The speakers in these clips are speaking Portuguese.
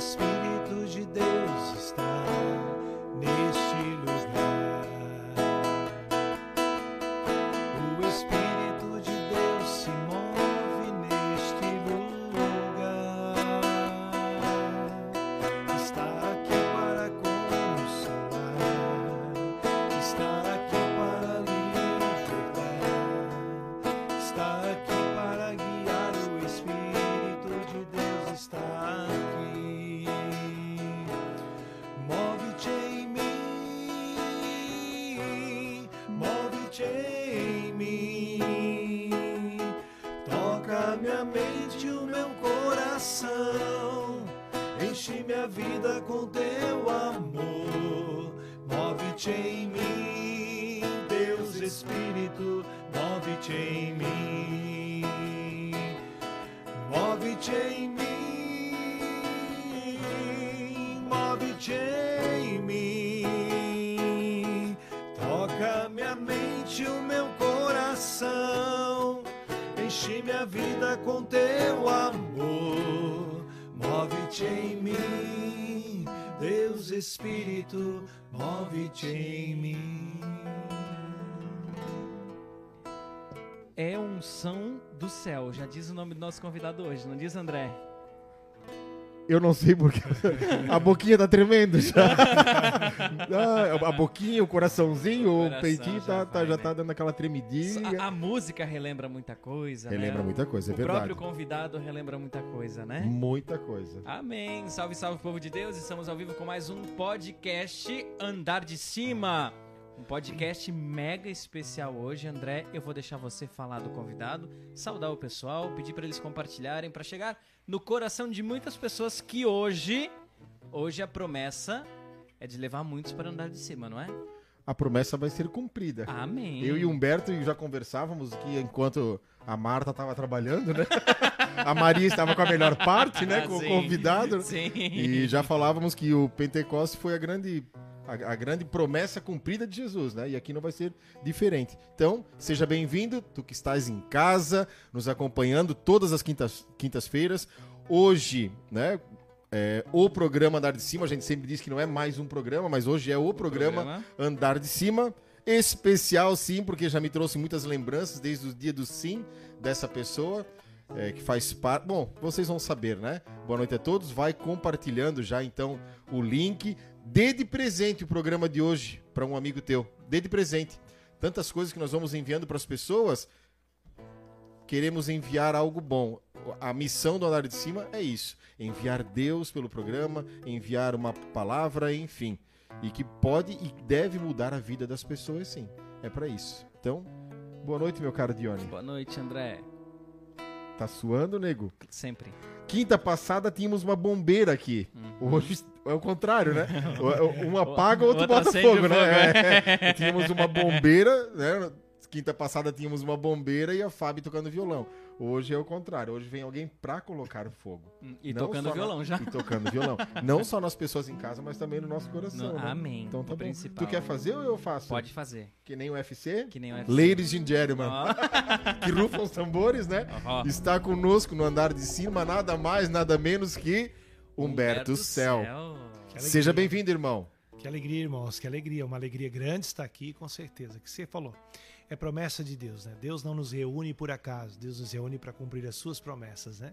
Espírito vida com Espírito, move-te em mim. É unção do céu, já diz o nome do nosso convidado hoje, não diz, André? Eu não sei porque. A boquinha tá tremendo já. Ah, a boquinha, o coraçãozinho, o, coração peitinho já tá, tá- vai, já né? tá dando aquela tremidinha. A, a música relembra muita coisa, Relembra né? muita coisa, é o verdade. próprio convidado relembra muita coisa, né? Muita coisa. Amém. Salve, salve, povo de Deus. Estamos ao vivo com mais um podcast Andar de Cima. Um podcast mega especial hoje, André. Eu vou deixar você falar do convidado, saudar o pessoal, pedir para eles compartilharem para chegar no coração de muitas pessoas que hoje, hoje a promessa é de levar muitos para andar de cima, não é? A promessa vai ser cumprida. Amém. Eu e Humberto já conversávamos que enquanto a Marta estava trabalhando, né? A Maria estava com a melhor parte, né? Ah, Com sim. o convidado. Sim. E já falávamos que o Pentecoste foi a grande, a, a grande promessa cumprida de Jesus, né? E aqui não vai ser diferente. Então, seja bem-vindo, tu que estás em casa, nos acompanhando todas as quintas- quintas-feiras. hoje, né? é, o programa Andar de Cima, a gente sempre diz que não é mais um programa, mas hoje é o programa Andar de Cima. Especial, sim, porque já me trouxe muitas lembranças desde o dia do sim dessa pessoa é, que faz parte. Bom, vocês vão saber, né? Boa noite a todos. Vai compartilhando já então o link. Dê de presente o programa de hoje para um amigo teu. Dê de presente. Tantas coisas que nós vamos enviando para as pessoas. Queremos enviar algo bom. A missão do Andar de Cima é isso: enviar Deus pelo programa, enviar uma palavra, enfim. E que pode e deve mudar a vida das pessoas, sim. É para isso. Então, boa noite, meu caro Dione. Boa noite, André. Tá suando, nego? Sempre. Quinta passada tínhamos uma bombeira aqui. Hoje é o contrário, né? Um apaga, o outro bota fogo, né? fogo, É. Tínhamos uma bombeira, né? Quinta passada tínhamos uma bombeira e a Fábio tocando violão. Hoje é o contrário. Hoje vem alguém pra colocar o fogo. Hum, E Não tocando só na- violão já. E tocando violão. Não só nas pessoas em casa, mas também no nosso coração. Né? Amém. Então tá o bom. principal. Tu quer fazer ou eu faço? Pode fazer. Que nem o UFC? Que nem o UFC. Ladies and gentlemen, Ó. que rufam os tambores, né? Ó. Está conosco no andar de cima, nada mais, nada menos que Humberto, Céu. Que alegria. Seja bem-vindo, irmão. Que alegria, irmãos, que alegria. Uma alegria grande estar aqui, com certeza. Que você falou. É promessa de Deus, né? Deus não nos reúne por acaso. Deus nos reúne para cumprir as suas promessas, né?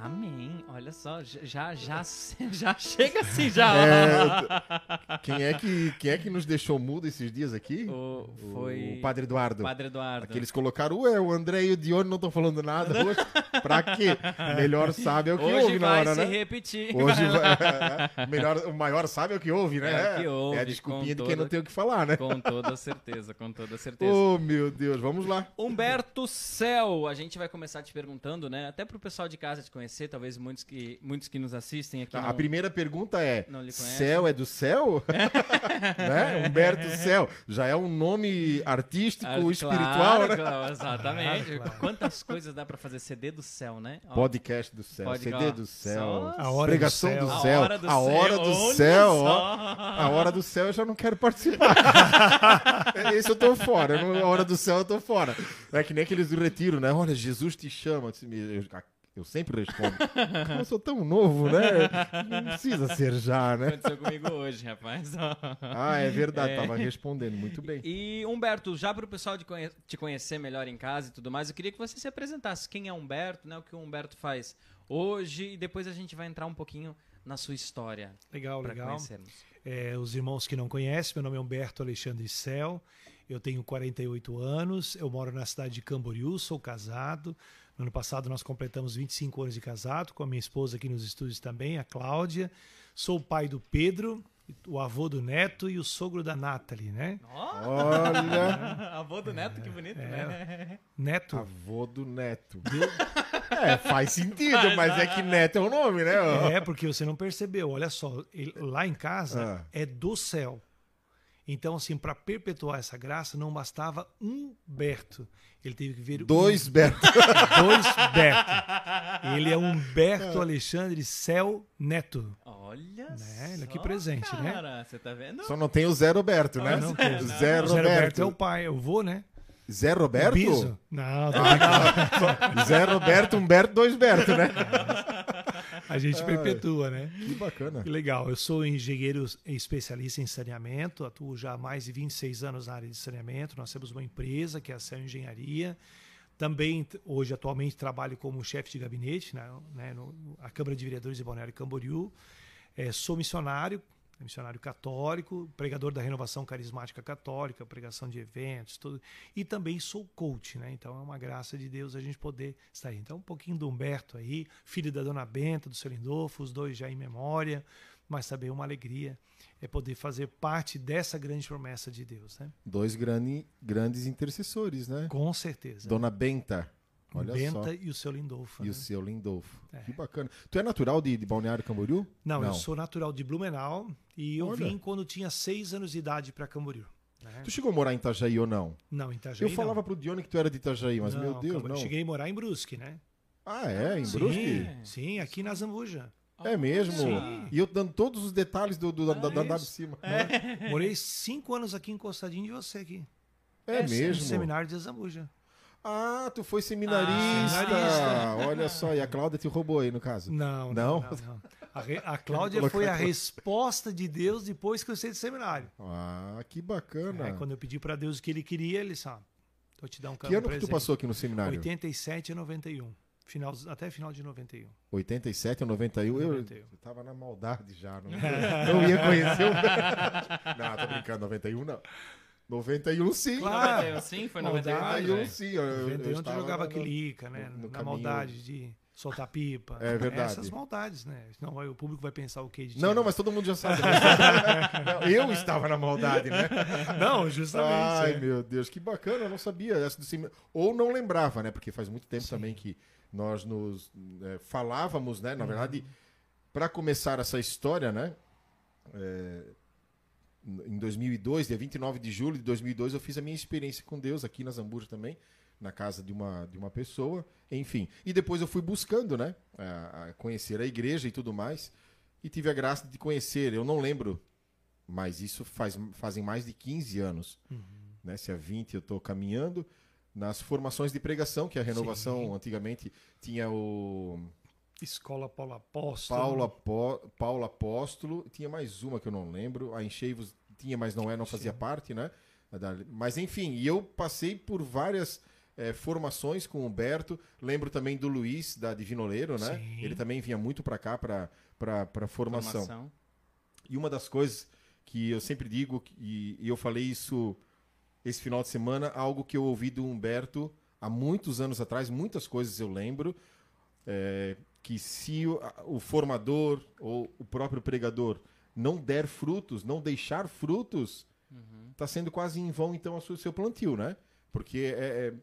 Amém. Olha só, já, já, já chega assim já. É, Quem é que, quem é que nos deixou mudo esses dias aqui? O, foi O Padre Eduardo. Padre Eduardo. Aqueles colocaram, ué, o André e o Dione não estão falando nada hoje. pra quê? Melhor sabe é o que Hoje ouve na vai hora, se né? repetir. Hoje vai, melhor, o maior sabe é o que ouve, né? É o que ouve, É a desculpinha de quem não toda- tem o que falar, né? Com toda certeza, com toda certeza. Oh, meu Deus, vamos lá. Humberto Céu, a gente vai começar te perguntando, né? Até pro pessoal de casa te conhecer, talvez muitos que, muitos que nos assistem aqui. A não- primeira pergunta é: Não lhe conhece? Céu é do céu? né? Humberto Céu. Já é um nome artístico, Ah, espiritual, claro, né? claro, exatamente. Claro, claro. Quantas coisas dá pra fazer CD do céu, né? Ó, Podcast do céu, Pode- CD ó, do céu. A hora Pregação do do céu. céu. A hora do A hora do céu, ó. só. A hora do céu eu já não quero participar. Esse eu tô fora. eu não- A hora do céu eu tô fora. É que nem aqueles do retiro, né? Olha, Jesus te chama. Eu- Eu sempre respondo. Como eu sou tão novo, né? Não precisa ser já, né? Aconteceu comigo hoje, rapaz. Ah, é verdade, É. tava respondendo. Muito bem. E Humberto, já para o pessoal de conhe- te conhecer melhor em casa e tudo mais, eu queria que você se apresentasse. Quem é Humberto, né? O que o Humberto faz hoje e depois a gente vai entrar um pouquinho na sua história Legal, legal. conhecermos. É, os irmãos que não conhecem, meu nome é Humberto Alexandre Cel, eu tenho 48 anos, eu moro na cidade de Camboriú, sou casado. No ano passado nós completamos 25 anos de casado, com a minha esposa aqui nos estúdios também, a Cláudia. Sou o pai do Pedro, o avô do Neto e o sogro da Nathalie, né? Olha, Avô do Neto, que bonito, né? Neto, avô do Neto. É, faz sentido, mas é que Neto é o nome, né? é porque você não percebeu, olha só, ele- lá em casa Ah. é do céu. Então, assim, para perpetuar essa graça, não bastava um Berto. Ele teve que ver Dois Beto. dois Berto. Ele é Humberto Alexandre Cel Neto. Olha Né, ele aqui só, presente, né? cara, Você tá vendo? Só não tem o Zé Roberto, né? Não tem. Zé Zé Roberto Roberto. é o pai, eu vou, né? Zé Roberto? Biso. Não, Ah, não. Zé Roberto, Humberto, dois Berto, né? A gente perpetua, né? Que bacana. Que legal. Eu sou engenheiro especialista em saneamento, atuo já há mais de 26 anos na área de saneamento. Nós temos uma empresa que é a Céu Engenharia. Também, hoje, atualmente, trabalho como chefe de gabinete na né, no, a Câmara de Vereadores de Balneário Camboriú. Eh, sou missionário, missionário católico, pregador da renovação carismática católica, pregação de eventos, tudo. E também sou coach, né? Então é uma graça de Deus a gente poder estar aí. Então um pouquinho do Humberto aí, filho da Dona Benta, do seu Lindolfo, os dois já em memória, mas também uma alegria é poder fazer parte dessa grande promessa de Deus, né? Dois grande, grandes intercessores, né? Com certeza. Dona Benta. Olha Benta só. e o seu Lindolfo. E né? o seu Lindolfo. É. Que bacana. Tu é natural de, de Balneário Camboriú? Não, eu sou natural de Blumenau e eu Olha. vim quando tinha seis anos de idade para Camboriú. né? Tu chegou a morar em Itajaí ou não? Não, em Itajaí eu falava não. pro Dione que tu era de Itajaí, mas meu Não, Deus, Camboriú. não. Cheguei a morar em Brusque, né? Ah, é? Em Sim, Brusque? sim, aqui na Zambuja. É mesmo? Sim. E eu dando todos os detalhes do, do- da, da, da- da de cima. Morei cinco anos aqui encostadinho de você aqui. É, No mesmo? seminário de Zambuja. Ah, tu foi seminarista. Ah, seminarista. Olha só, e a Cláudia te roubou aí, no caso. Não, Não? não. não, não. A, re- a Cláudia foi a resposta de Deus depois que eu saí do seminário. Ah, que bacana. É, quando eu pedi para Deus o que ele queria, ele disse, ah, vou te dar um que ano que tu presente. passou aqui no seminário? 87 a 91. Final, até final de 91. 87 ou 91? Eu, 91. eu tava na maldade já. Não, não ia conhecer o. não, tô brincando, 91 não. 91 sim. Claro. 91 sim, foi Maldade, 91. 91 velho. sim. Eu, eu 91 tu estava jogava no- aquilica, né? no- no na caminho. maldade de soltar pipa. É verdade. Essas maldades, né? Senão vai- o público vai pensar o quê de? Não, não, mas todo mundo já sabe. né? Eu estava na maldade, né? Não, justamente. Ai, é. meu Deus, que bacana, eu não sabia. Essa do Ou não lembrava, né? Porque faz muito tempo Sim. também que nós nos é, falávamos, né? Uhum. Na verdade, para começar essa história, né? é, em 2002, dia 29 de julho de 2002, eu fiz a minha experiência com Deus aqui na Zambuja também, na casa de uma, de uma pessoa, enfim. E depois eu fui buscando, né? A, a conhecer a igreja e tudo mais. E tive a graça de conhecer, eu não lembro, mas isso faz, fazem mais de 15 anos né? Se há 20 eu estou caminhando. Nas formações de pregação, que a renovação Sim. antigamente tinha o Escola Paulo Apóstolo. Paulo, Apó, Paulo Apóstolo, tinha mais uma que eu não lembro, a Encheivos tinha, mas não é, não fazia Sim. parte, né? Da- Mas enfim, e eu passei por várias eh, formações com o Humberto, lembro também do Luiz, da Divinoleiro, né? Sim. Ele também vinha muito para cá, para formação. Formação. E uma das coisas que eu sempre digo, e, e eu falei isso esse final de semana, algo que eu ouvi do Humberto há muitos anos atrás, muitas coisas eu lembro, é, que se o, o formador ou o próprio pregador não der frutos, não deixar frutos, está sendo quase em vão então o seu- plantio, né? Porque é,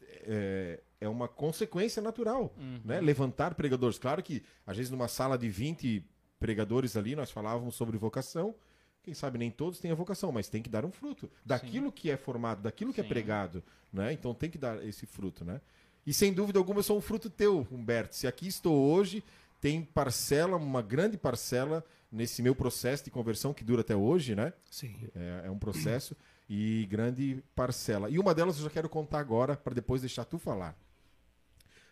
é, é, é uma consequência natural Uhum. né? levantar pregadores. Claro que, às vezes, numa sala de 20 pregadores ali, nós falávamos sobre vocação. Quem sabe nem todos têm a vocação, mas tem que dar um fruto. Daquilo que é formado, daquilo que é Sim. pregado. Né? Então tem que dar esse fruto. Né? E sem dúvida alguma, eu sou um fruto teu, Humberto. Se aqui estou hoje, tem parcela, uma grande parcela nesse meu processo de conversão que dura até hoje, né? Sim. É, é um processo e grande parcela. E uma delas eu já quero contar agora, para depois deixar tu falar.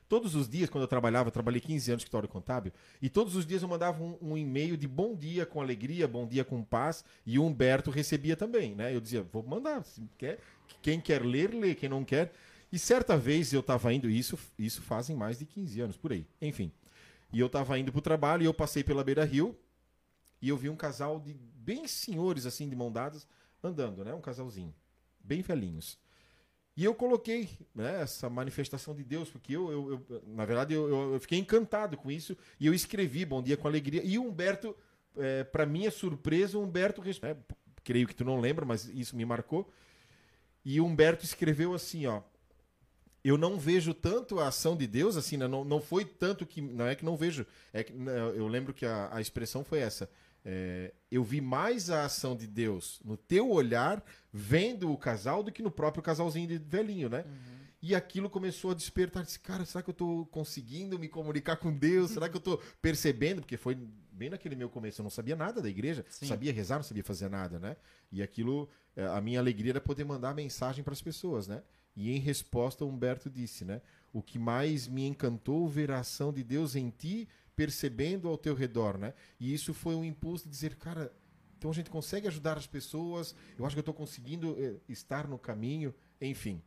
Todos os dias, quando eu trabalhava, eu trabalhei 15 anos no escritório contábil, e todos os dias eu mandava um, um e-mail de bom dia com alegria, bom dia com paz, e o Humberto recebia também, né? Eu dizia, vou mandar, se quer, quem quer ler, lê, quem não quer. E certa vez eu estava indo, isso, isso fazem mais de 15 anos, por aí, enfim. E eu estava indo para o trabalho e eu passei pela Beira Rio, e eu vi um casal de bem senhores, assim, de mão dadas, andando, né? Um casalzinho, bem velhinhos. E eu coloquei né, essa manifestação de Deus, porque eu, eu, eu na verdade, eu, eu, fiquei encantado com isso e eu escrevi Bom Dia com Alegria. E o Humberto, é, para minha surpresa, o Humberto, é, creio que tu não lembra, mas isso me marcou. E o Humberto escreveu assim, ó. Eu não vejo tanto a ação de Deus, assim, né, não, não foi tanto que. Não é que não vejo. É que, né, eu lembro que a, a expressão foi essa. É, eu vi mais a ação de Deus no teu olhar, vendo o casal, do que no próprio casalzinho de velhinho, né? Uhum. E aquilo começou a despertar. Disse, cara, será que eu estou conseguindo me comunicar com Deus? Será que eu estou percebendo? Porque foi bem naquele meu começo, eu não sabia nada da igreja, Sim. sabia rezar, não sabia fazer nada, né? E aquilo, é, a minha alegria era poder mandar mensagem para as pessoas, né? E em resposta, Humberto disse, né? O que mais me encantou ver a ação de Deus em ti percebendo ao teu redor, né? E isso foi um impulso de dizer, cara, então a gente consegue ajudar as pessoas, eu acho que eu estou conseguindo eh, estar no caminho, enfim.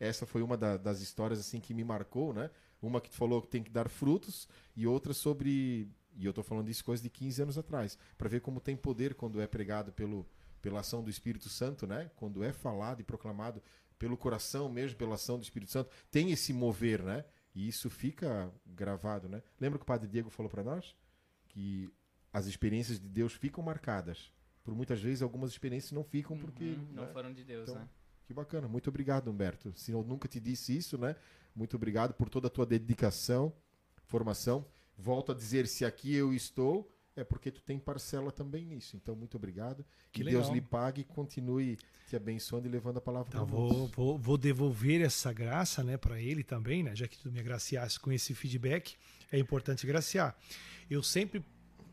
Essa foi uma da, das histórias assim que me marcou, né? Uma que tu falou que tem que dar frutos e outra sobre, e eu estou falando disso coisa de 15 anos atrás, para ver como tem poder quando é pregado pelo pela ação do Espírito Santo, né? Quando é falado e proclamado pelo coração mesmo, pela ação do Espírito Santo, tem esse mover, né? E isso fica gravado, né? Lembra que o Padre Diego falou para nós? Que as experiências de Deus ficam marcadas. Por muitas vezes, algumas experiências não ficam porque. Uhum, não né? foram de Deus, então, né? Que bacana. Muito obrigado, Humberto. Se eu nunca te disse isso, né? Muito obrigado por toda a tua dedicação, formação. Volto a dizer, se aqui eu estou, é porque tu tem parcela também nisso. Então, muito obrigado. Que, que Deus lhe pague e continue te abençoando e levando a palavra então, para vou, vou, vou, devolver essa graça né, para ele também, né, já que tu me agraciaste com esse feedback. É importante graciar. Eu sempre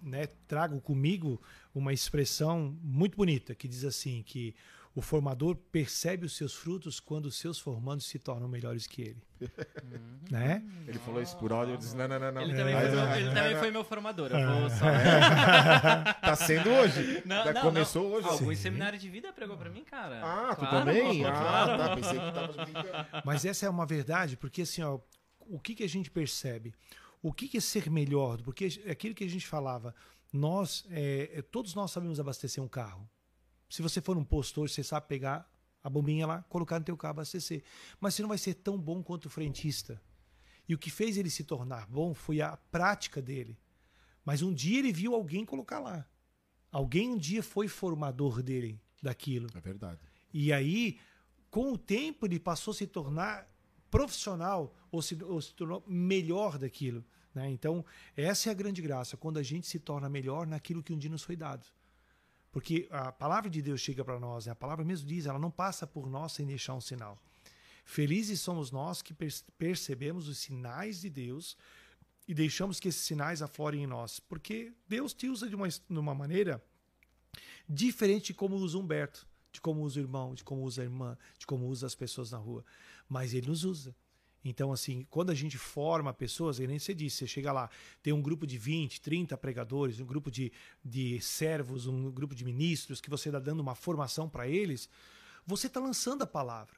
né, trago comigo uma expressão muito bonita que diz assim que o formador percebe os seus frutos quando os seus formandos se tornam melhores que ele. Uhum. né? Ele falou isso por áudio, eu disse, não, não, não. não. Ele também, foi, meu, ele também foi meu formador. Eu vou só... tá sendo hoje. Não, não, começou não. hoje. Alguns seminários de vida pregou pra mim, cara. Ah, claro, tu também? Pô, ah, tá. Pensei que tava brincando. Mas essa é uma verdade, porque assim, ó, o que, que a gente percebe? O que, que é ser melhor? Porque aquilo que a gente falava, nós, é, todos nós sabemos abastecer um carro. Se você for num posto hoje, você sabe pegar a bombinha lá, colocar no teu carro abastecer. Mas você não vai ser tão bom quanto o frentista. E o que fez ele se tornar bom foi a prática dele. Mas um dia ele viu alguém colocar lá. Alguém um dia foi formador dele daquilo. É verdade. E aí, com o tempo, ele passou a se tornar profissional ou se, ou se tornou melhor daquilo. Né? Então, essa é a grande graça, quando a gente se torna melhor naquilo que um dia nos foi dado. Porque a palavra de Deus chega para nós, né? a palavra mesmo diz, ela não passa por nós sem deixar um sinal. Felizes somos nós que percebemos os sinais de Deus e deixamos que esses sinais aflorem em nós. Porque Deus te usa de uma, de uma maneira diferente de como usa Humberto, de como usa o irmão, de como usa a irmã, de como usa as pessoas na rua. Mas Ele nos usa. Então, assim, quando a gente forma pessoas, nem você disse, você chega lá, tem um grupo de 20, 30 pregadores, um grupo de, de servos, um grupo de ministros, que você está dando uma formação para eles, você está lançando a palavra.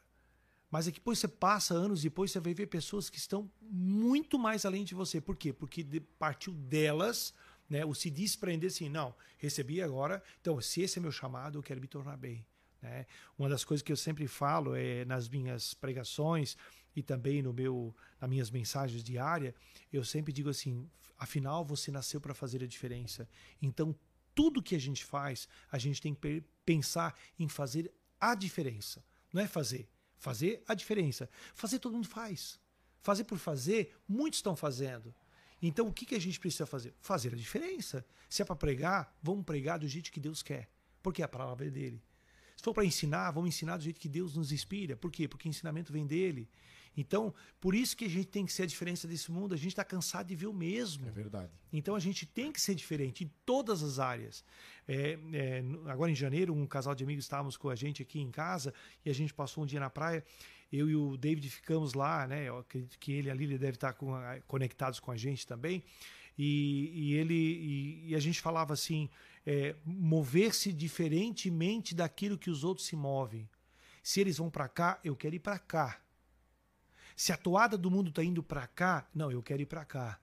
Mas é que depois você passa anos depois, você vai ver pessoas que estão muito mais além de você. Por quê? Porque partiu delas né, o se desprender assim, não, recebi agora, então se esse é meu chamado, eu quero me tornar bem. Né? Uma das coisas que eu sempre falo é nas minhas pregações, e também no meu, nas minhas mensagens diárias, eu sempre digo assim: afinal você nasceu para fazer a diferença. Então, tudo que a gente faz, a gente tem que pensar em fazer a diferença. Não é fazer, fazer a diferença. Fazer todo mundo faz. Fazer por fazer, muitos estão fazendo. Então, o que, que a gente precisa fazer? Fazer a diferença. Se é para pregar, vamos pregar do jeito que Deus quer, porque a palavra é dele. Se for para ensinar, vamos ensinar do jeito que Deus nos inspira. Por quê? Porque o ensinamento vem dele. Então, por isso que a gente tem que ser a diferença desse mundo. A gente está cansado de ver o mesmo. É verdade. Então a gente tem que ser diferente em todas as áreas. É, é, agora em janeiro, um casal de amigos estávamos com a gente aqui em casa e a gente passou um dia na praia. Eu e o David ficamos lá, né? Eu acredito que ele e a Lili devem estar com, conectados com a gente também. E, e ele e, e, a gente falava assim, é, mover-se diferentemente daquilo que os outros se movem. Se eles vão para cá, eu quero ir para cá. Se a toada do mundo está indo para cá, não, eu quero ir para cá.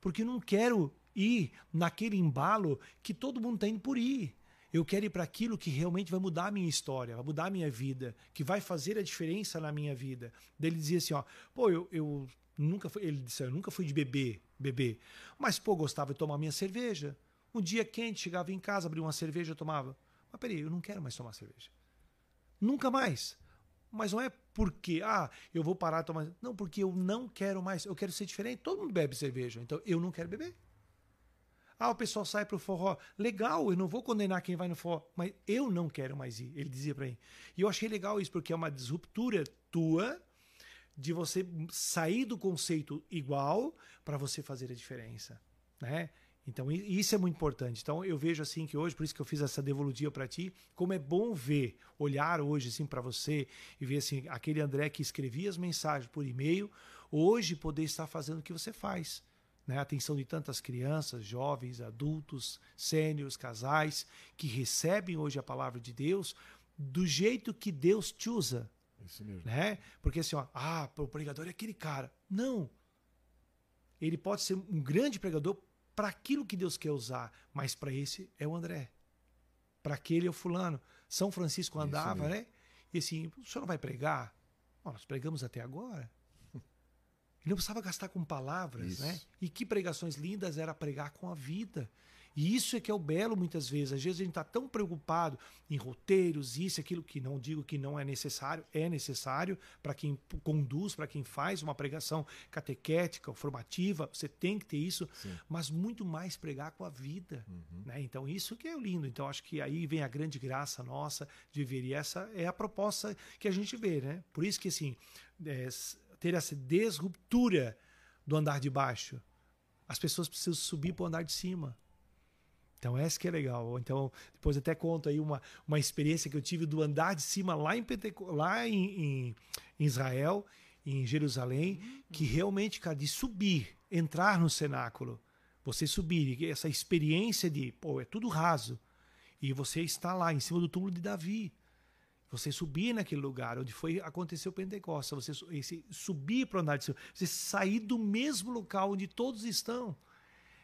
Porque eu não quero ir naquele embalo que todo mundo está indo por ir. Eu quero ir para aquilo que realmente vai mudar a minha história, vai mudar a minha vida, que vai fazer a diferença na minha vida. Daí ele dizia assim, ó, pô, eu, eu nunca fui, ele disse, eu nunca fui de beber, beber, mas pô, gostava de tomar minha cerveja. Um dia quente, chegava em casa, abria uma cerveja, eu tomava. Mas peraí, eu não quero mais tomar cerveja. Nunca mais. Mas não é porque, ah, eu vou parar de tomar. Não, porque eu não quero mais. Eu quero ser diferente. Todo mundo bebe cerveja. Então eu não quero beber. Ah, o pessoal sai pro forró. Legal, eu não vou condenar quem vai no forró, mas eu não quero mais ir. Ele dizia para mim. E eu achei legal isso, porque é uma disruptura tua de você sair do conceito igual para você fazer a diferença, né? Então, isso é muito importante. Então, eu vejo assim que hoje, por isso que eu fiz essa devolutiva para ti, como é bom ver, olhar hoje assim para você e ver assim, aquele André que escrevia as mensagens por e-mail, hoje poder estar fazendo o que você faz. Né? A atenção de tantas crianças, jovens, adultos, sêniores, casais, que recebem hoje a palavra de Deus do jeito que Deus te usa. Isso mesmo. Né? Porque assim, ó, ah, o pregador é aquele cara. Não. Ele pode ser um grande pregador para aquilo que Deus quer usar, mas para esse é o André. Para aquele é o fulano. São Francisco andava, né? E assim, o senhor não vai pregar? Oh, nós pregamos até agora. Ele não precisava gastar com palavras, Isso. né? E que pregações lindas era pregar com a vida. E isso é que é o belo muitas vezes. Às vezes a gente está tão preocupado em roteiros, isso, aquilo, que não digo que não é necessário, é necessário para quem conduz, para quem faz uma pregação catequética, formativa, você tem que ter isso, Sim. mas muito mais pregar com a vida. Uhum. Né? Então, isso que é lindo. Então, acho que aí vem a grande graça nossa de ver. E essa é a proposta que a gente vê, né? Por isso que, assim, é, ter essa disruptura do andar de baixo. As pessoas precisam subir para o andar de cima. Então, essa que é legal. Então, depois até conto aí uma, uma experiência que eu tive do andar de cima lá em, Penteco lá em, em, Israel, em Jerusalém, que realmente, cara, de subir, entrar no cenáculo, você subir, essa experiência de, pô, é tudo raso, e você está lá em cima do túmulo de Davi. Você subir naquele lugar onde foi aconteceu o Pentecostes, você esse, subir para o andar de cima, você sair do mesmo local onde todos estão.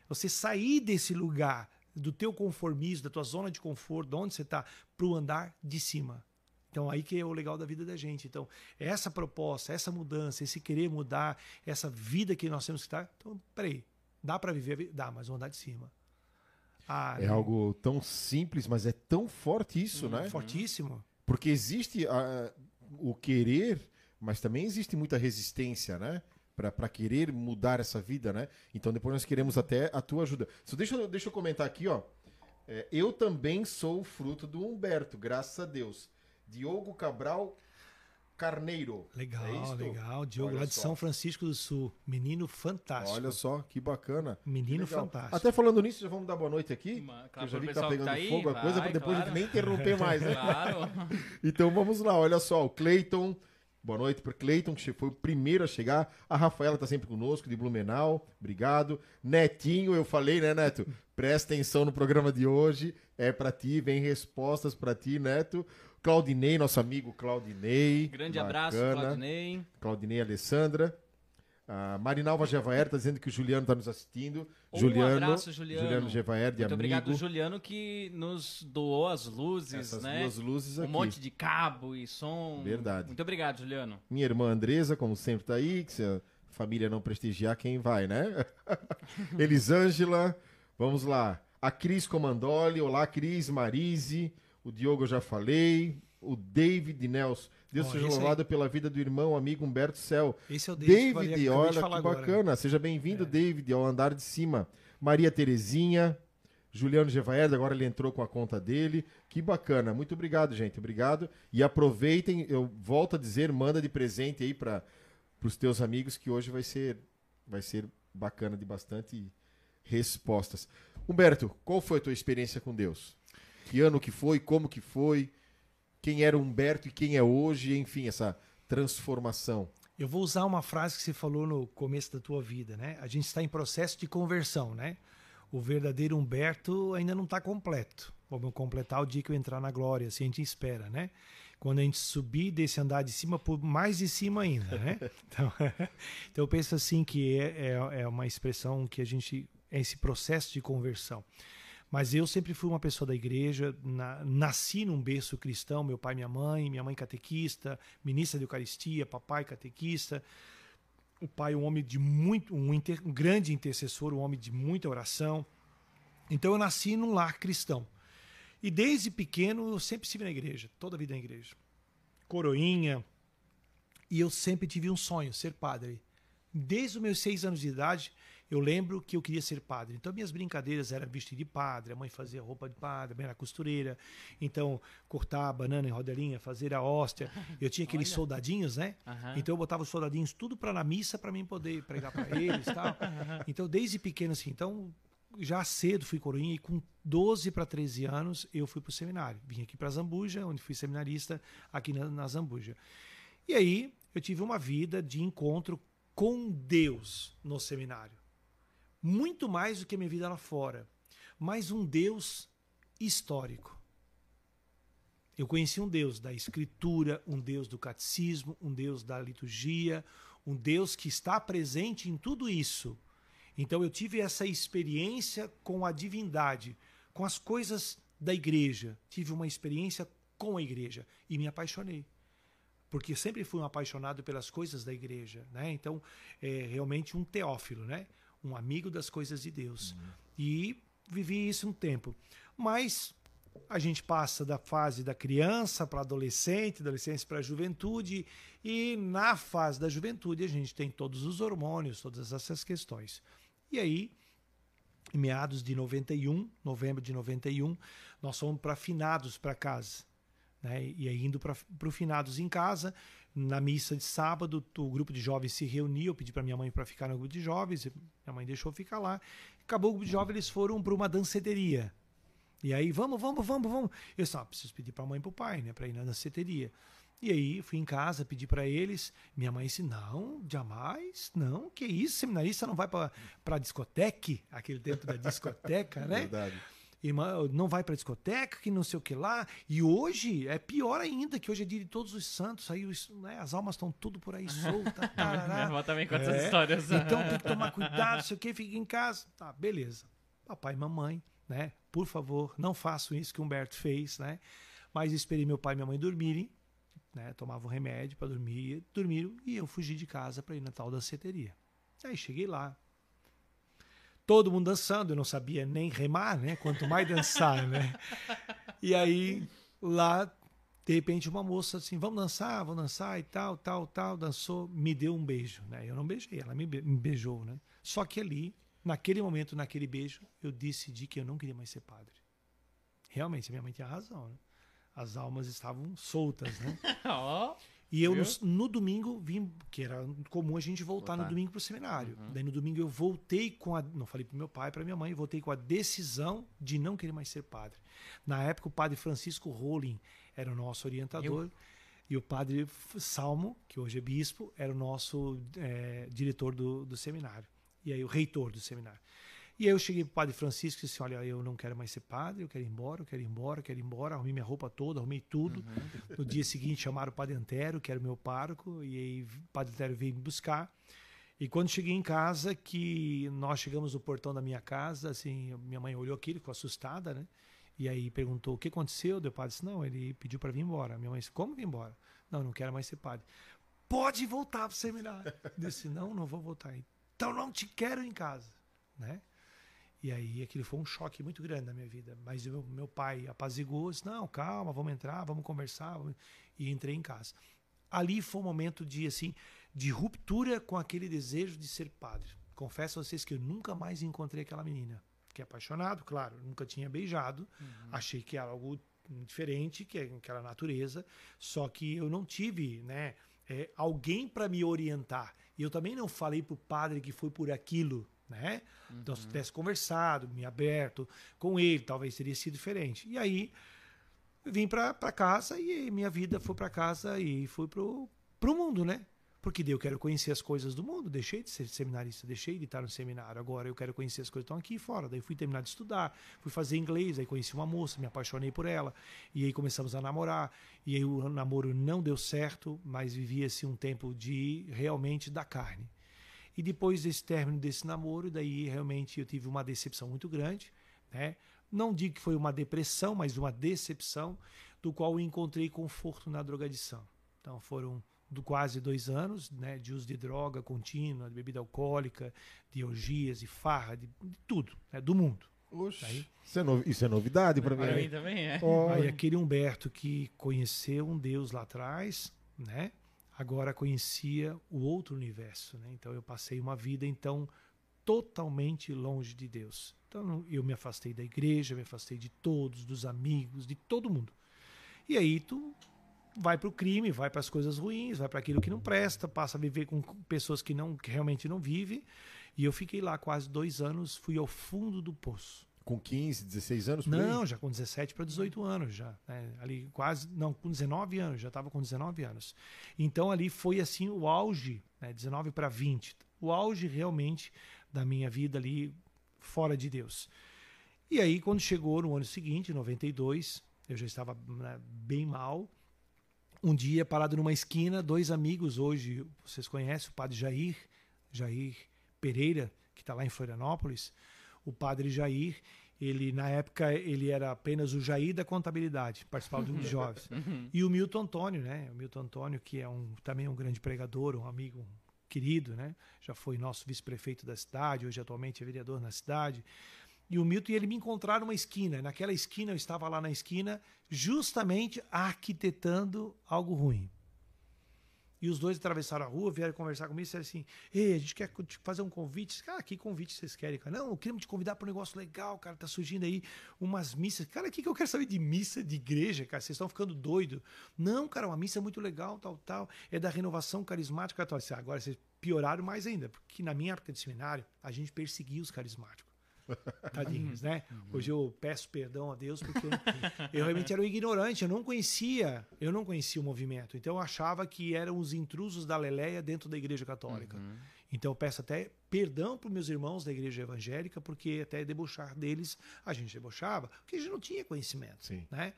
Você sair desse lugar do teu conformismo, da tua zona de conforto, de onde você está, para o andar de cima. Então, aí que é o legal da vida da gente. Então, essa proposta, essa mudança, esse querer mudar, essa vida que nós temos que estar. Então, peraí, dá para viver? Dá, mas vamos andar de cima. Ah, é não. algo tão simples, mas é tão forte isso, hum, né? Fortíssimo. Porque existe a, o querer, mas também existe muita resistência, né? Para querer mudar essa vida, né? Então depois nós queremos até a tua ajuda. Só deixa, deixa eu comentar aqui, ó. É, eu também sou fruto do Humberto, graças a Deus. Diogo Cabral Carneiro. Legal, é legal. Diogo Olha lá de só. São Francisco do Sul. Menino fantástico. Olha só, que bacana. Menino fantástico. Até falando nisso, já vamos dar boa noite aqui. Uma, claro, eu já vi que tá pegando tá aí, fogo a coisa, para depois claro. a gente nem interromper mais, né? claro. então vamos lá, olha só, o Cleiton. Boa noite para Cleiton, que foi o primeiro a chegar. A Rafaela está sempre conosco, de Blumenau. Obrigado. Netinho, eu falei, né, Neto? Presta atenção no programa de hoje. É para ti, vem respostas para ti, Neto. Claudinei, nosso amigo Claudinei. Grande bacana. abraço, Claudinei. Claudinei Alessandra. A Marinalva Gevaer está dizendo que o Juliano está nos assistindo. Um Juliano, abraço, Juliano. Juliano Gevaer, de Muito amigo. obrigado, Juliano, que nos doou as luzes, Essas né? duas luzes um aqui. monte de cabo e som. Verdade. Muito obrigado, Juliano. Minha irmã Andresa, como sempre, está aí. Que se a família não prestigiar, quem vai, né? Elisângela, vamos lá. A Cris Comandoli, olá Cris, Marise, o Diogo eu já falei, o David Nelson. Deus seja louvado pela vida do irmão, amigo Humberto Céu. Esse é o David. David, olha que bacana. Agora. Seja bem-vindo, é. David, ao andar de cima. Maria Terezinha, Juliano Gevaerd, agora ele entrou com a conta dele. Que bacana. Muito obrigado, gente. Obrigado. E aproveitem, eu volto a dizer, manda de presente aí para os teus amigos que hoje vai ser, vai ser bacana de bastante respostas. Humberto, qual foi a tua experiência com Deus? Que ano que foi? Como que foi? Quem era Humberto e quem é hoje? Enfim, essa transformação. Eu vou usar uma frase que você falou no começo da tua vida, né? A gente está em processo de conversão, né? O verdadeiro Humberto ainda não está completo. Vamos completar o dia que eu entrar na glória, assim a gente espera, né? Quando a gente subir desse andar de cima, por mais de cima ainda, né? Então, então eu penso assim que é, é, é uma expressão que a gente é esse processo de conversão. Mas eu sempre fui uma pessoa da igreja, na, nasci num berço cristão, meu pai minha mãe, minha mãe catequista, ministra de Eucaristia, papai catequista, o pai um homem de muito, um, inter, um grande intercessor, um homem de muita oração. Então eu nasci num lar cristão. E desde pequeno eu sempre estive na igreja, toda a vida na igreja. Coroinha. E eu sempre tive um sonho, ser padre. Desde os meus seis anos de idade, eu lembro que eu queria ser padre. Então, minhas brincadeiras eram vestir de padre, a mãe fazia roupa de padre, a mãe era costureira. Então, cortar a banana em rodelinha, fazer a hóstia. Eu tinha aqueles Olha. soldadinhos, né? Uhum. Então, eu botava os soldadinhos tudo para na missa para mim poder pregar para eles tal. Então, desde pequeno, assim. Então, já cedo fui coroinha e com 12 para 13 anos eu fui para o seminário. Vim aqui para Zambuja, onde fui seminarista aqui na, na Zambuja. E aí eu tive uma vida de encontro com Deus no seminário muito mais do que a minha vida lá fora, mas um Deus histórico. Eu conheci um Deus da Escritura, um Deus do catecismo, um Deus da liturgia, um Deus que está presente em tudo isso. Então eu tive essa experiência com a divindade, com as coisas da igreja. Tive uma experiência com a igreja e me apaixonei. Porque sempre fui um apaixonado pelas coisas da igreja, né? Então, é realmente um teófilo, né? Um amigo das coisas de Deus. Uhum. E vivi isso um tempo. Mas a gente passa da fase da criança para adolescente, adolescência para juventude, e na fase da juventude a gente tem todos os hormônios, todas essas questões. E aí, em meados de 91, novembro de 91, nós fomos para finados para casa. Né? E aí, indo para o finados em casa, na missa de sábado, o grupo de jovens se reuniu, eu pedi para minha mãe para ficar no grupo de jovens, minha mãe deixou ficar lá. Acabou o grupo de jovens, eles foram para uma danceteria. E aí, vamos, vamos, vamos, vamos. Eu disse, ah, preciso pedir para a mãe e para o pai, né, para ir na danceteria. E aí, fui em casa, pedi para eles. Minha mãe disse: Não, jamais, não, que isso, seminarista não vai para discoteca, aquele tempo da discoteca, né? Verdade irmã, não vai pra discoteca, que não sei o que lá. E hoje é pior ainda, que hoje é dia de todos os santos, aí os, né, as almas estão tudo por aí soltas. Minha avó também conta é, essas histórias. Então tem que tomar cuidado, não sei o que, fica em casa. Tá, beleza. Papai e mamãe, né? Por favor, não façam isso que o Humberto fez, né? Mas esperei meu pai e minha mãe dormirem, né? Tomavam remédio para dormir, dormiram e eu fugi de casa para ir na tal danceteria. Aí cheguei lá, todo mundo dançando, eu não sabia nem remar, né? Quanto mais dançar, né? E aí lá de repente uma moça assim, vamos dançar, vamos dançar e tal, tal, tal, dançou, me deu um beijo, né? Eu não beijei, ela me, beijou, né? Só que ali, naquele momento, naquele beijo, eu decidi que eu não queria mais ser padre. Realmente, minha mãe tinha razão, né? As almas estavam soltas, né? E eu no, no, domingo vim, que era comum a gente voltar, voltar. no domingo para o seminário. Uhum. Daí no domingo eu voltei com a, não falei para meu pai, para minha mãe, voltei com a decisão de não querer mais ser padre. Na época o padre Francisco Rowling era o nosso orientador. Eu... E o padre Salmo, que hoje é bispo, era o nosso é, diretor do, do seminário. E aí o reitor do seminário. E aí eu cheguei pro padre Francisco e disse: Olha, eu não quero mais ser padre, eu quero ir embora, eu quero ir embora, eu quero ir embora. Arrumei minha roupa toda, arrumei tudo. Uhum. No dia seguinte chamaram o padre Antero, que era o meu pároco, e aí o padre Antero veio me buscar. E quando cheguei em casa, que nós chegamos no portão da minha casa, assim, minha mãe olhou aquilo, ficou assustada, né? E aí perguntou o que aconteceu. O padre disse: Não, ele pediu para vir embora. Minha mãe disse: Como vir embora? Não, não quero mais ser padre. Pode voltar para o seminário. Eu disse: Não, não vou voltar. Então não te quero em casa, né? E aí aquilo foi um choque muito grande na minha vida. Mas meu, meu pai apazigou, disse, não, calma, vamos entrar, vamos conversar. E entrei em casa. Ali foi um momento de, assim, de ruptura com aquele desejo de ser padre. Confesso a vocês que eu nunca mais encontrei aquela menina. Fiquei apaixonado, claro, nunca tinha beijado. Uhum. Achei que era algo diferente, que é aquela natureza. Só que eu não tive, né? é, alguém para me orientar. E eu também não falei para o padre que foi por aquilo, né? Uhum. Então, se tivesse conversado, me aberto com ele, talvez teria sido diferente. E aí, vim para casa e minha vida foi para casa e fui pro, pro mundo, né? Porque daí eu quero conhecer as coisas do mundo. Deixei de ser seminarista, deixei de estar no seminário. Agora eu quero conhecer as coisas que estão aqui fora. Daí fui terminar de estudar, fui fazer inglês, aí conheci uma moça, me apaixonei por ela. E aí começamos a namorar. E aí o namoro não deu certo, mas vivia-se um tempo de realmente da carne. E depois desse término desse namoro, daí realmente eu tive uma decepção muito grande, né? Não digo que foi uma depressão, mas uma decepção, do qual eu encontrei conforto na drogadição. Então foram do quase dois anos, né, de uso de droga contínua, de bebida alcoólica, de orgias, de farra, de, de tudo, né, do mundo. Oxe, aí, isso, é no, isso é novidade para mim. Para mim também é. Aí aquele Humberto que conheceu um Deus lá atrás, né? Agora conhecia o outro universo, né? Então eu passei uma vida então totalmente longe de Deus. Então eu me afastei da igreja, me afastei de todos, dos amigos, de todo mundo. E aí tu vai para o crime, vai para as coisas ruins, vai para aquilo que não presta, passa a viver com pessoas que não que realmente não vivem. E eu fiquei lá quase dois anos, fui ao fundo do poço. Com 15, 16 anos? Não, já com 17 para 18 anos já. Né? Ali quase, não, com 19 anos, já estava com 19 anos. Então ali foi assim o auge, né? 19 para 20. O auge realmente da minha vida ali fora de Deus. E aí quando chegou no ano seguinte, 92, eu já estava né, bem mal um dia parado numa esquina, dois amigos hoje, vocês conhecem o padre Jair, Jair Pereira, que está lá em Florianópolis. O padre Jair, ele na época ele era apenas o Jair da contabilidade, participava do jovens. Uhum. E o Milton Antônio, né? O Milton Antônio, que é um também um grande pregador, um amigo querido, né? Já foi nosso vice-prefeito da cidade, hoje atualmente é vereador na cidade e o Milton e ele me encontraram numa esquina. Naquela esquina, eu estava lá na esquina, justamente arquitetando algo ruim. E os dois atravessaram a rua, vieram conversar comigo e disseram assim: Ei, a gente quer fazer um convite. Cara, que convite vocês querem? Cara? Não, queremos te convidar para um negócio legal, cara. Tá surgindo aí umas missas. Cara, o que, que eu quero saber de missa de igreja, cara? Vocês estão ficando doido. Não, cara, uma missa é muito legal, tal, tal. É da renovação carismática. Agora vocês pioraram mais ainda, porque na minha época de seminário, a gente perseguia os carismáticos. Tadinhos, né? Uhum. Hoje eu peço perdão a Deus porque eu realmente era um ignorante, eu não conhecia, eu não conhecia o movimento. Então eu achava que eram os intrusos da Leleia dentro da Igreja Católica. Uhum. Então eu peço até perdão para meus irmãos da Igreja Evangélica, porque até debochar deles a gente debochava, porque a gente não tinha conhecimento, Sim. né?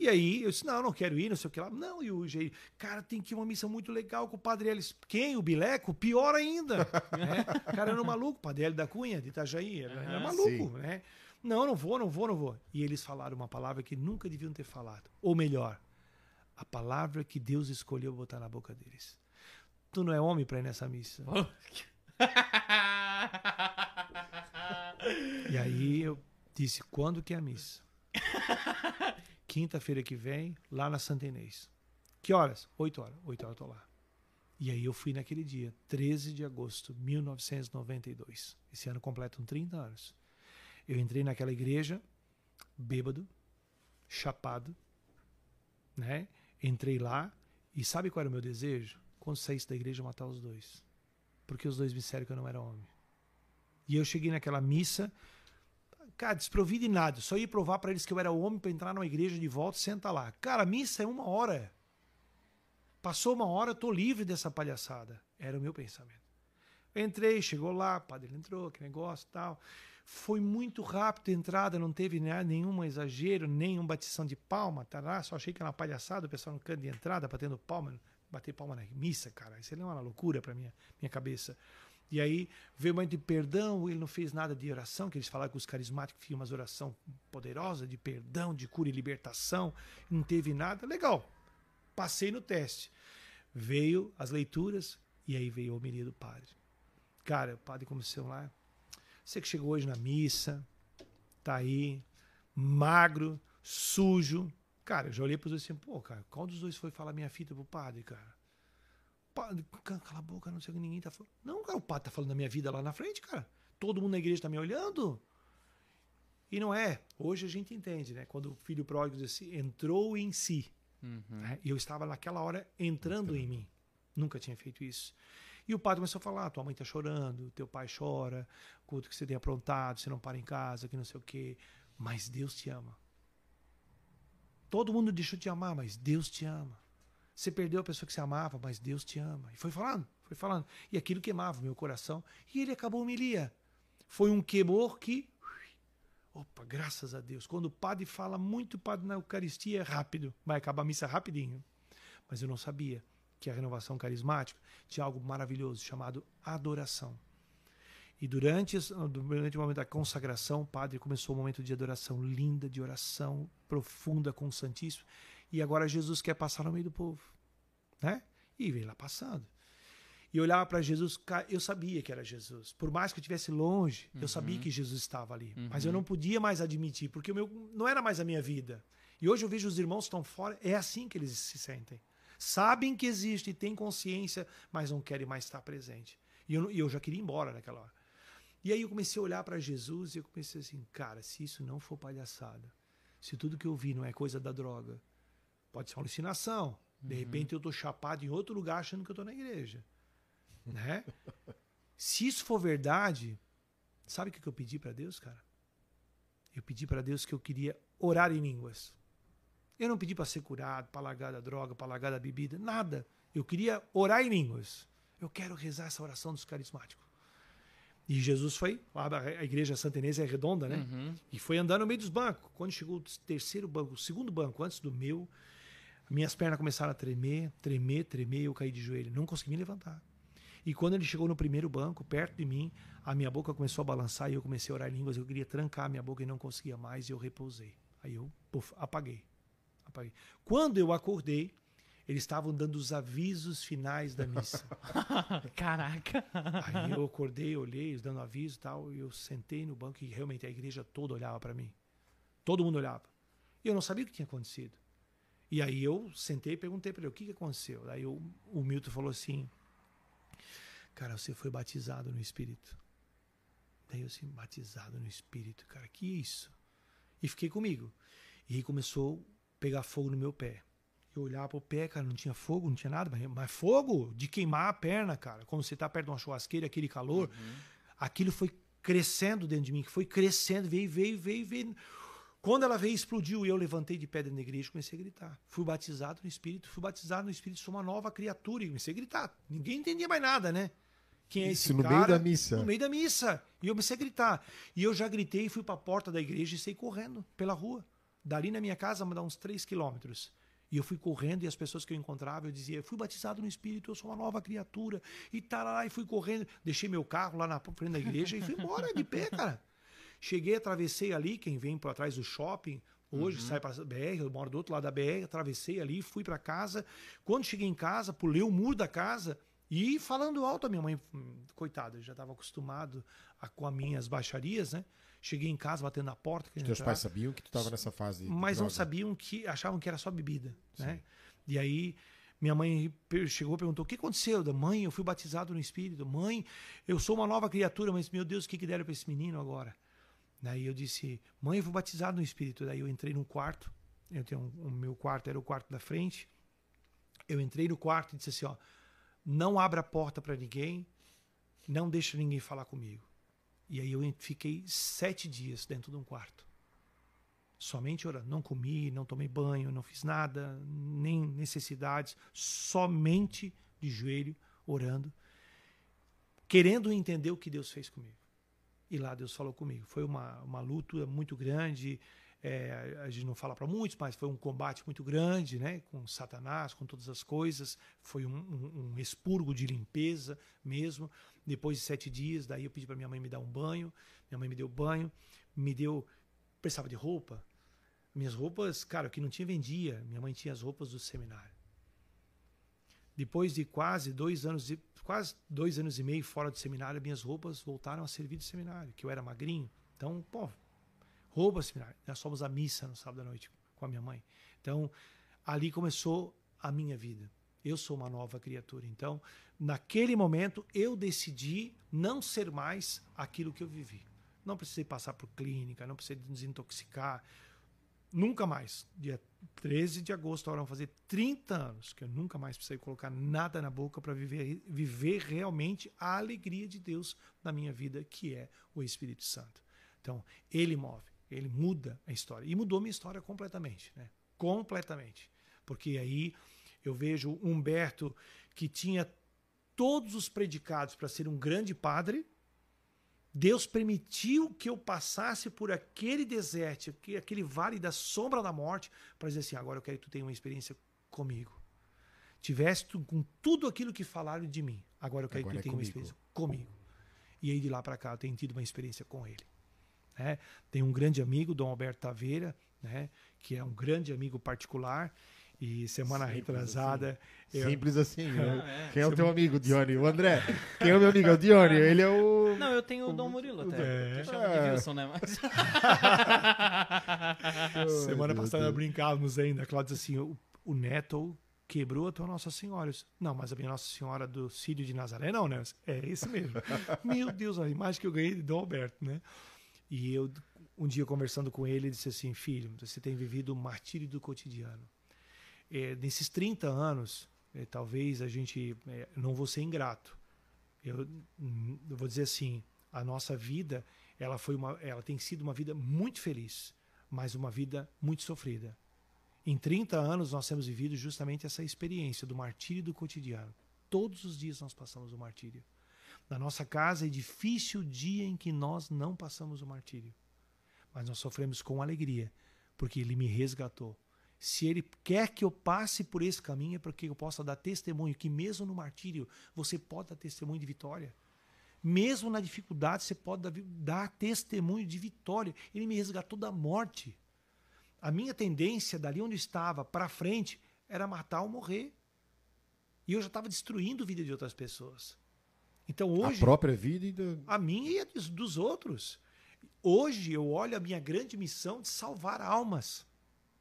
E aí eu disse, não, não quero ir, não sei o que lá. Não, e o Jair, cara, tem que ir uma missão muito legal com o Padre Elis. Quem? O Bileco? Pior ainda. né? O cara era um maluco, o Padre Elis da Cunha, de Itajaí. Era, era maluco, sim. né? Não, não vou, não vou, não vou. E eles falaram uma palavra que nunca deviam ter falado. Ou melhor, a palavra que Deus escolheu botar na boca deles. Tu não é homem para ir nessa missa. e aí eu disse, quando que é a missa? quinta-feira que vem, lá na Santa Inês. Que horas? 8 horas. 8 horas eu tô lá. E aí eu fui naquele dia, 13 de agosto de 1992. Esse ano completam 30 anos. Eu entrei naquela igreja, bêbado, chapado, né? Entrei lá e sabe qual era o meu desejo? Quando saísse da igreja, matar os dois. Porque os dois me disseram que eu não era homem. E eu cheguei naquela missa, Cara, desprovido de nada. Só ia provar para eles que eu era homem para entrar numa igreja de volta senta lá. Cara, missa é uma hora. Passou uma hora, eu tô livre dessa palhaçada. Era o meu pensamento. entrei, chegou lá, o padre entrou, que negócio tal. Foi muito rápido a entrada, não teve né, nenhum exagero, nenhum batição de palma, tá lá. Só achei que era uma palhaçada, o pessoal no canto de entrada, batendo palma, bater palma na missa, cara. Isso é uma loucura para minha minha cabeça. E aí veio o momento de perdão, ele não fez nada de oração, que eles falaram que os carismáticos tinham umas oração poderosa de perdão, de cura e libertação, não teve nada. Legal. Passei no teste. Veio as leituras e aí veio a homilia do padre. Cara, o padre começou lá. Você que chegou hoje na missa, tá aí, magro, sujo. Cara, eu já olhei para os dois assim, pô, cara, qual dos dois foi falar minha fita pro padre, cara? Cala a boca, não sei o que ninguém tá falando. Não, cara, o padre tá falando da minha vida lá na frente, cara. Todo mundo na igreja tá me olhando. E não é. Hoje a gente entende, né? Quando o filho pródigo diz assim, entrou em si. Uhum. Né? E eu estava naquela hora entrando em mim. Nunca tinha feito isso. E o padre começou a falar: tua mãe tá chorando, teu pai chora, culto que você tem aprontado, você não para em casa, que não sei o quê. Mas Deus te ama. Todo mundo deixou de te amar, mas Deus te ama. Você perdeu a pessoa que você amava, mas Deus te ama. E foi falando, foi falando. E aquilo queimava o meu coração. E ele acabou homilia. Foi um queimor que. Opa, graças a Deus. Quando o padre fala muito, padre na Eucaristia é rápido. Vai acabar a missa rapidinho. Mas eu não sabia que a renovação carismática tinha algo maravilhoso chamado adoração. E durante, durante o momento da consagração, o padre começou um momento de adoração linda, de oração profunda com o Santíssimo. E agora Jesus quer passar no meio do povo. Né? E veio lá passando. E eu olhava para Jesus, eu sabia que era Jesus. Por mais que eu estivesse longe, uhum. eu sabia que Jesus estava ali. Uhum. Mas eu não podia mais admitir, porque o meu não era mais a minha vida. E hoje eu vejo os irmãos estão fora, é assim que eles se sentem. Sabem que existe, têm consciência, mas não querem mais estar presente. E eu, eu já queria ir embora naquela hora. E aí eu comecei a olhar para Jesus e eu comecei assim, cara, se isso não for palhaçada, se tudo que eu vi não é coisa da droga, pode ser uma alucinação. De uhum. repente eu tô chapado em outro lugar achando que eu tô na igreja. Né? se isso for verdade, sabe o que eu pedi para Deus, cara? Eu pedi para Deus que eu queria orar em línguas. Eu não pedi para ser curado, para largar da droga, para largar da bebida, nada. Eu queria orar em línguas. Eu quero rezar essa oração dos carismáticos. E Jesus foi, a igreja Santa Inês é redonda, né? Uhum. E foi andando no meio dos bancos. Quando chegou o terceiro banco, o segundo banco, antes do meu, minhas pernas começaram a tremer, tremer, tremer, e eu caí de joelho. Não consegui me levantar. E quando ele chegou no primeiro banco, perto de mim, a minha boca começou a balançar e eu comecei a orar em línguas. Eu queria trancar a minha boca e não conseguia mais e eu repousei. Aí eu puf, apaguei. apaguei. Quando eu acordei, eles estavam dando os avisos finais da missa. Caraca! Aí eu acordei, olhei, eles dando aviso e tal, e eu sentei no banco e realmente a igreja toda olhava para mim. Todo mundo olhava. E eu não sabia o que tinha acontecido. E aí eu sentei e perguntei para ele o que, que aconteceu. Daí o, o Milton falou assim: Cara, você foi batizado no Espírito. Daí eu assim, batizado no Espírito, cara, que isso? E fiquei comigo. E aí começou a pegar fogo no meu pé. Eu olhava pro pé, cara, não tinha fogo, não tinha nada, mas fogo de queimar a perna, cara. Quando você tá perto de uma churrasqueira, aquele calor, uhum. aquilo foi crescendo dentro de mim, que foi crescendo, veio, veio, veio, veio. Quando ela veio, explodiu e eu levantei de dentro da igreja e comecei a gritar. Fui batizado no Espírito, fui batizado no Espírito, sou uma nova criatura. E comecei a gritar. Ninguém entendia mais nada, né? Quem é Isso esse no meio da missa. No meio da missa. E eu comecei a gritar. E eu já gritei e fui para a porta da igreja e saí correndo pela rua. Dali na minha casa, dá uns 3 quilômetros. E eu fui correndo e as pessoas que eu encontrava, eu dizia, fui batizado no Espírito, eu sou uma nova criatura. E lá e fui correndo. Deixei meu carro lá na frente da igreja e fui embora de pé, cara. Cheguei, atravessei ali, quem vem por trás do shopping, hoje uhum. sai para BR, eu moro do outro lado da BR, atravessei ali, fui para casa. Quando cheguei em casa, pulei o muro da casa e falando alto, a minha mãe, hum, coitada, já estava acostumado a, com as minhas baixarias, né? Cheguei em casa batendo na porta. Os teus entrar. pais sabiam que tu estava nessa fase. Mas não sabiam que, achavam que era só bebida, Sim. né? E aí minha mãe chegou e perguntou: o que aconteceu? Da mãe, eu fui batizado no Espírito. Mãe, eu sou uma nova criatura, mas meu Deus, o que, que deram para esse menino agora? Daí eu disse: mãe, eu fui batizado no Espírito. Daí eu entrei num quarto. Eu tenho um, o meu quarto era o quarto da frente. Eu entrei no quarto e disse assim: ó, não abra a porta para ninguém, não deixa ninguém falar comigo. E aí eu fiquei sete dias dentro de um quarto. Somente orando. Não comi, não tomei banho, não fiz nada, nem necessidades. Somente de joelho, orando, querendo entender o que Deus fez comigo. E lá Deus falou comigo. Foi uma, uma luta muito grande. É, a gente não fala para muitos, mas foi um combate muito grande, né? Com Satanás, com todas as coisas. Foi um, um, um expurgo de limpeza mesmo. Depois de sete dias, daí eu pedi para minha mãe me dar um banho. Minha mãe me deu banho, me deu. Precisava de roupa. Minhas roupas, cara, que não tinha vendia. Minha mãe tinha as roupas do seminário. Depois de quase dois anos, quase dois anos e meio fora do seminário, minhas roupas voltaram a servir de seminário, que eu era magrinho. Então, pô, roupas seminário. Nós fomos à missa no sábado à noite com a minha mãe. Então, ali começou a minha vida. Eu sou uma nova criatura. Então, naquele momento, eu decidi não ser mais aquilo que eu vivi. Não precisei passar por clínica, não precisei desintoxicar. nunca mais. Dia 13 de agosto, agora vão fazer 30 anos que eu nunca mais precisei colocar nada na boca para viver, viver realmente a alegria de Deus na minha vida, que é o Espírito Santo. Então, ele move, ele muda a história. E mudou minha história completamente, né? Completamente. Porque aí eu vejo Humberto que tinha todos os predicados para ser um grande padre, Deus permitiu que eu passasse por aquele deserto, aquele vale da sombra da morte, para dizer assim: agora eu quero que tu tenha uma experiência comigo. Tivesse tu, com tudo aquilo que falaram de mim, agora eu quero agora que tu é tenha comigo. uma experiência comigo. E aí de lá para cá eu tenho tido uma experiência com ele. Né? Tem um grande amigo, Dom Alberto Taveira, né? que é um grande amigo particular, e semana Simples retrasada. Assim. Eu... Simples assim. Né? Ah, é. Quem é o teu amigo, Dione? O André. Quem é o meu amigo? É o Dione. Ele é o. Não, eu tenho o Dom Murilo até. É. de é. Wilson, né? Mas... semana passada brincávamos ainda. Cláudio disse assim: o, o Neto quebrou a tua Nossa Senhora. Não, mas a minha Nossa Senhora do Círio de Nazaré, não, né? É esse mesmo. Meu Deus, a imagem que eu ganhei de Dom Alberto, né? E eu, um dia conversando com ele, disse assim: Filho, você tem vivido o martírio do cotidiano é, nesses 30 anos, é, talvez a gente é, não vou ser ingrato. Eu, eu, vou dizer assim, a nossa vida, ela foi uma, ela tem sido uma vida muito feliz, mas uma vida muito sofrida. Em 30 anos nós temos vivido justamente essa experiência do martírio do cotidiano. Todos os dias nós passamos o martírio. Na nossa casa é difícil o dia em que nós não passamos o martírio. Mas nós sofremos com alegria, porque ele me resgatou se ele quer que eu passe por esse caminho, é porque eu possa dar testemunho que, mesmo no martírio, você pode dar testemunho de vitória. Mesmo na dificuldade, você pode dar, dar testemunho de vitória. Ele me resgatou da morte. A minha tendência, dali onde eu estava para frente, era matar ou morrer. E eu já estava destruindo a vida de outras pessoas. Então hoje. A própria vida e do... A minha e a dos, dos outros. Hoje eu olho a minha grande missão de salvar almas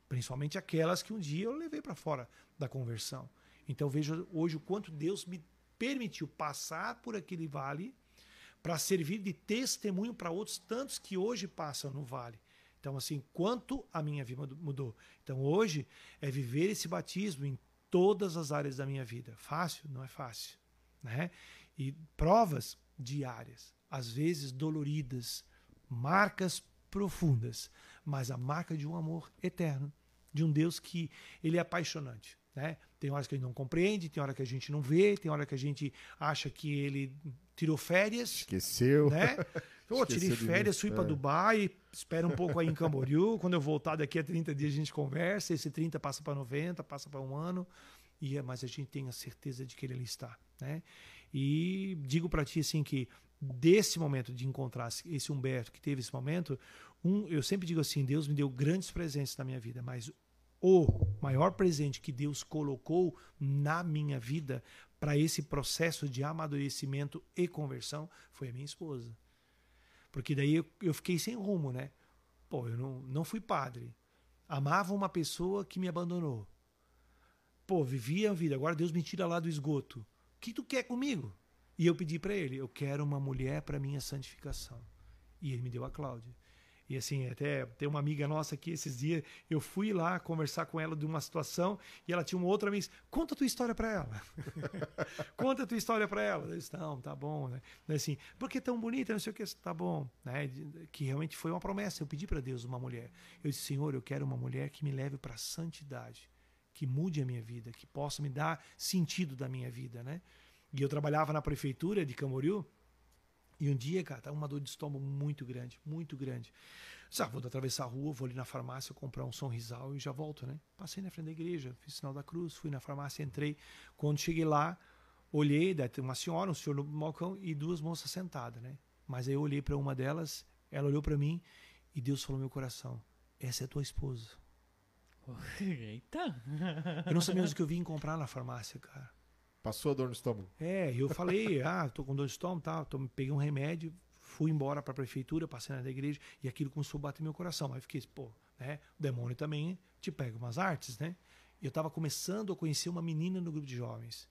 principalmente aquelas que um dia eu levei para fora da conversão. Então vejo hoje o quanto Deus me permitiu passar por aquele vale para servir de testemunho para outros tantos que hoje passam no vale. Então assim, quanto a minha vida mudou. Então hoje é viver esse batismo em todas as áreas da minha vida. Fácil? Não é fácil, né? E provas diárias, às vezes doloridas, marcas profundas, mas a marca de um amor eterno de um Deus que ele é apaixonante. Né? Tem horas que a gente não compreende, tem hora que a gente não vê, tem hora que a gente acha que ele tirou férias. Esqueceu. Né? Eu tirei férias, fui para é. Dubai, espera um pouco aí em Camboriú. Quando eu voltar daqui a 30 dias a gente conversa. Esse 30 passa para 90, passa para um ano. E é, mas a gente tem a certeza de que ele ali está. Né? E digo para ti assim que desse momento de encontrar esse Humberto que teve esse momento, um, eu sempre digo assim, Deus me deu grandes presentes na minha vida, mas o maior presente que Deus colocou na minha vida para esse processo de amadurecimento e conversão foi a minha esposa. Porque daí eu, eu fiquei sem rumo, né? Pô, eu não, não fui padre. Amava uma pessoa que me abandonou. Pô, vivia a vida, agora Deus me tira lá do esgoto. O que tu quer comigo? E eu pedi para ele, eu quero uma mulher para minha santificação. E ele me deu a Cláudia. E assim, até tem uma amiga nossa aqui esses dias, eu fui lá conversar com ela de uma situação e ela tinha uma outra amiga, conta a tua história para ela. conta a tua história para ela. Eu disse, não, tá bom, né? Assim, porque é tão bonita, não sei o que, tá bom, né? Que realmente foi uma promessa. Eu pedi para Deus uma mulher. Eu disse, Senhor, eu quero uma mulher que me leve para santidade, que mude a minha vida, que possa me dar sentido da minha vida, né? E eu trabalhava na prefeitura de Camboriú, e um dia, cara, tava uma dor de estômago muito grande, muito grande. Já ah, vou atravessar a rua, vou ali na farmácia comprar um sonrisal e já volto, né? Passei na frente da igreja, fiz sinal da cruz, fui na farmácia, entrei. Quando cheguei lá, olhei, daí tem uma senhora, um senhor no balcão e duas moças sentadas, né? Mas aí eu olhei para uma delas, ela olhou para mim e Deus falou no meu coração: Essa é tua esposa. Eita! Eu não sabia o que eu vim comprar na farmácia, cara. Passou a dor no estômago? É, eu falei, ah, tô com dor no estômago, tá, tô, peguei um remédio, fui embora para a prefeitura, passei na igreja e aquilo começou a bater meu coração. Aí fiquei, pô, né? O demônio também te pega umas artes, né? Eu estava começando a conhecer uma menina no grupo de jovens.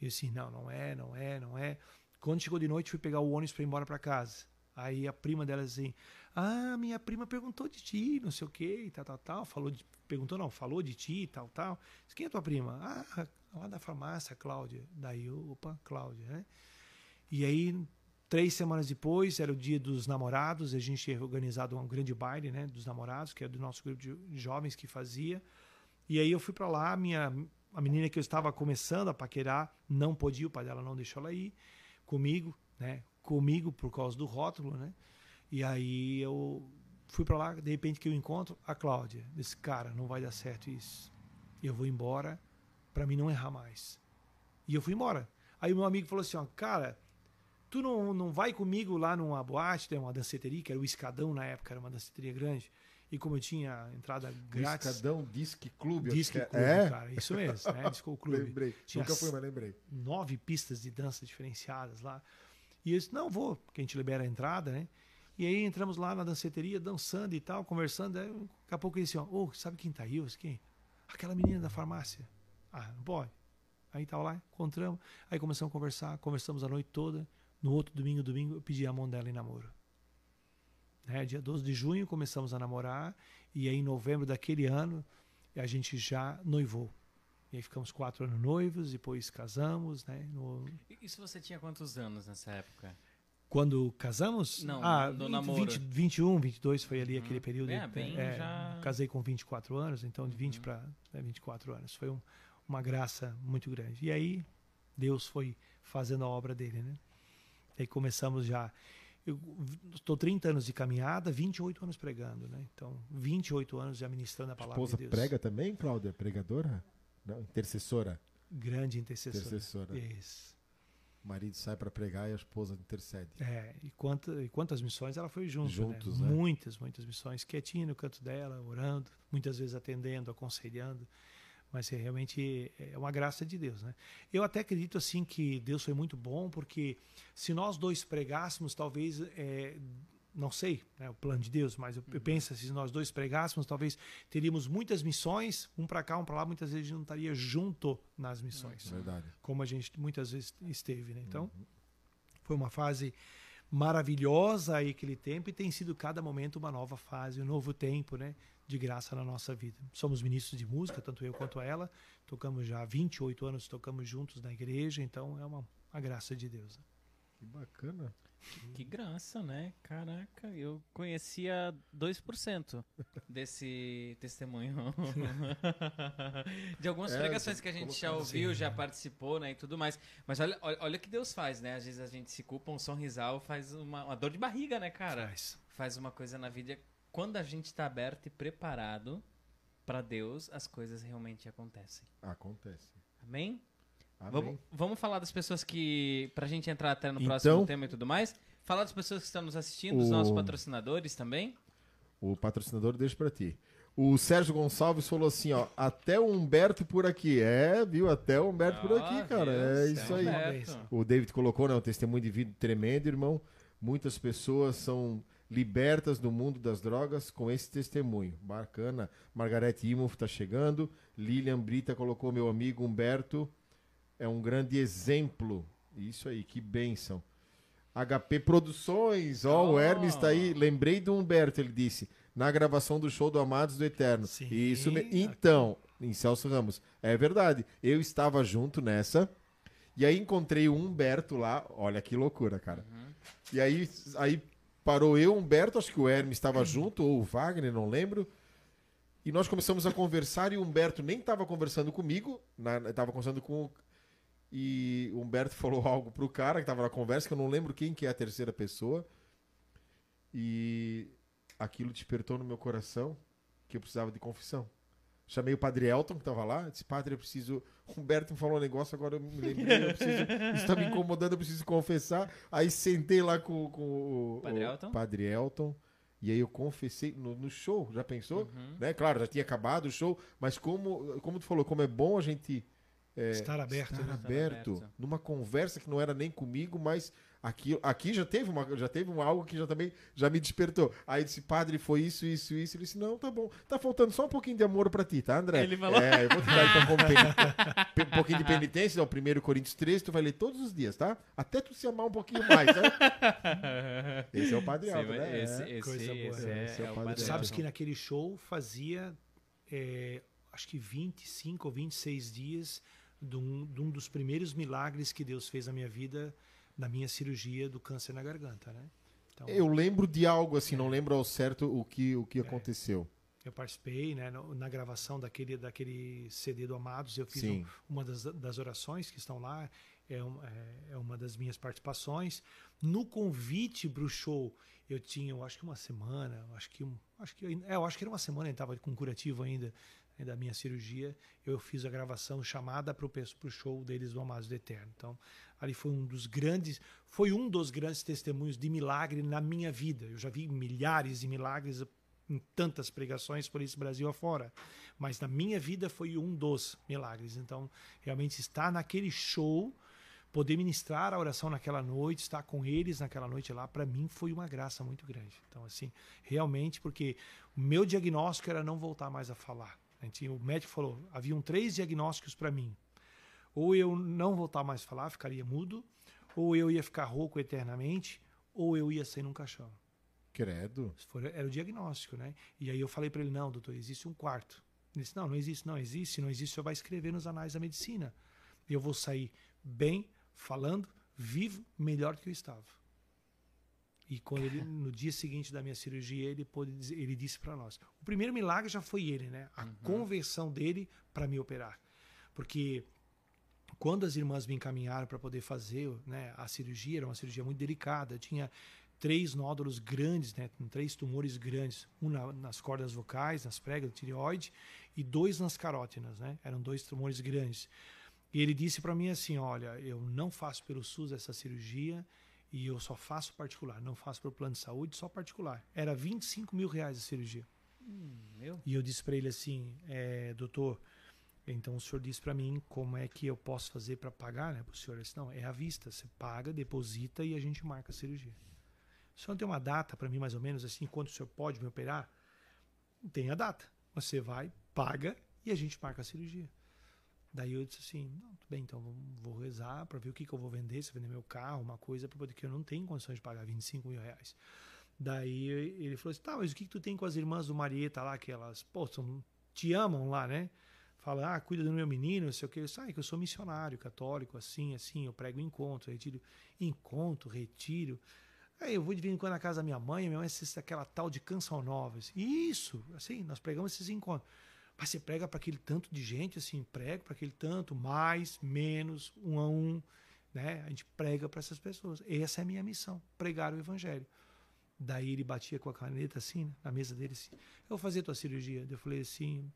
E eu assim, não, não é, não é, não é. Quando chegou de noite, fui pegar o ônibus para ir embora para casa. Aí a prima dela assim, ah, minha prima perguntou de ti, não sei o que, tal, tal, tal. Falou de, perguntou, não, falou de ti, tal, tal. Disse, Quem é tua prima? Ah, lá da farmácia, Cláudia. Daí, opa, Cláudia, né? E aí, três semanas depois, era o dia dos namorados, a gente tinha organizado um grande baile, né, dos namorados, que é do nosso grupo de jovens que fazia. E aí eu fui para lá, minha a menina que eu estava começando a paquerar não podia, o pai dela não deixou ela ir comigo, né? Comigo por causa do rótulo, né? E aí eu fui para lá, de repente que eu encontro a Cláudia. Disse, cara, não vai dar certo isso. Eu vou embora para mim não errar mais. E eu fui embora. Aí o meu amigo falou assim, ó, cara, tu não, não vai comigo lá numa boate, tem uma danceteria, que era o Escadão na época, era uma danceteria grande. E como eu tinha entrada grátis. Escadão Disque Clube. Disque que Clube, é. cara. Isso mesmo, né? Disco Clube. Lembrei. Tinha Nunca fui, mas lembrei. Nove pistas de dança diferenciadas lá. E eu disse, não, vou, porque a gente libera a entrada, né? E aí entramos lá na danceteria, dançando e tal, conversando. Aí, daqui a pouco ele disse, ó, ô, sabe quem tá aí? Eu disse, quem? Aquela menina da farmácia. Ah, não pode. Aí tava lá, encontramos. Aí começamos a conversar, conversamos a noite toda. No outro domingo, domingo, eu pedi a mão dela em namoro. Né? Dia 12 de junho começamos a namorar. E aí em novembro daquele ano, a gente já noivou. E aí ficamos quatro anos noivos, depois casamos, né? No- Isso você tinha quantos anos nessa época? Quando casamos? Não, ah, do 20, namoro. 20, 21, 22 foi ali Uhum. aquele período. É, bem já- Casei com 24 anos, então de 20 Uhum. para 24 anos. Foi um- uma graça muito grande. E aí Deus foi fazendo a obra dele, né? E aí começamos já. Eu estou 30 anos de caminhada, 28 anos pregando, né? Então, 28 anos já ministrando a palavra Esposa de Deus. prega também, Cláudia? Pregadora? Não, intercessora. Grande intercessor. Intercessora. Isso. O marido sai para pregar e a esposa intercede. É, e, quanta, e quantas missões ela foi junto, Juntos, né? né? Muitas, muitas missões, quietinha no canto dela, orando, muitas vezes atendendo, aconselhando, mas é, realmente é uma graça de Deus, né? Eu até acredito assim que Deus foi muito bom, porque se nós dois pregássemos, talvez, é, não sei, né, o plano de Deus, mas eu, eu penso se nós dois pregássemos, talvez teríamos muitas missões, um para cá, um para lá, muitas vezes a gente não estaria junto nas missões Verdade. como a gente muitas vezes esteve, né? Então, foi uma fase maravilhosa aí aquele tempo e tem sido cada momento uma nova fase, um novo tempo, né, de graça na nossa vida. Somos ministros de música, tanto eu quanto ela, tocamos já há 28 anos, tocamos juntos na igreja, então é uma, uma graça de Deus. né? Que bacana. Que graça, né? Caraca, eu conhecia 2% desse testemunho. De algumas É, pregações que a gente já ouviu, assim, já né? participou, né? E tudo mais. Mas olha, olha, o que Deus faz, né? Às vezes a gente se culpa, um sorrisal faz uma, uma dor de barriga, né, cara? Faz. Faz uma coisa na vida. Quando a gente tá aberto e preparado pra Deus, as coisas realmente acontecem. Acontece. Amém? Amém. Vamos, vamos falar das pessoas que. Pra gente entrar até no Então- próximo tema e tudo mais. Falar das pessoas que estão nos assistindo, dos nossos patrocinadores também. O patrocinador deixa pra ti. O Sérgio Gonçalves falou assim, ó, até o Humberto por aqui. É, viu? Até o Humberto por Ah, aqui, cara. viu? É isso aí. aberto. O David colocou, né, um testemunho de vida tremendo, irmão. Muitas pessoas são libertas do mundo das drogas com esse testemunho. Bacana. Margarete Imoff tá chegando. Lilian Brita colocou meu amigo Humberto. É um grande exemplo. Isso aí, que bênção. HP Produções, ó, o Oh. Hermes tá aí. Lembrei do Humberto, ele disse, na gravação do show do Amados do Eterno. Sim. Isso me... Então, em Celso Ramos, é verdade. Eu estava junto nessa. E aí encontrei o Humberto lá. Olha que loucura, cara. E aí, aí parou eu, Humberto, acho que o Hermes estava junto, ou o Wagner, não lembro. E nós começamos a conversar e o Humberto nem estava conversando comigo, estava conversando com. E o Humberto falou algo pro cara que estava na conversa, que eu não lembro quem que é a terceira pessoa. E aquilo despertou no meu coração que eu precisava de confissão. Chamei o Padre Elton, que estava lá, disse, Padre, eu preciso... O Humberto me falou um negócio, agora eu me lembrei, eu preciso... Isso está me incomodando, eu preciso confessar. Aí sentei lá com, com o, Padre o Elton? Padre Elton, e aí eu confessei no, no show, já pensou? Uhum. Né? Claro, já tinha acabado o show, mas como, como tu falou, como é bom a gente é, Estar aberto, estar né? aberto, aberto. numa conversa que não era nem comigo, mas Aqui, aqui já teve uma, já teve um algo que já também já me despertou. Aí disse, padre, foi isso, isso, isso. Ele disse, não, tá bom. Tá faltando só um pouquinho de amor pra ti, tá, André? Ele falou. É, eu vou te dar então como penitência. um pouquinho de penitência, é o 1 Coríntios 13, tu vai ler todos os dias, tá? Até tu se amar um pouquinho mais, né? Esse é o Padre Alto, né? esse, É. esse, Coisa boa. esse é, Esse é o é o padre. Sabes Alto. que naquele show fazia, é, acho que 25 ou 26 dias de um, de um dos primeiros milagres que Deus fez na minha vida, na minha cirurgia do câncer na garganta, né? Então, Eu lembro de algo assim, não lembro ao certo o que, o que aconteceu. eu participei né, na gravação daquele, daquele CD do Amados, eu fiz um- uma das, das orações que estão lá, é, um- é- é uma das minhas participações. No convite para o show, eu tinha, eu acho que uma semana, acho que, acho que, é, eu acho que era uma semana, eu estava com curativo ainda né, da minha cirurgia, eu fiz a gravação chamada para o show deles do Amados do Eterno. Então, ali foi um dos grandes, foi um dos grandes testemunhos de milagre na minha vida. Eu já vi milhares de milagres em tantas pregações por esse Brasil afora. Mas na minha vida foi um dos milagres. Então, realmente estar naquele show, poder ministrar a oração naquela noite, estar com eles naquela noite lá, para mim foi uma graça muito grande. Então, assim, realmente, porque o meu diagnóstico era não voltar mais a falar. A gente- O médico falou, haviam três diagnósticos para mim. Ou eu não voltar mais a falar, ficaria mudo, ou eu ia ficar rouco eternamente, ou eu ia sair num caixão. Credo. Foi- era o diagnóstico, né? E aí eu falei para ele, não, doutor, existe um quarto. Ele disse, não, não existe, não existe, não existe, senhor vai escrever nos anais da medicina. Eu vou sair bem, falando, vivo, melhor do que eu estava. E quando ele, no dia seguinte da minha cirurgia, ele, pôde dizer, ele disse para nós. O primeiro milagre já foi ele, né? A conversão dele para me operar. Porque quando as irmãs me encaminharam para poder fazer né, a cirurgia, era uma cirurgia muito delicada, tinha três nódulos grandes, né, três tumores grandes, um na- nas cordas vocais, nas pregas da tireoide, e dois nas carótinas, né? Eram dois tumores grandes. E ele disse para mim assim, olha, eu não faço pelo SUS essa cirurgia e eu só faço particular, não faço pelo plano de saúde, só particular. Era 25 mil reais a cirurgia. Meu. E eu disse para ele assim, é, doutor, então o senhor disse para mim como é que eu posso fazer para pagar, né? Para o senhor, disse, não, é à vista, você paga, deposita e a gente marca a cirurgia. O senhor não tem uma data para mim mais ou menos assim, quando o senhor pode me operar? Tem a data. Você vai, paga e a gente marca a cirurgia. Daí eu disse assim, não, tudo bem, então vou- rezar para ver o que, que eu vou vender, se vender meu carro, uma coisa, para poder que eu não tenho condições de pagar 25 mil reais. Daí ele falou assim, tá, mas o que, que tu tem com as irmãs do Marieta lá, que elas, pô, são, te amam lá, né? Fala, ah, cuida do meu menino, não sei o que. Eu disse, ah, é que eu sou missionário católico, assim, assim, eu prego encontro, retiro, encontro, retiro. Aí eu vou de vez em quando na casa da minha mãe, minha mãe assiste aquela tal de Canção Nova. assim, Isso, assim, nós pregamos esses encontros. Mas você prega para aquele tanto de gente, assim, prega para aquele tanto, mais, menos, um a um, né? A gente prega para essas pessoas. Essa é a minha missão, pregar o evangelho. Daí ele batia com a caneta assim, né, na mesa dele assim, eu vou fazer tua cirurgia. Eu falei assim,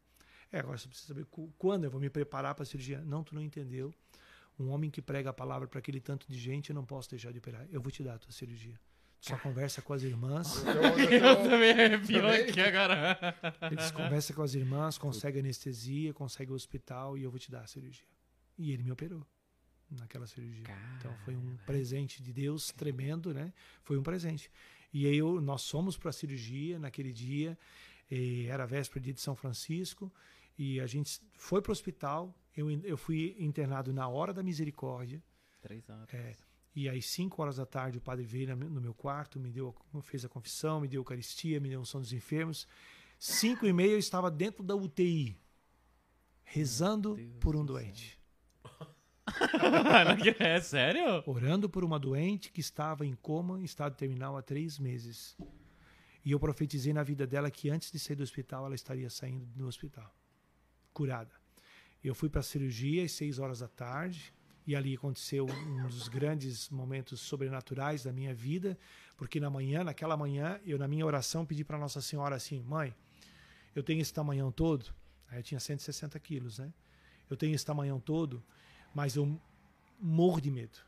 é, agora você precisa saber quando eu vou me preparar para a cirurgia. Não, tu não entendeu. Um homem que prega a palavra para aquele tanto de gente, eu não posso deixar de operar. Eu vou te dar a tua cirurgia. Só conversa com as irmãs. Eu também arrepiou Também? aqui agora. Eles conversa com as irmãs, consegue anestesia, consegue o hospital e eu vou te dar a cirurgia. E ele me operou naquela cirurgia. Então foi um presente de Deus tremendo, né? Foi um presente. E aí eu, nós fomos para a cirurgia naquele dia, era a véspera de São Francisco, e a gente foi para o hospital. Eu, eu fui internado na hora da misericórdia. Três horas. É, e às 5 horas da tarde o padre veio no meu quarto, me deu, fez a confissão, me deu a Eucaristia, me deu unção dos enfermos. 5 e meia eu estava dentro da UTI, rezando por um do doente. é sério? Orando por uma doente que estava em coma, em estado terminal há três meses. E eu profetizei na vida dela que antes de sair do hospital, ela estaria saindo do hospital, curada. Eu fui para a cirurgia às 6 horas da tarde, e ali aconteceu um dos grandes momentos sobrenaturais da minha vida, porque na manhã, naquela manhã, eu na minha oração pedi para Nossa Senhora assim, mãe, eu tenho esse tamanhão todo, aí eu tinha 160 quilos, né? Eu tenho esse tamanhão todo, mas eu morro de medo.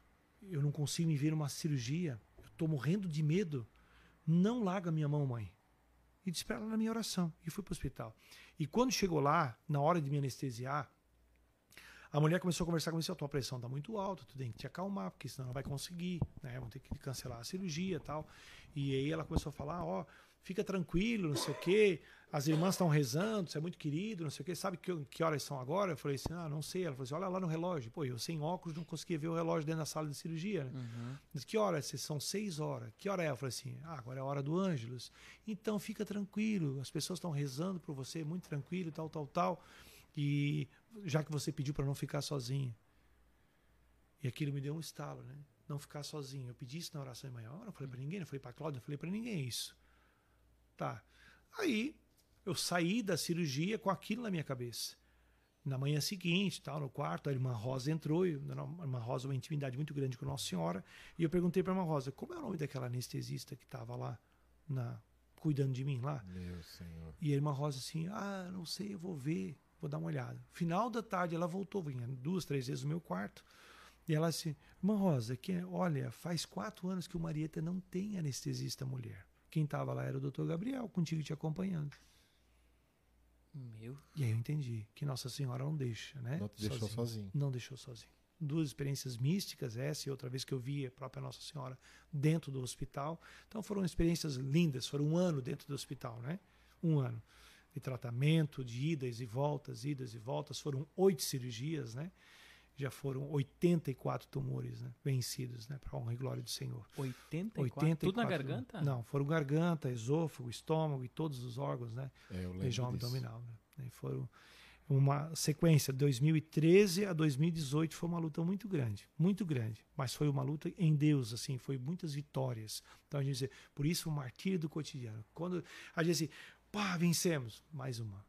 Eu não consigo me ver numa cirurgia, eu estou morrendo de medo. Não larga minha mão, mãe. E disse para ela na minha oração, e fui para o hospital. E quando chegou lá, na hora de me anestesiar, A mulher começou a conversar comigo, a tua pressão está muito alta, tu tem que te acalmar, porque senão não vai conseguir, né? Vamos ter que cancelar a cirurgia e tal. E aí ela começou a falar, ó, fica tranquilo, não sei o quê, as irmãs estão rezando, você é muito querido, não sei o quê, sabe que, que horas são agora? Eu falei assim, ah, não sei. Ela falou assim, olha lá no relógio. Pô, eu sem óculos não conseguia ver o relógio dentro da sala de cirurgia, né? Uhum. Disse, que horas? São seis horas. Que hora é? Eu falei assim, ah, agora é a hora do Ângelos. Então fica tranquilo, as pessoas estão rezando por você, muito tranquilo, tal, tal, tal. E já que você pediu para não ficar sozinho. E aquilo me deu um estalo, né? Não ficar sozinho. Eu pedi isso na oração de manhã. Eu não falei para ninguém, não falei para Cláudia, não falei para ninguém isso. Tá. Aí eu saí da cirurgia com aquilo na minha cabeça. Na manhã seguinte, tal, no quarto, a irmã Rosa entrou, e a irmã Rosa uma intimidade muito grande com Nossa Senhora, e eu perguntei para a irmã Rosa, como é o nome daquela anestesista que estava lá na cuidando de mim lá? Meu Senhor. E a irmã Rosa assim, ah, não sei, eu vou ver, vou dar uma olhada. Final da tarde ela voltou, vinha duas, três vezes no meu quarto, e ela assim, irmã Rosa, que, olha, faz quatro anos que o Marieta não tem anestesista mulher. Quem estava lá era o doutor Gabriel, contigo te acompanhando. Meu. E aí eu entendi que Nossa Senhora não deixa, né? Não te deixou sozinho. sozinho. Não deixou sozinho. Duas experiências místicas, essa e outra vez que eu vi a própria Nossa Senhora dentro do hospital. Então foram experiências lindas, foram um ano dentro do hospital, né? Um ano de tratamento, de idas e voltas, idas e voltas. Foram oito cirurgias, né? já foram 84 tumores né, vencidos, né, para honra e glória do Senhor. 84? 84 Tudo na garganta? Não, foram garganta, esôfago, estômago e todos os órgãos, né? É, região abdominal. Né, e foram uma sequência, 2013 a 2018 foi uma luta muito grande, muito grande, mas foi uma luta em Deus, assim, foi muitas vitórias. Então a gente diz, por isso o martírio do cotidiano. Quando a gente assim, pá, vencemos, mais uma,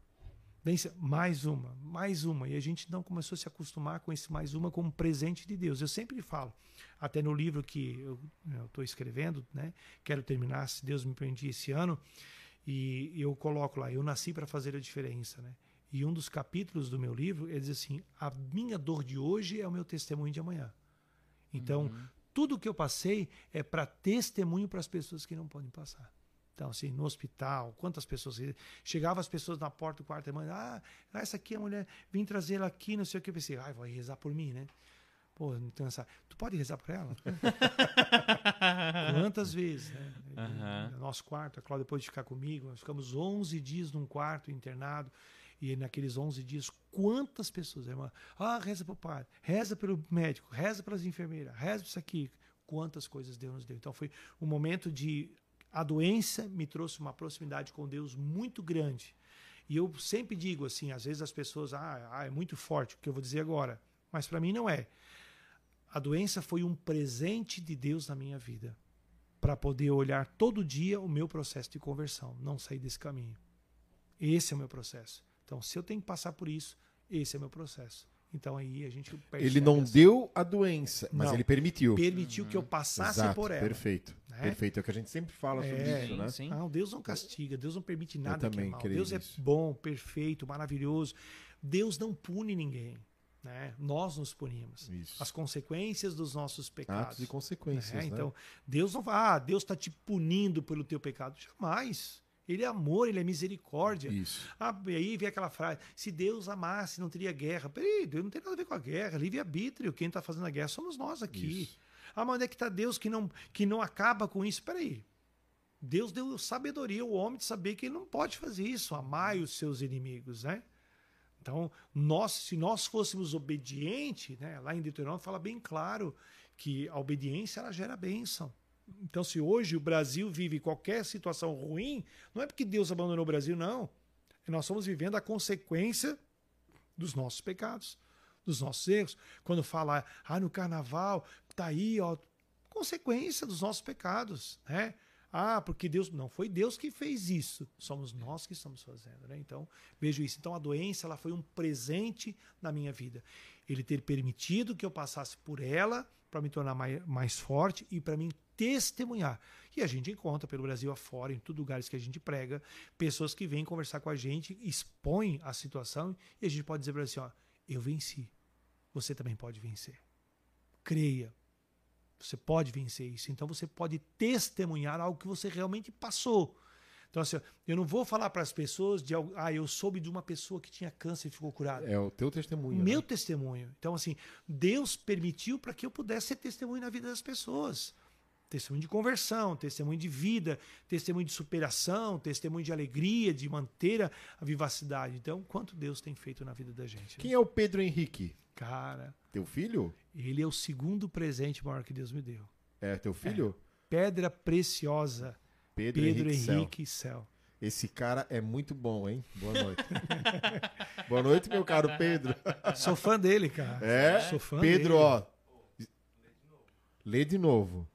Vence mais uma, mais uma. E a gente não começou a se acostumar com esse mais uma como presente de Deus. Eu sempre falo, até no livro que eu estou escrevendo, né? quero terminar, se Deus me permitir, esse ano, e eu coloco lá, eu nasci para fazer a diferença. Né? E um dos capítulos do meu livro, ele diz assim, a minha dor de hoje é o meu testemunho de amanhã. Então, uhum. tudo que eu passei é para testemunho para as pessoas que não podem passar. Então, assim, no hospital, quantas pessoas. Chegavam as pessoas na porta do quarto e mãe, ah, essa aqui é a mulher, vim trazer ela aqui, não sei o que. Eu pensei, ai, vai rezar por mim, né? Pô, então essa, tu pode rezar por ela? Quantas vezes, né? Uhum. No nosso quarto, a Cláudia depois de ficar comigo, nós ficamos 11 dias num quarto internado. E naqueles 11 dias, quantas pessoas, irmã? Ah, reza para o padre, reza pelo médico, reza pelas enfermeiras, reza isso aqui. Quantas coisas Deus nos deu. Então foi um momento de a doença me trouxe uma proximidade com Deus muito grande. E eu sempre digo assim, às vezes as pessoas, ah, ah é muito forte o que eu vou dizer agora, mas para mim não é. A doença foi um presente de Deus na minha vida, para poder olhar todo dia o meu processo de conversão, não sair desse caminho. Esse é o meu processo. Então, se eu tenho que passar por isso, esse é o meu processo. Então aí a gente Ele não essa... deu a doença, mas não, ele permitiu. Permitiu uhum. que eu passasse Exato, por ela. Perfeito. Né? Perfeito. É o que a gente sempre fala sobre é, isso, né? Sim. Não, Deus não castiga, Deus não permite nada que é mal. Deus é isso. é bom, perfeito, maravilhoso. Deus não pune ninguém. Né? Nós nos punimos. Isso. As consequências dos nossos pecados. Atos e consequências. Né? Né? Então, Deus não fala, ah, Deus está te punindo pelo teu pecado. Jamais. Ele é amor, ele é misericórdia. Isso. Ah, e aí vem aquela frase: se Deus amasse, não teria guerra. Peraí, Deus não tem nada a ver com a guerra. Livre-arbítrio. Quem está fazendo a guerra somos nós aqui. Isso. Ah, mas onde é que está Deus que não, que não acaba com isso? Peraí. Deus deu sabedoria ao homem de saber que ele não pode fazer isso. Amar os seus inimigos, né? Então, nós, se nós fôssemos obedientes, né, lá em Deuteronômio fala bem claro que a obediência ela gera bênção. Então, se hoje o Brasil vive qualquer situação ruim, não é porque Deus abandonou o Brasil, não. Nós estamos vivendo a consequência dos nossos pecados, dos nossos erros. Quando fala, ah, no carnaval, tá aí, ó, consequência dos nossos pecados, né? Ah, porque Deus não foi Deus que fez isso, somos nós que estamos fazendo, né? Então vejo isso. Então a doença ela foi um presente na minha vida. Ele ter permitido que eu passasse por ela para me tornar mais, mais forte e para mim testemunhar. E a gente encontra pelo Brasil afora, em todos os lugares que a gente prega, pessoas que vêm conversar com a gente, expõem a situação e a gente pode dizer para assim: ó, eu venci. Você também pode vencer. Creia. Você pode vencer isso. Então você pode testemunhar algo que você realmente passou. Então, assim, eu não vou falar para as pessoas de algo. Ah, eu soube de uma pessoa que tinha câncer e ficou curada. É o teu testemunho. Meu né? testemunho. Então, assim, Deus permitiu para que eu pudesse ser testemunho na vida das pessoas. Testemunho de conversão, testemunho de vida, testemunho de superação, testemunho de alegria, de manter a, a vivacidade. Então, quanto Deus tem feito na vida da gente. né? Quem é o Pedro Henrique? Cara, Teu filho? ele é o segundo presente maior que Deus me deu. É teu filho? Pedra preciosa, Pedro, Pedro Henrique, Cel. Henrique Céu. Esse cara é muito bom, hein? Boa noite. Boa noite, meu caro Pedro. Sou fã dele, cara. É? Sou fã Pedro, dele. ó. Lê de novo.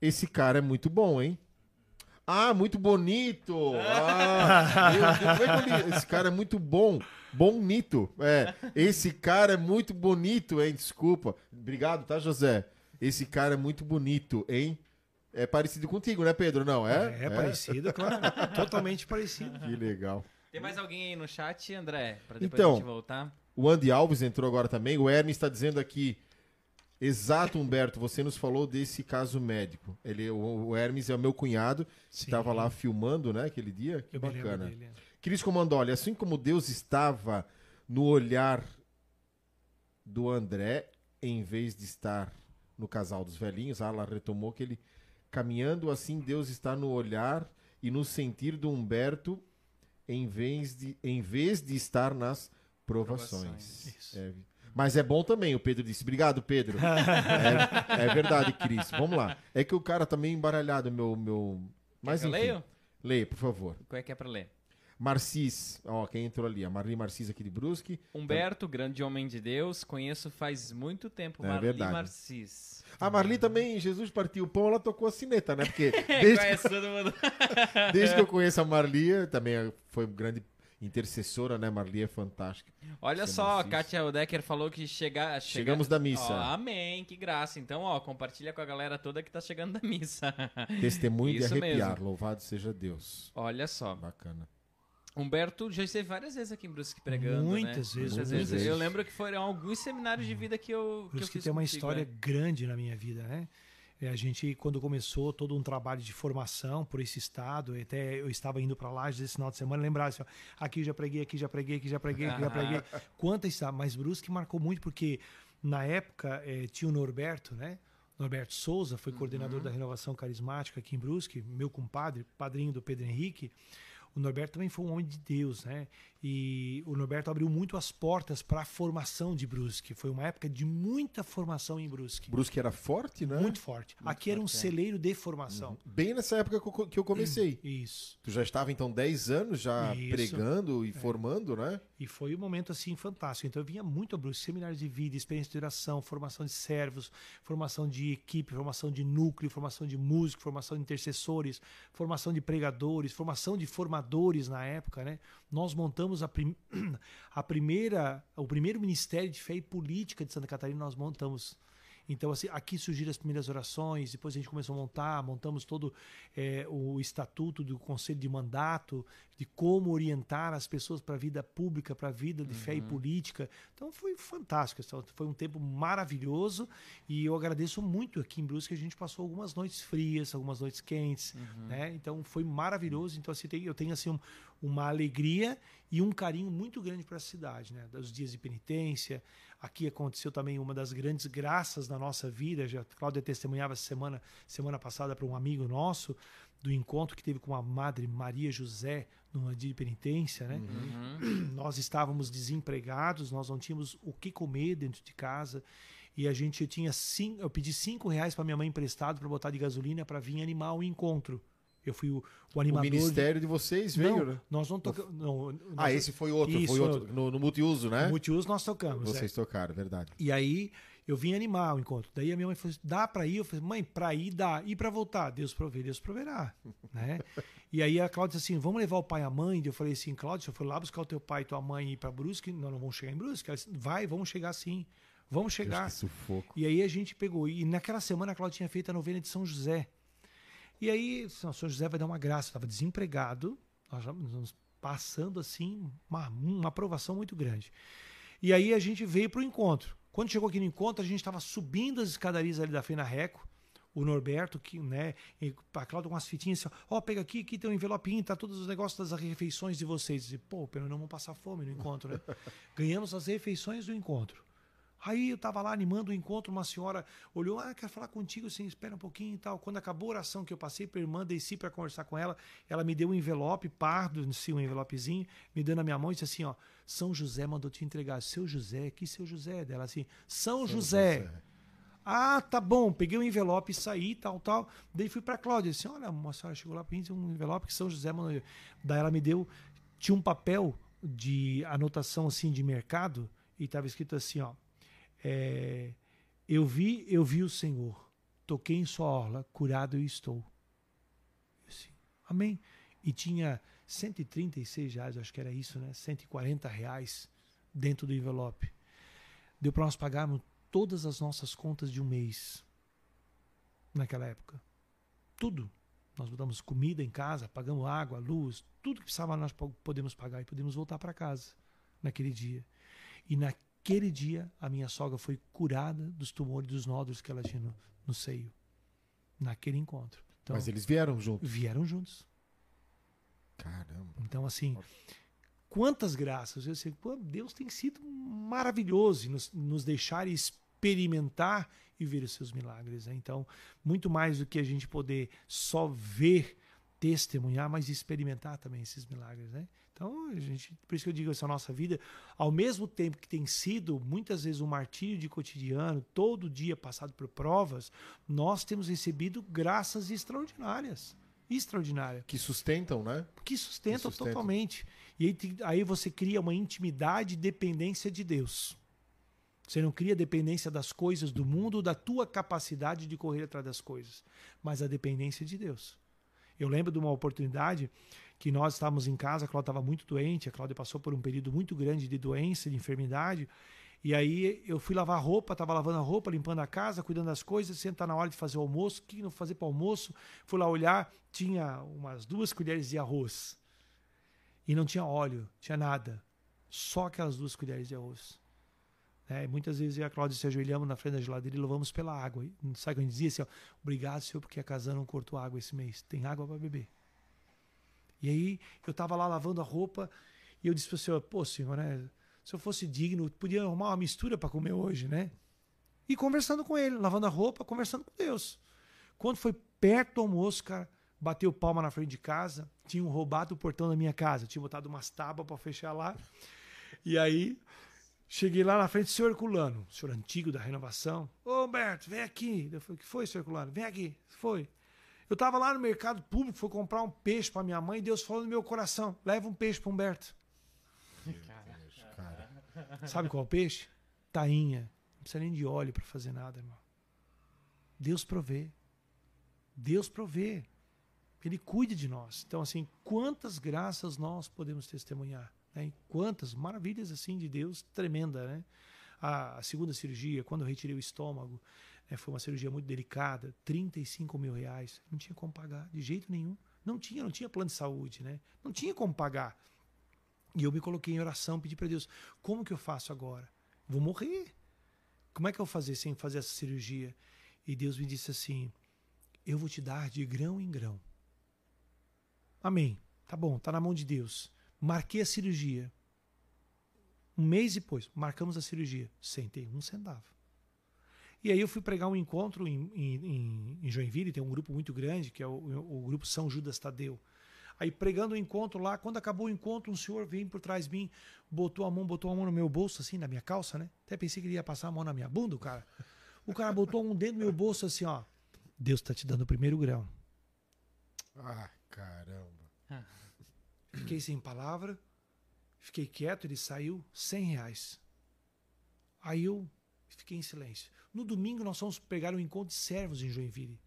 Esse cara é muito bom, hein? Ah, muito bonito! Ah, é eu? Esse cara é muito bom. Bonito. É. Esse cara é muito bonito, hein? Desculpa. Obrigado, tá, José? Esse cara é muito bonito, hein? É parecido contigo, né, Pedro? Não, é? É, parecido, claro. Totalmente parecido. Que legal. Tem mais alguém aí no chat, André? Pra depois Então. a gente voltar. O Andy Alves entrou agora também. O Hermes está dizendo aqui. Exato, Humberto, você nos falou desse caso médico. Ele, o, o Hermes é o meu cunhado, que Sim. estava lá filmando, né, aquele dia. Que Eu bacana. dele. Cris Comandoli, assim como Deus estava no olhar do André, em vez de estar no casal dos velhinhos, ah, ela retomou que ele caminhando assim, Deus está no olhar e no sentir do Humberto, em vez de, em vez de estar nas provações. Provações. Isso. É, mas é bom também, o Pedro disse. Obrigado, Pedro. é, é verdade, Cris. Vamos lá. É que o cara tá meio embaralhado, meu. meu... Mas Quer que eu enfim. leio? Leia, por favor. Qual é que é pra ler? Marcis, ó, quem entrou ali? A Marli Marcis aqui de Brusque. Humberto, grande homem de Deus, conheço faz muito tempo. É Marli verdade. Marcis. A Marli também, Jesus partiu o pão, ela tocou a sineta, né? Porque É, desde, conhece todo mundo. desde que eu conheço a Marli, também foi grande intercessora, né? Marli é fantástica. Olha Você só. Kátia Odecker falou que chega, chega... Chegamos da missa. Ó, amém, que graça. Então, ó, compartilha com a galera toda que tá chegando da missa. Testemunho Isso de arrepiar. mesmo. Louvado seja Deus. Olha só. Bacana. Humberto já esteve várias vezes aqui em Brusque pregando, Muitas né? vezes, Muitas vezes. vezes. Eu lembro que foram alguns seminários de vida que eu, Por que eu isso que fiz tem uma contigo, história né? grande na minha vida, né? É, a gente, quando começou todo um trabalho de formação por esse estado, até eu estava indo para lá esse final de semana, lembrava assim, ó, aqui já preguei, aqui já preguei, aqui já preguei, aqui já preguei. Quanta está, mas Brusque marcou muito porque na época eh, tinha o Norberto, né? Norberto Souza foi coordenador da renovação carismática aqui em Brusque, meu compadre, padrinho do Pedro Henrique. O Norberto também foi um homem de Deus, né? E o Norberto abriu muito as portas para a formação de Brusque. Foi uma época de muita formação em Brusque. Brusque era forte, né? Muito forte. Aqui era um forte, é. celeiro de formação. Bem nessa época que eu- comecei. Isso. Tu já estava, então, 10 anos já Isso. pregando e formando, né? E foi um momento assim fantástico. Então eu vinha muito a Brusque, seminários de vida, experiência de oração, formação de servos, formação de equipe, formação de núcleo, formação de músico, formação de intercessores, formação de pregadores, formação de formadores na época, né? Nós montamos a, prim... a primeira, o primeiro ministério de fé e política de Santa Catarina, nós montamos. Então, assim, aqui surgiram as primeiras orações, depois a gente começou a montar, montamos todo eh, o estatuto do Conselho de Mandato, de como orientar as pessoas para a vida pública, para a vida de fé e política. Então, foi fantástico. então, Foi um tempo maravilhoso e eu agradeço muito aqui em Brusque. A gente passou algumas noites frias, algumas noites quentes, né? Então, foi maravilhoso. Então, assim, eu tenho, assim, um- uma alegria e um carinho muito grande para a cidade, né? Dos dias de penitência. Aqui aconteceu também uma das grandes graças da nossa vida. Já a Cláudia testemunhava semana, semana passada para um amigo nosso do encontro que teve com a Madre Maria José numa dia de penitência, né? Uhum. Nós estávamos desempregados, nós não tínhamos o que comer dentro de casa e a gente tinha cinco, eu pedi cinco reais para minha mãe emprestado para botar de gasolina para vir animar o encontro. Eu fui o, o O animador. de- ministério de vocês veio, não, né? nós não tocamos. não, Ah, nós- esse foi outro, Isso, foi outro. No, no multiuso, né? multiuso nós tocamos. é. Vocês tocaram, verdade. E aí eu vim animar o encontro. Daí a minha mãe falou: assim, dá pra ir? Eu falei: mãe, pra ir dá. E pra voltar? Deus provê, Deus proverá. né? E aí a Cláudia disse assim: vamos levar o pai e a mãe? Eu falei assim: Cláudia, se eu for lá buscar o teu pai e tua mãe e ir pra Brusque, nós não vamos chegar em Brusque. Ela disse, Vai, vamos chegar sim. Vamos chegar. Deus, que sufoco. E aí a gente pegou. E naquela semana a Cláudia tinha feito a novena de São José. E aí, São São José vai dar uma graça. Eu estava desempregado, nós já nos passando assim, uma, uma aprovação muito grande. E aí a gente veio para o encontro. Quando chegou aqui no encontro, a gente estava subindo as escadarias ali da Fena Reco. o Norberto, que, né, a Cláudia com umas fitinhas assim, ó, oh, pega aqui, aqui tem um envelopinho, tá todos os negócios das refeições de vocês. E, pô, pelo não vamos passar fome no encontro, né? Ganhamos as refeições do encontro. Aí eu tava lá animando o encontro, uma senhora olhou, ah, quero falar contigo, assim, espera um pouquinho e tal. Quando acabou a oração que eu passei para irmã, desci para conversar com ela, ela me deu um envelope pardo, assim, um envelopezinho, me dando na minha mão e disse assim, ó, São José mandou te entregar. Seu José, que seu José? Dela assim, São, São José. José. Ah, tá bom. Peguei o um envelope e saí, tal, tal. Daí fui para Cláudia, disse, olha, uma senhora chegou lá, pediu um envelope que São José mandou. Daí ela me deu, tinha um papel de anotação, assim, de mercado, e estava escrito assim, ó, é, eu vi, eu vi o Senhor, toquei em sua orla, curado eu estou. Assim, amém. E tinha 136 reais, acho que era isso, né? 140 reais dentro do envelope. Deu para nós pagarmos todas as nossas contas de um mês naquela época. Tudo. Nós botamos comida em casa, pagamos água, luz, tudo que precisava nós podemos pagar e podemos voltar para casa naquele dia. E naquele Naquele dia, a minha sogra foi curada dos tumores, dos nódulos que ela tinha no, no seio. Naquele encontro. Então, Mas eles vieram juntos? Vieram juntos. Caramba. Então, assim, quantas graças. Eu sei, pô, Deus tem sido maravilhoso em nos, nos deixar experimentar e ver os seus milagres. Né? Então, muito mais do que a gente poder só ver, testemunhar, mas experimentar também esses milagres. Né? Então, a gente, por isso que eu digo essa nossa vida, ao mesmo tempo que tem sido muitas vezes um martírio de cotidiano, todo dia passado por provas, nós temos recebido graças extraordinárias. Extraordinárias. Que sustentam, né? Que sustentam, que sustentam. totalmente. E aí, aí você cria uma intimidade e dependência de Deus. Você não cria dependência das coisas do mundo, da tua capacidade de correr atrás das coisas, mas a dependência de Deus. Eu lembro de uma oportunidade que nós estávamos em casa, a Cláudia estava muito doente, a Cláudia passou por um período muito grande de doença, de enfermidade. E aí eu fui lavar roupa, estava lavando a roupa, limpando a casa, cuidando das coisas, sentar na hora de fazer o almoço, o que não fazer para almoço? Fui lá olhar, tinha umas duas colheres de arroz. E não tinha óleo, tinha nada. Só aquelas duas colheres de arroz. É, muitas vezes eu e a Cláudia se ajoelhamos na frente da geladeira e louvamos pela água. Sabe o que a gente dizia assim? Ó, Obrigado, Senhor, porque a casa não cortou água esse mês. Tem água para beber. E aí eu estava lá lavando a roupa e eu disse para o senhor, pô, senhor, né? Se eu fosse digno, podia arrumar uma mistura para comer hoje, né? E conversando com ele, lavando a roupa, conversando com Deus. Quando foi perto do almoço, cara, bateu palma na frente de casa, tinham roubado o portão da minha casa, tinha botado umas tábuas para fechar lá. E aí cheguei lá na frente, senhor Herculano, senhor antigo da renovação. Ô Humberto, vem aqui. Eu falei, que foi, senhor Herculano? Vem aqui. Foi. Eu estava lá no mercado público, fui comprar um peixe para minha mãe e Deus falou no meu coração: leva um peixe para Humberto. Cara. Sabe qual é o peixe? Tainha. Não precisa nem de óleo para fazer nada, irmão. Deus provê. Deus provê. Ele cuida de nós. Então, assim, quantas graças nós podemos testemunhar? Né? Quantas maravilhas assim de Deus tremenda, né? A, a segunda cirurgia, quando eu retirei o estômago, é, foi uma cirurgia muito delicada, 35 mil reais. Não tinha como pagar, de jeito nenhum. Não tinha, não tinha plano de saúde, né? Não tinha como pagar. E eu me coloquei em oração, pedi para Deus: como que eu faço agora? Vou morrer. Como é que eu vou fazer sem fazer essa cirurgia? E Deus me disse assim: eu vou te dar de grão em grão. Amém. Tá bom, tá na mão de Deus. Marquei a cirurgia. Um mês depois, marcamos a cirurgia. Sentei um centavo. E aí eu fui pregar um encontro em, em, em Joinville, tem um grupo muito grande, que é o, o grupo São Judas Tadeu. Aí pregando o encontro lá, quando acabou o encontro, um senhor veio por trás de mim, botou a mão, botou a mão no meu bolso, assim, na minha calça, né? Até pensei que ele ia passar a mão na minha bunda, o cara. O cara botou um dentro do meu bolso, assim, ó. Deus tá te dando o primeiro grão. Ah, caramba. Fiquei sem palavra, fiquei quieto, ele saiu, cem reais. Aí eu fiquei em silêncio. No domingo nós fomos pegar um encontro de servos em Joinville.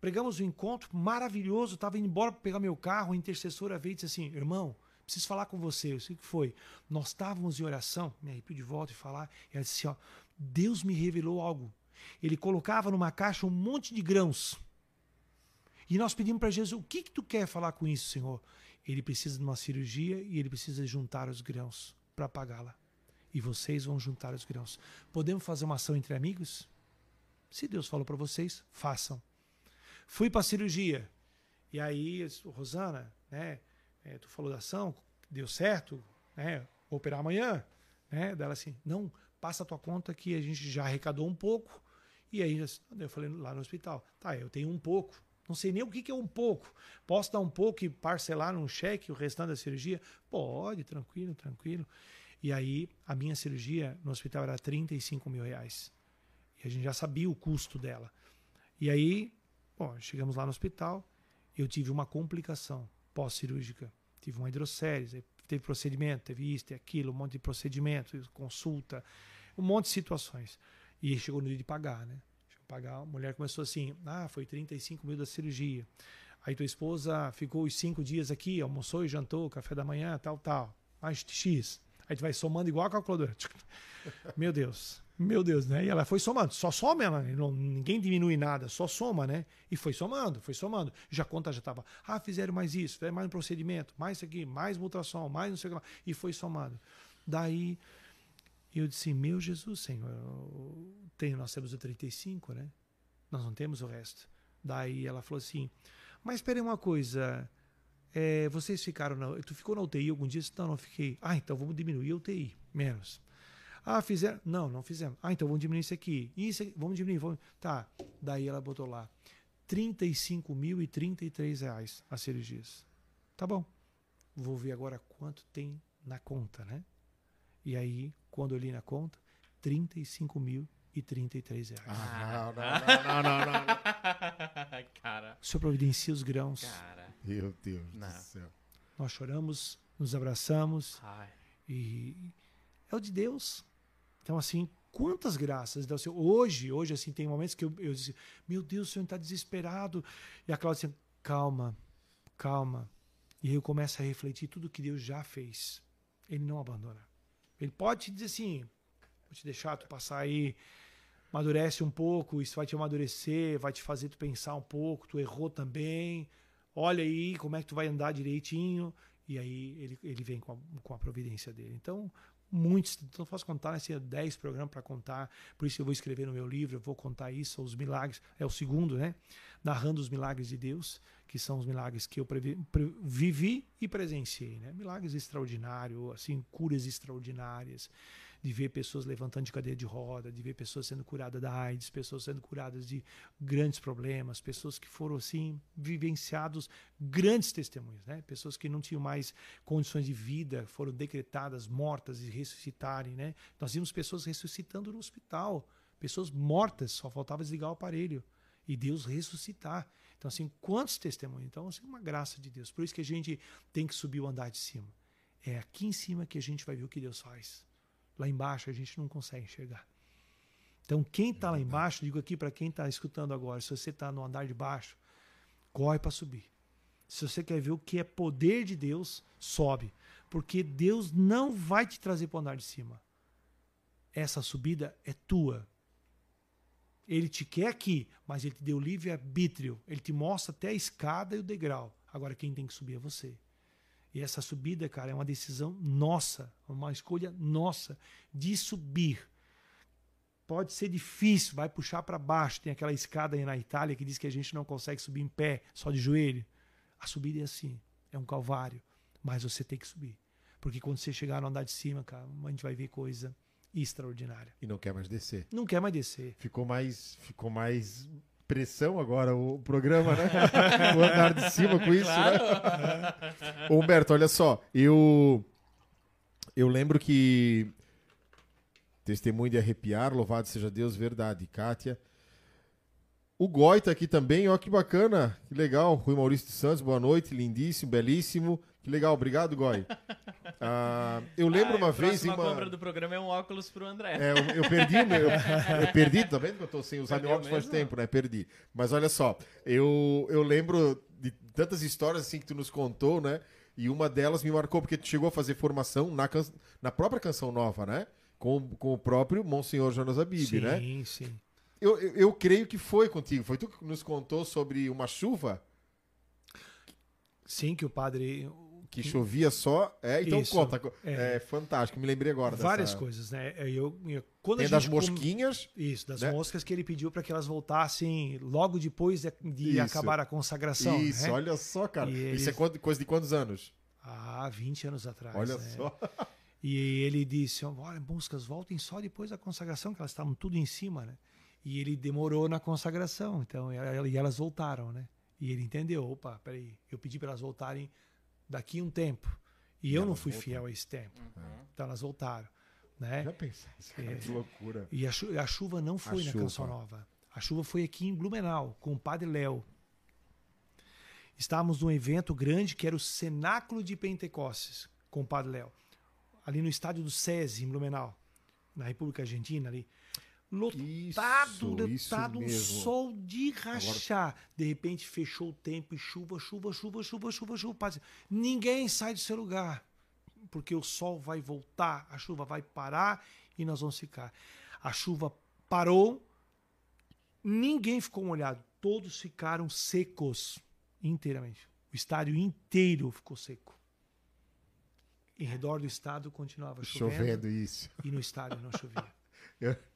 Pregamos um encontro maravilhoso, estava indo embora para pegar meu carro, a intercessora veio e disse assim, irmão, preciso falar com você. Eu o que foi. Nós estávamos em oração, me arrepio de volta e falar, e ela disse assim, ó, Deus me revelou algo. Ele colocava numa caixa um monte de grãos. E nós pedimos para Jesus, o que, que tu quer falar com isso, Senhor? Ele precisa de uma cirurgia e ele precisa juntar os grãos para pagá-la e vocês vão juntar os grãos. Podemos fazer uma ação entre amigos? Se Deus falou para vocês, façam. Fui para cirurgia. E aí, Rosana, né? É, tu falou da ação, deu certo, né? Vou operar amanhã, né? Dela assim, não, passa a tua conta que a gente já arrecadou um pouco. E aí, eu falei lá no hospital, tá, eu tenho um pouco. Não sei nem o que, que é um pouco. Posso dar um pouco e parcelar num cheque o restante da cirurgia? Pode, tranquilo, tranquilo. E aí, a minha cirurgia no hospital era 35 mil reais. E a gente já sabia o custo dela. E aí, bom, chegamos lá no hospital, eu tive uma complicação pós-cirúrgica. Tive uma hidrocérese, teve procedimento, teve isso, teve aquilo, um monte de procedimento, consulta, um monte de situações. E chegou no dia de pagar, né? pagar. A mulher começou assim: ah, foi 35 mil da cirurgia. Aí tua esposa ficou os cinco dias aqui, almoçou e jantou, café da manhã, tal, tal. Mais X. Aí tu vai somando igual a calculadora. Meu Deus. Meu Deus, né? E ela foi somando, só soma ela, não, ninguém diminui nada, só soma, né? E foi somando, foi somando. Já a conta já estava, ah, fizeram mais isso, fizeram mais um procedimento, mais isso aqui, mais mutação, mais não sei o que lá. E foi somando. Daí eu disse, meu Jesus, Senhor, tem, nós temos o 35, né? Nós não temos o resto. Daí ela falou assim, mas espere uma coisa, é, vocês ficaram na, tu ficou na UTI algum dia? Não, não fiquei. Ah, então vamos diminuir a UTI, menos. Ah, fizeram? Não, não fizemos. Ah, então vamos diminuir isso aqui. Isso aqui, vamos diminuir. Vamos... Tá. Daí ela botou lá 35.033 reais as cirurgias. Tá bom. Vou ver agora quanto tem na conta, né? E aí, quando eu li na conta, 35.033 reais. Ah, não, não, não, não, não, não. Cara. O senhor providencia os grãos. Cara. Meu Deus Não. do céu. Nós choramos, nos abraçamos Ai. e é o de Deus. Então, assim, quantas graças Deus. Hoje, hoje, assim, tem momentos que eu, eu disse, meu Deus, o senhor está desesperado. E a Cláudia assim, calma, calma. E aí eu começo a refletir tudo que Deus já fez. Ele não abandona. Ele pode te dizer assim, vou te deixar tu passar aí, amadurece um pouco, isso vai te amadurecer, vai te fazer tu pensar um pouco, tu errou também, olha aí como é que tu vai andar direitinho, e aí ele, ele vem com a, com a providência dele. Então, muitos, eu posso contar, assim, 10 programas para contar, por isso eu vou escrever no meu livro, eu vou contar isso, os milagres, é o segundo, né? Narrando os milagres de Deus, que são os milagres que eu previ, pre- vivi e presenciei, né? Milagres extraordinários, assim, curas extraordinárias, de ver pessoas levantando de cadeira de roda, de ver pessoas sendo curadas da AIDS, pessoas sendo curadas de grandes problemas, pessoas que foram assim vivenciados grandes testemunhos, né? Pessoas que não tinham mais condições de vida, foram decretadas mortas e ressuscitarem, né? Nós vimos pessoas ressuscitando no hospital, pessoas mortas, só faltava desligar o aparelho e Deus ressuscitar. Então assim, quantos testemunhos? Então assim, uma graça de Deus. Por isso que a gente tem que subir o andar de cima. É aqui em cima que a gente vai ver o que Deus faz. Lá embaixo a gente não consegue enxergar. Então, quem está lá embaixo, digo aqui para quem está escutando agora, se você está no andar de baixo, corre para subir. Se você quer ver o que é poder de Deus, sobe. Porque Deus não vai te trazer para o andar de cima. Essa subida é tua. Ele te quer aqui, mas ele te deu livre arbítrio. Ele te mostra até a escada e o degrau. Agora quem tem que subir é você. E essa subida, cara, é uma decisão nossa, uma escolha nossa de subir. Pode ser difícil, vai puxar para baixo. Tem aquela escada aí na Itália que diz que a gente não consegue subir em pé, só de joelho. A subida é assim, é um calvário, mas você tem que subir. Porque quando você chegar no andar de cima, cara, a gente vai ver coisa extraordinária. E não quer mais descer. Não quer mais descer. Ficou mais, ficou mais pressão agora o programa, né? o andar de cima com isso, né? Ô, Humberto, olha só, eu eu lembro que testemunho de arrepiar, louvado seja Deus, verdade, Kátia. O Goi tá aqui também, ó que bacana, que legal. Rui Maurício de Santos, boa noite, lindíssimo, belíssimo. Que legal, obrigado, Goi. Ah, eu lembro Ah, uma a vez próxima uma... compra do programa é um óculos pro André. É, eu, eu perdi, meu, eu, eu perdi, tá vendo que eu tô sem usar meu óculos faz mesmo? tempo, né? Perdi. Mas olha só, eu, eu lembro de tantas histórias assim que tu nos contou, né? E uma delas me marcou porque tu chegou a fazer formação na, can- na própria Canção Nova, né? Com, com o próprio Monsenhor Jonas Abib, sim, né? sim. Eu, eu, eu creio que foi contigo. Foi tu que nos contou sobre uma chuva? Sim, que o padre Que chovia só. É, então Isso, conta. é. É. fantástico, me lembrei agora. Várias dessa... coisas, né? Eu, eu- quando Tem a das gente com- mosquinhas. Isso, das né? moscas que ele pediu para que elas voltassem logo depois de, de acabar a consagração. Isso, né? olha só, cara. E Isso é eles- quando- coisa de quantos anos? Há 20 anos atrás. Olha né? só. E ele disse: Olha, moscas, voltem só depois da consagração, que elas estavam tudo em cima, né? E ele demorou na consagração, então, e e elas voltaram, né? E ele entendeu: opa, peraí, eu pedi para elas voltarem daqui um tempo. E, eu não fui voltaram. fiel a esse tempo. Então elas voltaram, né? Já pensasse, cara, É. que loucura. E a, chu- a chuva não foi na chuva. Canção Nova. A chuva foi aqui em Blumenau, com o Padre Léo. Estávamos num evento grande que era o Cenáculo de Pentecostes, com o Padre Léo. Ali no estádio do SESI, em Blumenau, na República Argentina ali. Lotado, Isso, isso lotado, um mesmo. sol de rachar. De repente fechou o tempo e chuva, chuva, chuva, chuva, chuva, chuva. Ninguém sai do seu lugar, porque o sol vai voltar, a chuva vai parar e nós vamos ficar. A chuva parou, ninguém ficou molhado, todos ficaram secos inteiramente. O estádio inteiro ficou seco. Em redor do estádio continuava chovendo, Chovendo isso. e no estádio não chovia.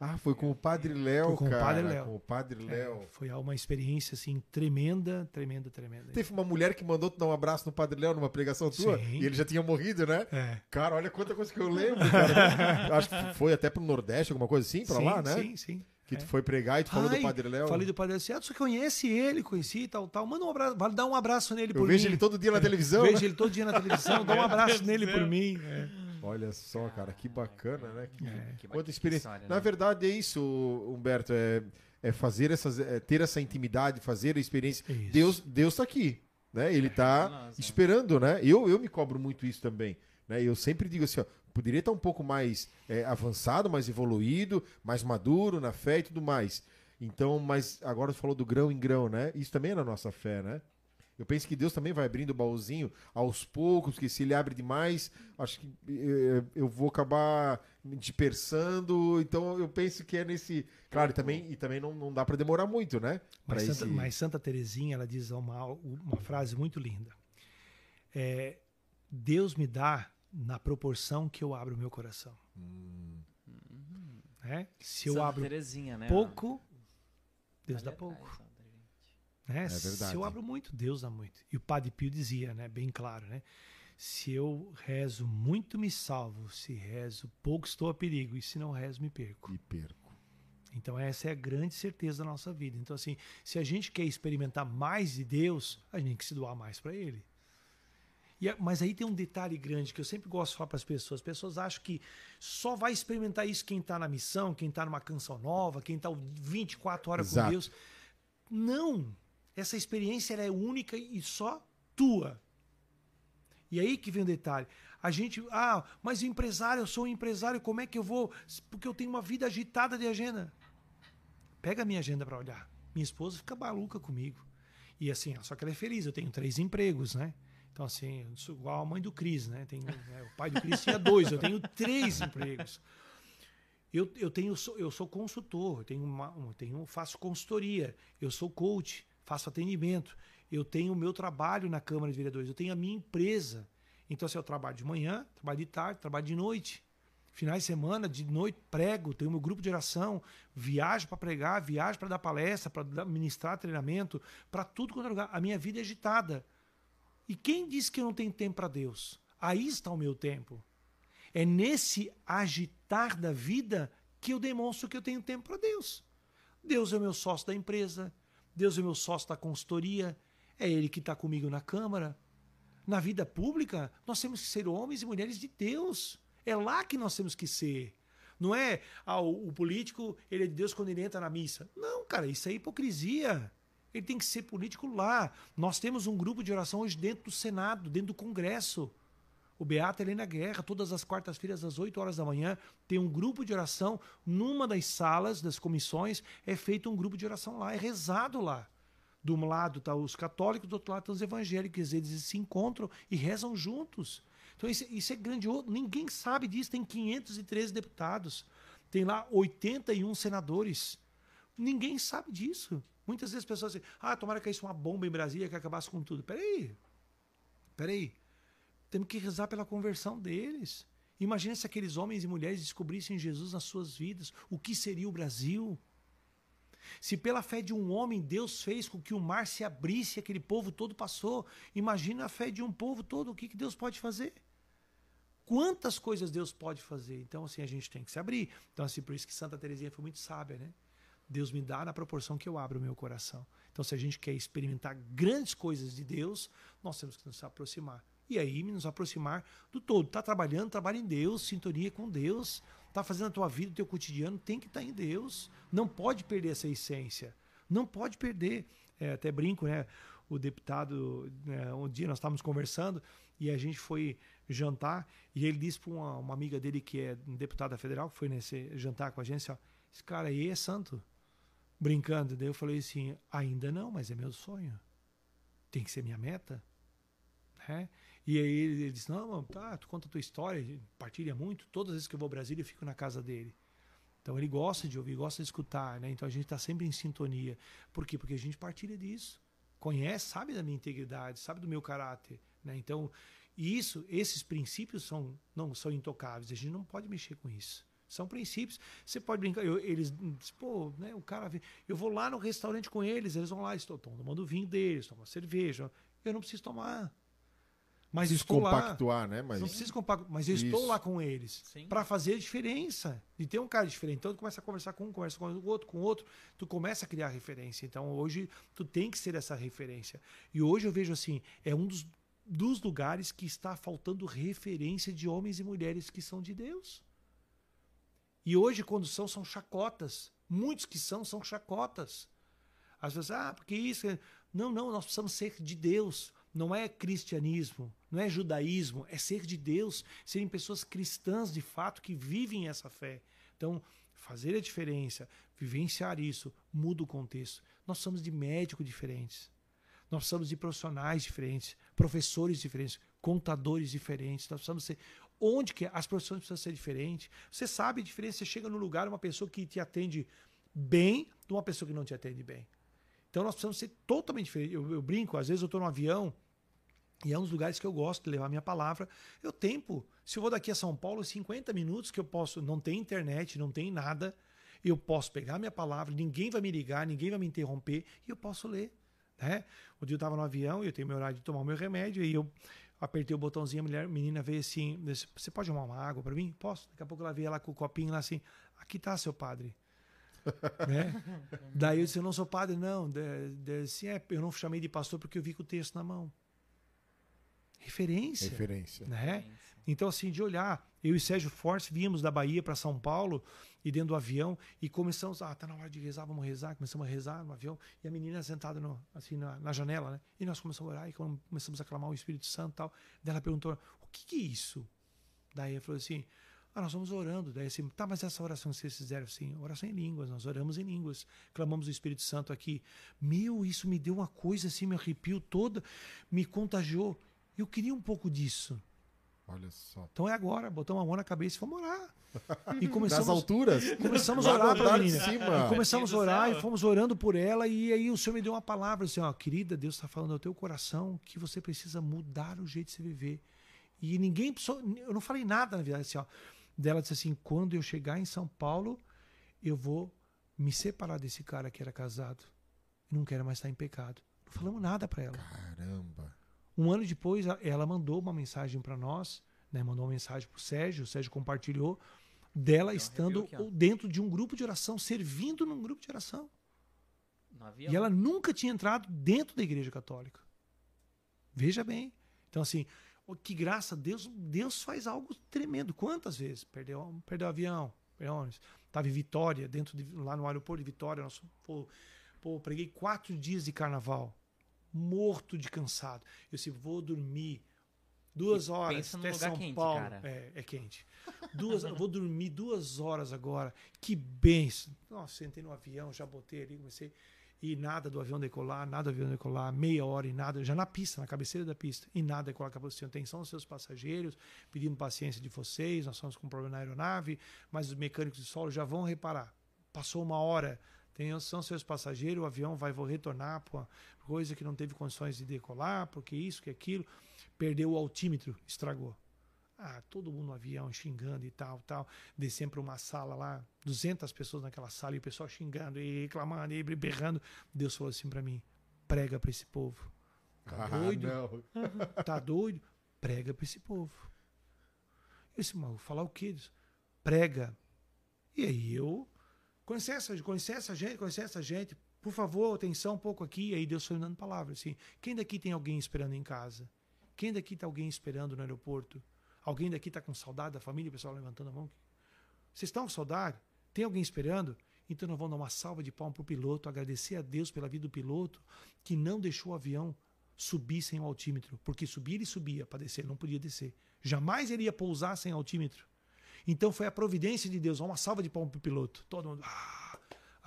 Ah, foi com o Padre Léo, Foi com o cara. Padre Léo. Com o Padre É, Léo. foi uma experiência assim tremenda, tremenda, tremenda. Teve uma mulher que mandou tu dar um abraço no Padre Léo numa pregação tua Sim. e ele já tinha morrido, né? É. Cara, olha quanta coisa que eu lembro, cara. Acho que foi até pro Nordeste, alguma coisa assim, pra sim, lá, né? Sim, sim. Que é. tu foi pregar e tu falou do Padre Léo. Falei do Padre Léo assim, ah, você conhece ele, conheci e tal, tal. Manda um abraço, dar um abraço nele Eu por vejo mim. ele todo dia na televisão. Vejo né? ele todo dia na televisão, dá um abraço nele por mim. É. Olha só, cara, que bacana, né? Que, Que ba- quanta que experiência. história, Na né? verdade, é isso, Humberto. É, é fazer essas. é ter essa intimidade, fazer a experiência. Isso. Deus, Deus tá aqui. Né? Ele tá Nossa. esperando, né? Eu, eu me cobro muito isso também. Né? Eu sempre digo assim, ó, poderia estar um pouco mais é, avançado, mais evoluído, mais maduro na fé e tudo mais. Então, mas agora você falou do grão em grão, né? Isso também é na nossa fé, né? Eu penso que Deus também vai abrindo o baúzinho aos poucos, que se ele abre demais, acho que eh, eu vou acabar me dispersando. Então eu penso que é nesse. Claro, e também, e também não, não dá para demorar muito, né? Mas, esse- Santa, mas Santa Teresinha, ela diz uma, uma frase muito linda. É, Deus me dá na proporção que eu abro o meu coração. Né? Se eu Santa abro Terezinha, né? pouco, Deus dá pouco. Né? É verdade. Se eu abro muito, Deus dá muito. E o Padre Pio dizia, né, bem claro, né? Se eu rezo muito, me salvo. Se rezo pouco, estou a perigo. E se não rezo, me perco. E perco. Então essa é a grande certeza da nossa vida. Então assim, se a gente quer experimentar mais de Deus, a gente tem que se doar mais para Ele. E mas aí tem um detalhe grande que eu sempre gosto de falar para as pessoas. As pessoas acham que só vai experimentar isso quem está na missão, quem está numa canção nova, quem está 24 horas Exato. com Deus. Não! Essa experiência é única e só tua. E aí que vem o detalhe. A gente, ah, mas empresário, eu sou um empresário, como é que eu vou? Porque eu tenho uma vida agitada de agenda. Pega a minha agenda para olhar. Minha esposa fica maluca comigo. E assim, só que ela é feliz, eu tenho três empregos, né? Então, assim, eu sou igual a mãe do Cris, né? Tem, né, o pai do Cris tinha dois, eu tenho três empregos. Eu, eu, tenho, eu sou consultor, eu tenho uma, um- tenho, faço consultoria, eu sou coach, faço atendimento, eu tenho o meu trabalho na Câmara de Vereadores, eu tenho a minha empresa. Então, assim, eu trabalho de manhã, trabalho de tarde, trabalho de noite. Finais de semana, de noite, prego, tenho meu grupo de oração, viajo para pregar, viajo para dar palestra, para ministrar treinamento, para tudo quanto é lugar. A minha vida é agitada. E quem disse que eu não tenho tempo para Deus? Aí está o meu tempo. É nesse agitar da vida que eu demonstro que eu tenho tempo para Deus. Deus é o meu sócio da empresa, Deus é meu sócio da consultoria, é Ele que está comigo na Câmara. Na vida pública, nós temos que ser homens e mulheres de Deus. É lá que nós temos que ser. Não é ah, o, o político, ele é de Deus quando ele entra na missa. Não, cara, isso é hipocrisia. Ele tem que ser político lá. Nós temos um grupo de oração hoje dentro do Senado, dentro do Congresso. O Beata Helena Guerra, todas as quartas-feiras, às 8 horas da manhã, tem um grupo de oração. Numa das salas das comissões é feito um grupo de oração lá, é rezado lá. De um lado tá os católicos, do outro lado tá os evangélicos. Eles se encontram e rezam juntos. Então isso, isso é grandioso. Ninguém sabe disso. Tem 513 deputados. Tem lá 81 senadores. Ninguém sabe disso. Muitas vezes as pessoas dizem, ah, tomara que isso uma bomba em Brasília que acabasse com tudo. Peraí. Peraí, temos que rezar pela conversão deles. Imagina se aqueles homens e mulheres descobrissem Jesus nas suas vidas. O que seria o Brasil? Se pela fé de um homem Deus fez com que o mar se abrisse e aquele povo todo passou, imagina a fé de um povo todo, o que, que Deus pode fazer? Quantas coisas Deus pode fazer? Então, assim, a gente tem que se abrir. Então, assim, por isso que Santa Teresinha foi muito sábia, né? Deus me dá na proporção que eu abro o meu coração. Então, se a gente quer experimentar grandes coisas de Deus, nós temos que nos aproximar. E aí, nos aproximar do todo. Está trabalhando, trabalha em Deus, sintonia com Deus. Está fazendo a tua vida, o teu cotidiano, tem que estar tá em Deus. Não pode perder essa essência. Não pode perder. É, até brinco, né? O deputado, né, um dia nós estávamos conversando e a gente foi jantar e ele disse para uma, uma, amiga dele que é deputada federal, que foi nesse jantar com a gente, ó, esse cara aí é santo brincando. Daí eu falei assim: ainda não, mas é meu sonho. Tem que ser minha meta. Né? E aí ele disse: não, tá, tu conta a tua história, partilha muito. Todas as vezes que eu vou ao Brasil, eu fico na casa dele. Então ele gosta de ouvir, gosta de escutar, né? Então a gente está sempre em sintonia. Por quê? Porque a gente partilha disso. Conhece, sabe da minha integridade, sabe do meu caráter, né? Então, isso, esses princípios são não são intocáveis. A gente não pode mexer com isso. São princípios. Você pode brincar. Eu, eles, pô, né? O cara, eu vou lá no restaurante com eles, eles vão lá, estão tomando vinho deles, tomando cerveja. Eu não preciso tomar. Mas estou compactuar, lá, né? Mas... Não preciso compactuar, mas eu Isso. estou lá com eles para fazer a diferença. De ter um cara diferente. Então tu começa a conversar com um, conversa com o outro, com o outro, tu começa a criar referência. Então hoje tu tem que ser essa referência. E hoje eu vejo assim, é um dos, dos lugares que está faltando referência de homens e mulheres que são de Deus. E hoje, quando são, são chacotas. Muitos que são, são chacotas. Às vezes, ah, porque isso. É... Não, não, nós precisamos ser de Deus. Não é cristianismo, não é judaísmo, é ser de Deus, serem pessoas cristãs de fato que vivem essa fé. Então, fazer a diferença, vivenciar isso, muda o contexto. Nós somos de médicos diferentes. Nós precisamos de profissionais diferentes, professores diferentes, contadores diferentes. Nós precisamos ser Onde que as profissões precisam ser diferentes? Você sabe a diferença, você chega no lugar, uma pessoa que te atende bem de uma pessoa que não te atende bem. Então nós precisamos ser totalmente diferentes. Eu, eu brinco, às vezes eu estou no avião e é um dos lugares que eu gosto de levar a minha palavra. Eu tempo. Se eu vou daqui a São Paulo, 50 minutos que eu posso, não tem internet, não tem nada, eu posso pegar minha palavra, ninguém vai me ligar, ninguém vai me interromper e eu posso ler. Né? O dia eu estava no avião e eu tenho meu horário de tomar o meu remédio e eu apertei o botãozinho, a mulher, menina veio assim, você pode tomar uma água para mim? Posso? Daqui a pouco ela veio lá com o copinho lá assim, aqui tá seu padre. né? Daí eu disse, eu não sou padre não. Disse, é, eu não chamei de pastor porque eu vi com o texto na mão. Referência. Referência. Né? Então, assim, de olhar. Eu e Sérgio Force viemos da Bahia para São Paulo e dentro do avião e começamos, ah, tá na hora de rezar, vamos rezar. Começamos a rezar no avião e a menina sentada no, assim na, na, janela, né? E nós começamos a orar e começamos a clamar o Espírito Santo e tal. Daí ela perguntou, o que, que é isso? Daí ela falou assim, ah, nós vamos orando. Daí assim, tá, mas essa oração que vocês fizeram assim, oração em línguas, nós oramos em línguas, clamamos o Espírito Santo aqui. Meu, isso me deu uma coisa assim, me arrepio toda, me contagiou. Eu queria um pouco disso. Olha só. Então é agora, botamos a mão na cabeça e fomos orar. E começamos, Nas alturas? Começamos a orar para a menina. E começamos a orar e fomos orando por ela. E aí o Senhor me deu uma palavra assim: ó, querida, Deus está falando ao teu coração que você precisa mudar o jeito de você viver. E ninguém. Eu não falei nada, na verdade, assim, ó. Dela disse assim: quando eu chegar em São Paulo, eu vou me separar desse cara que era casado. E não quero mais estar em pecado. Não falamos nada para ela. Caramba. Um ano depois, ela mandou uma mensagem para nós, né? mandou uma mensagem para o Sérgio, o Sérgio compartilhou, dela estando aqui, dentro de um grupo de oração, servindo num grupo de oração. E ela nunca tinha entrado dentro da igreja católica. Veja bem. Então, assim, que graça, Deus, Deus faz algo tremendo. Quantas vezes? Perdeu, perdeu o avião, perdeu ônibus. Estava em Vitória, dentro de, lá no aeroporto de Vitória. Nós, pô, pô, preguei quatro dias de carnaval morto de cansado. Eu disse, vou dormir duas horas pensa até São quente, Paulo. É, é quente. Duas, vou dormir duas horas agora. Que benção. Nossa, sentei no avião, já botei ali, comecei. E nada do avião decolar, nada do avião decolar, meia hora e nada, já na pista, na cabeceira da pista, e nada decolar. Acabou assim, atenção aos seus passageiros, pedindo paciência de vocês, nós estamos com um problema na aeronave, mas os mecânicos de solo já vão reparar. Passou uma hora, tem, são seus passageiros, o avião vai retornar para coisa que não teve condições de decolar, porque isso, que aquilo. Perdeu o altímetro, estragou. Ah, todo mundo no avião xingando e tal, tal. Descemos para uma sala lá, 200 pessoas naquela sala e o pessoal xingando e reclamando e berrando. Deus falou assim para mim: prega para esse povo. Tá ah, doido? Não. Tá doido? Prega para esse povo. Eu disse, mas vou falar o quê? Prega. E aí eu conheci essa, conheci essa gente, conheci essa gente. Por favor, atenção um pouco aqui. E aí Deus foi dando palavras assim. Quem daqui tem alguém esperando em casa? Quem daqui tem alguém esperando no aeroporto? Alguém daqui está com saudade da família? O pessoal levantando a mão. Vocês estão com saudade? Tem alguém esperando? Então nós vamos dar uma salva de palmas para o piloto, agradecer a Deus pela vida do piloto que não deixou o avião subir sem o altímetro. Porque subir ele subia para descer, não podia descer. Jamais ele ia pousar sem altímetro. Então foi a providência de Deus. Uma salva de palmas para o piloto. Todo mundo. Ah,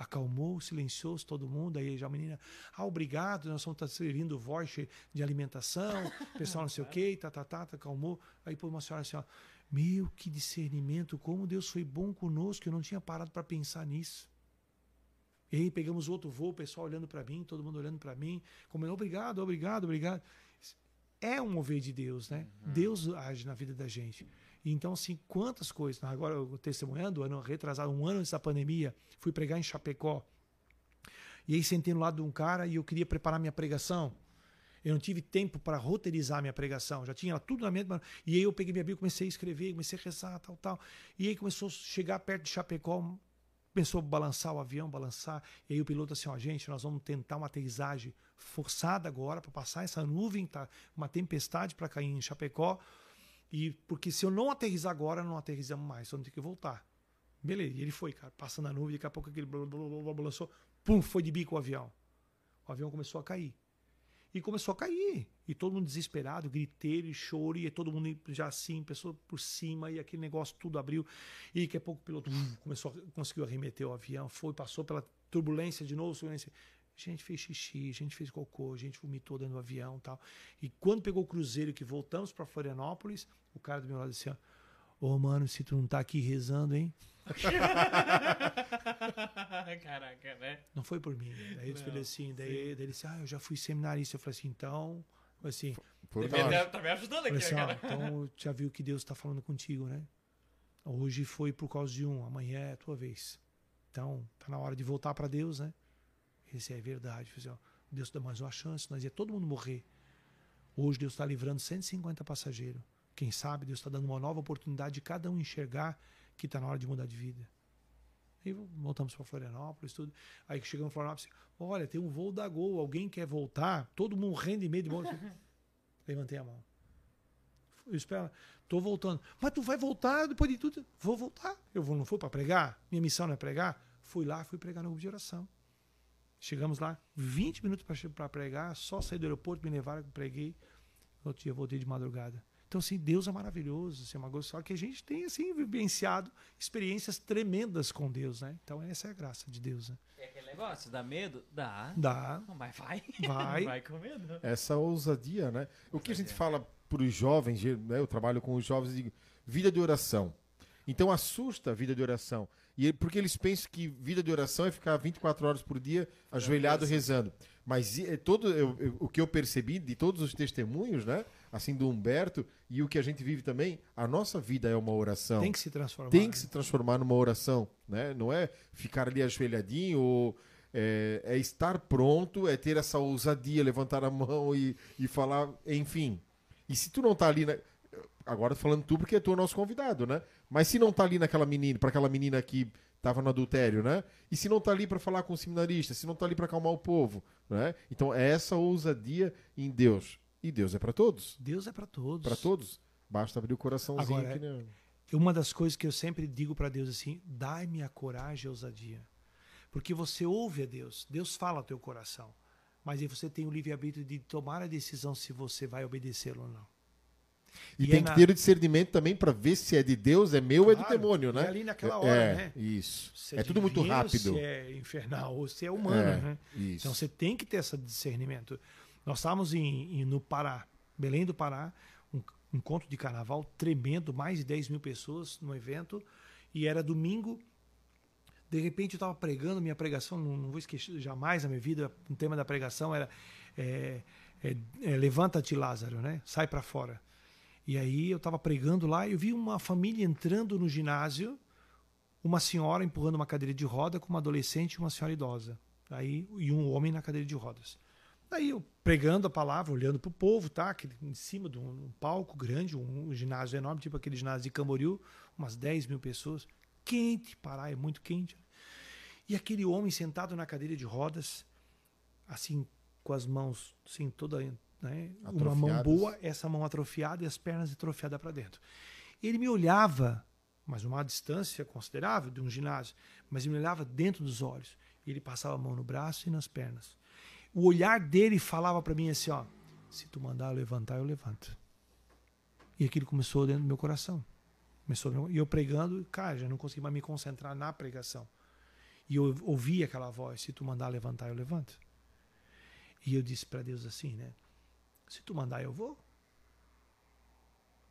acalmou, silenciou-se todo mundo. Aí já a menina, ah, obrigado, nós estamos servindo voucher de alimentação, pessoal não sei o quê, tá, tá, tá, tá, acalmou. Aí pôs uma senhora assim, ó, meu, que discernimento, como Deus foi bom conosco, eu não tinha parado para pensar nisso. E aí pegamos outro voo, o pessoal olhando para mim, todo mundo olhando para mim, como obrigado, obrigado, obrigado. É um mover de Deus, né? Uhum. Deus age na vida da gente. Então, assim, quantas coisas. Agora, eu testemunhando, ano retrasado, um ano antes da pandemia, fui pregar em Chapecó. E aí sentei no lado de um cara e eu queria preparar minha pregação. Eu não tive tempo para roteirizar minha pregação, já tinha tudo na mente. E aí eu peguei minha Bíblia, comecei a escrever, comecei a rezar, tal, tal. E aí começou a chegar perto de Chapecó, Começou a balançar o avião, balançar. E aí o piloto assim, ó, gente, nós vamos tentar uma aterrissagem forçada agora para passar essa nuvem, tá? Uma tempestade para cair em Chapecó. E porque se eu não aterrissar agora, não aterrissamos mais, só vamos ter que voltar. Beleza, e ele foi, cara, passando a nuvem, daqui a pouco aquele balançou, pum, foi de bico o avião. O avião começou a cair. E começou a cair. E todo mundo desesperado, griteiro e choro, e todo mundo já assim, pessoa por cima, e aquele negócio tudo abriu. E daqui a pouco o piloto uh, começou, conseguiu arremeter o avião, foi, passou pela turbulência de novo, turbulência. A gente fez xixi, a gente fez cocô, a gente vomitou dentro do avião tal. E quando pegou o cruzeiro que voltamos para Florianópolis, o cara do meu lado disse: Ô, oh, mano, se tu não tá aqui rezando, hein? Caraca, né? Não foi por mim. Daí ele falou assim, daí, daí ele disse, ah, eu já fui seminarista. Eu falei assim, então, assim. Por tá, tá me ajudando aqui, assim, cara. então, já viu que Deus está falando contigo, né? Hoje foi por causa de um, amanhã é a tua vez. Então, tá na hora de voltar para Deus, né? Esse é verdade. Assim, ó, Deus dá mais uma chance, nós ia todo mundo morrer. Hoje Deus está livrando 150 passageiros. Quem sabe Deus está dando uma nova oportunidade de cada um enxergar que está na hora de mudar de vida. Aí voltamos para Florianópolis, tudo. Aí chegamos em Florianópolis, olha, tem um voo da Gol, alguém quer voltar? Todo mundo morrendo de medo de morrer. Levantei a mão. Eu espero, tô voltando. Mas tu vai voltar depois de tudo? Vou voltar. Eu vou, não fui para pregar? Minha missão não é pregar? Fui lá, fui pregar no grupo de oração. Chegamos lá, 20 minutos para pregar, só saí do aeroporto, me levaram, preguei. Outro dia voltei de madrugada. Então, assim, Deus é maravilhoso, assim, é uma coisa só que a gente tem, assim, vivenciado experiências tremendas com Deus, né? Então, essa é a graça de Deus, né? É aquele negócio, dá medo? Dá. Dá. Mas vai. Vai. vai com medo. Essa ousadia, né? O que a gente fala para os jovens, né? eu trabalho com os jovens de vida de oração. Então, assusta a vida de oração. E porque eles pensam que vida de oração é ficar 24 horas por dia ajoelhado rezando. Mas é todo eu, eu, o que eu percebi de todos os testemunhos, né? assim do Humberto e o que a gente vive também, a nossa vida é uma oração. Tem que se transformar. Tem que se transformar numa oração, né? Não é ficar ali ajoelhadinho ou é, é estar pronto, é ter essa ousadia, levantar a mão e, e falar, enfim. E se tu não tá ali na... agora falando tu porque tu é o nosso convidado, né? Mas se não tá ali naquela menina, para aquela menina que estava no adultério, né? E se não tá ali para falar com o seminarista, se não tá ali para acalmar o povo, né? Então é essa ousadia em Deus. E Deus é para todos. Deus é para todos. Para todos. Basta abrir o coraçãozinho. Agora, nem... Uma das coisas que eu sempre digo para Deus assim: dai-me a coragem e a ousadia. Porque você ouve a Deus, Deus fala ao teu coração. Mas aí você tem o livre-arbítrio de tomar a decisão se você vai obedecê-lo ou não. E, e tem é que na... ter o discernimento também para ver se é de Deus, é meu ou é do demônio, né? É ali naquela hora, é, né? Isso. Se é, é tudo muito rápido. Se é infernal ou se é humano, é, né? Isso. Então você tem que ter esse discernimento. Nós estávamos em, em, no Pará, Belém do Pará, um encontro de carnaval tremendo, mais de 10 mil pessoas no evento, e era domingo, De repente eu estava pregando, minha pregação, não, não, vou esquecer jamais na minha vida, o tema da pregação era é, é, é, levanta-te Lázaro, né? Sai para fora. E aí eu estava pregando lá e eu vi uma família entrando no ginásio, uma senhora empurrando uma cadeira de roda com uma adolescente e uma senhora idosa. Aí, e um homem na cadeira de rodas. Aí eu pregando a palavra, olhando para o povo, tá? Em cima de um, um palco grande, um, um, ginásio enorme, tipo aquele ginásio de Camboriú, umas 10 mil pessoas. Quente, Pará é muito quente. E aquele homem sentado na cadeira de rodas, assim, com as mãos, assim, toda. Né? Uma mão boa, essa mão atrofiada e as pernas atrofiadas para dentro. Ele me olhava, mas uma distância considerável de um ginásio, mas ele me olhava dentro dos olhos. Ele passava a mão no braço e nas pernas o olhar dele falava para mim assim, ó, se tu mandar eu levantar, eu levanto. E aquilo começou dentro do meu coração. Começou, e eu pregando, cara, já não consegui mais me concentrar na pregação. E eu ouvi aquela voz, se tu mandar levantar, eu levanto. E eu disse para Deus assim, né? Se tu mandar, eu vou.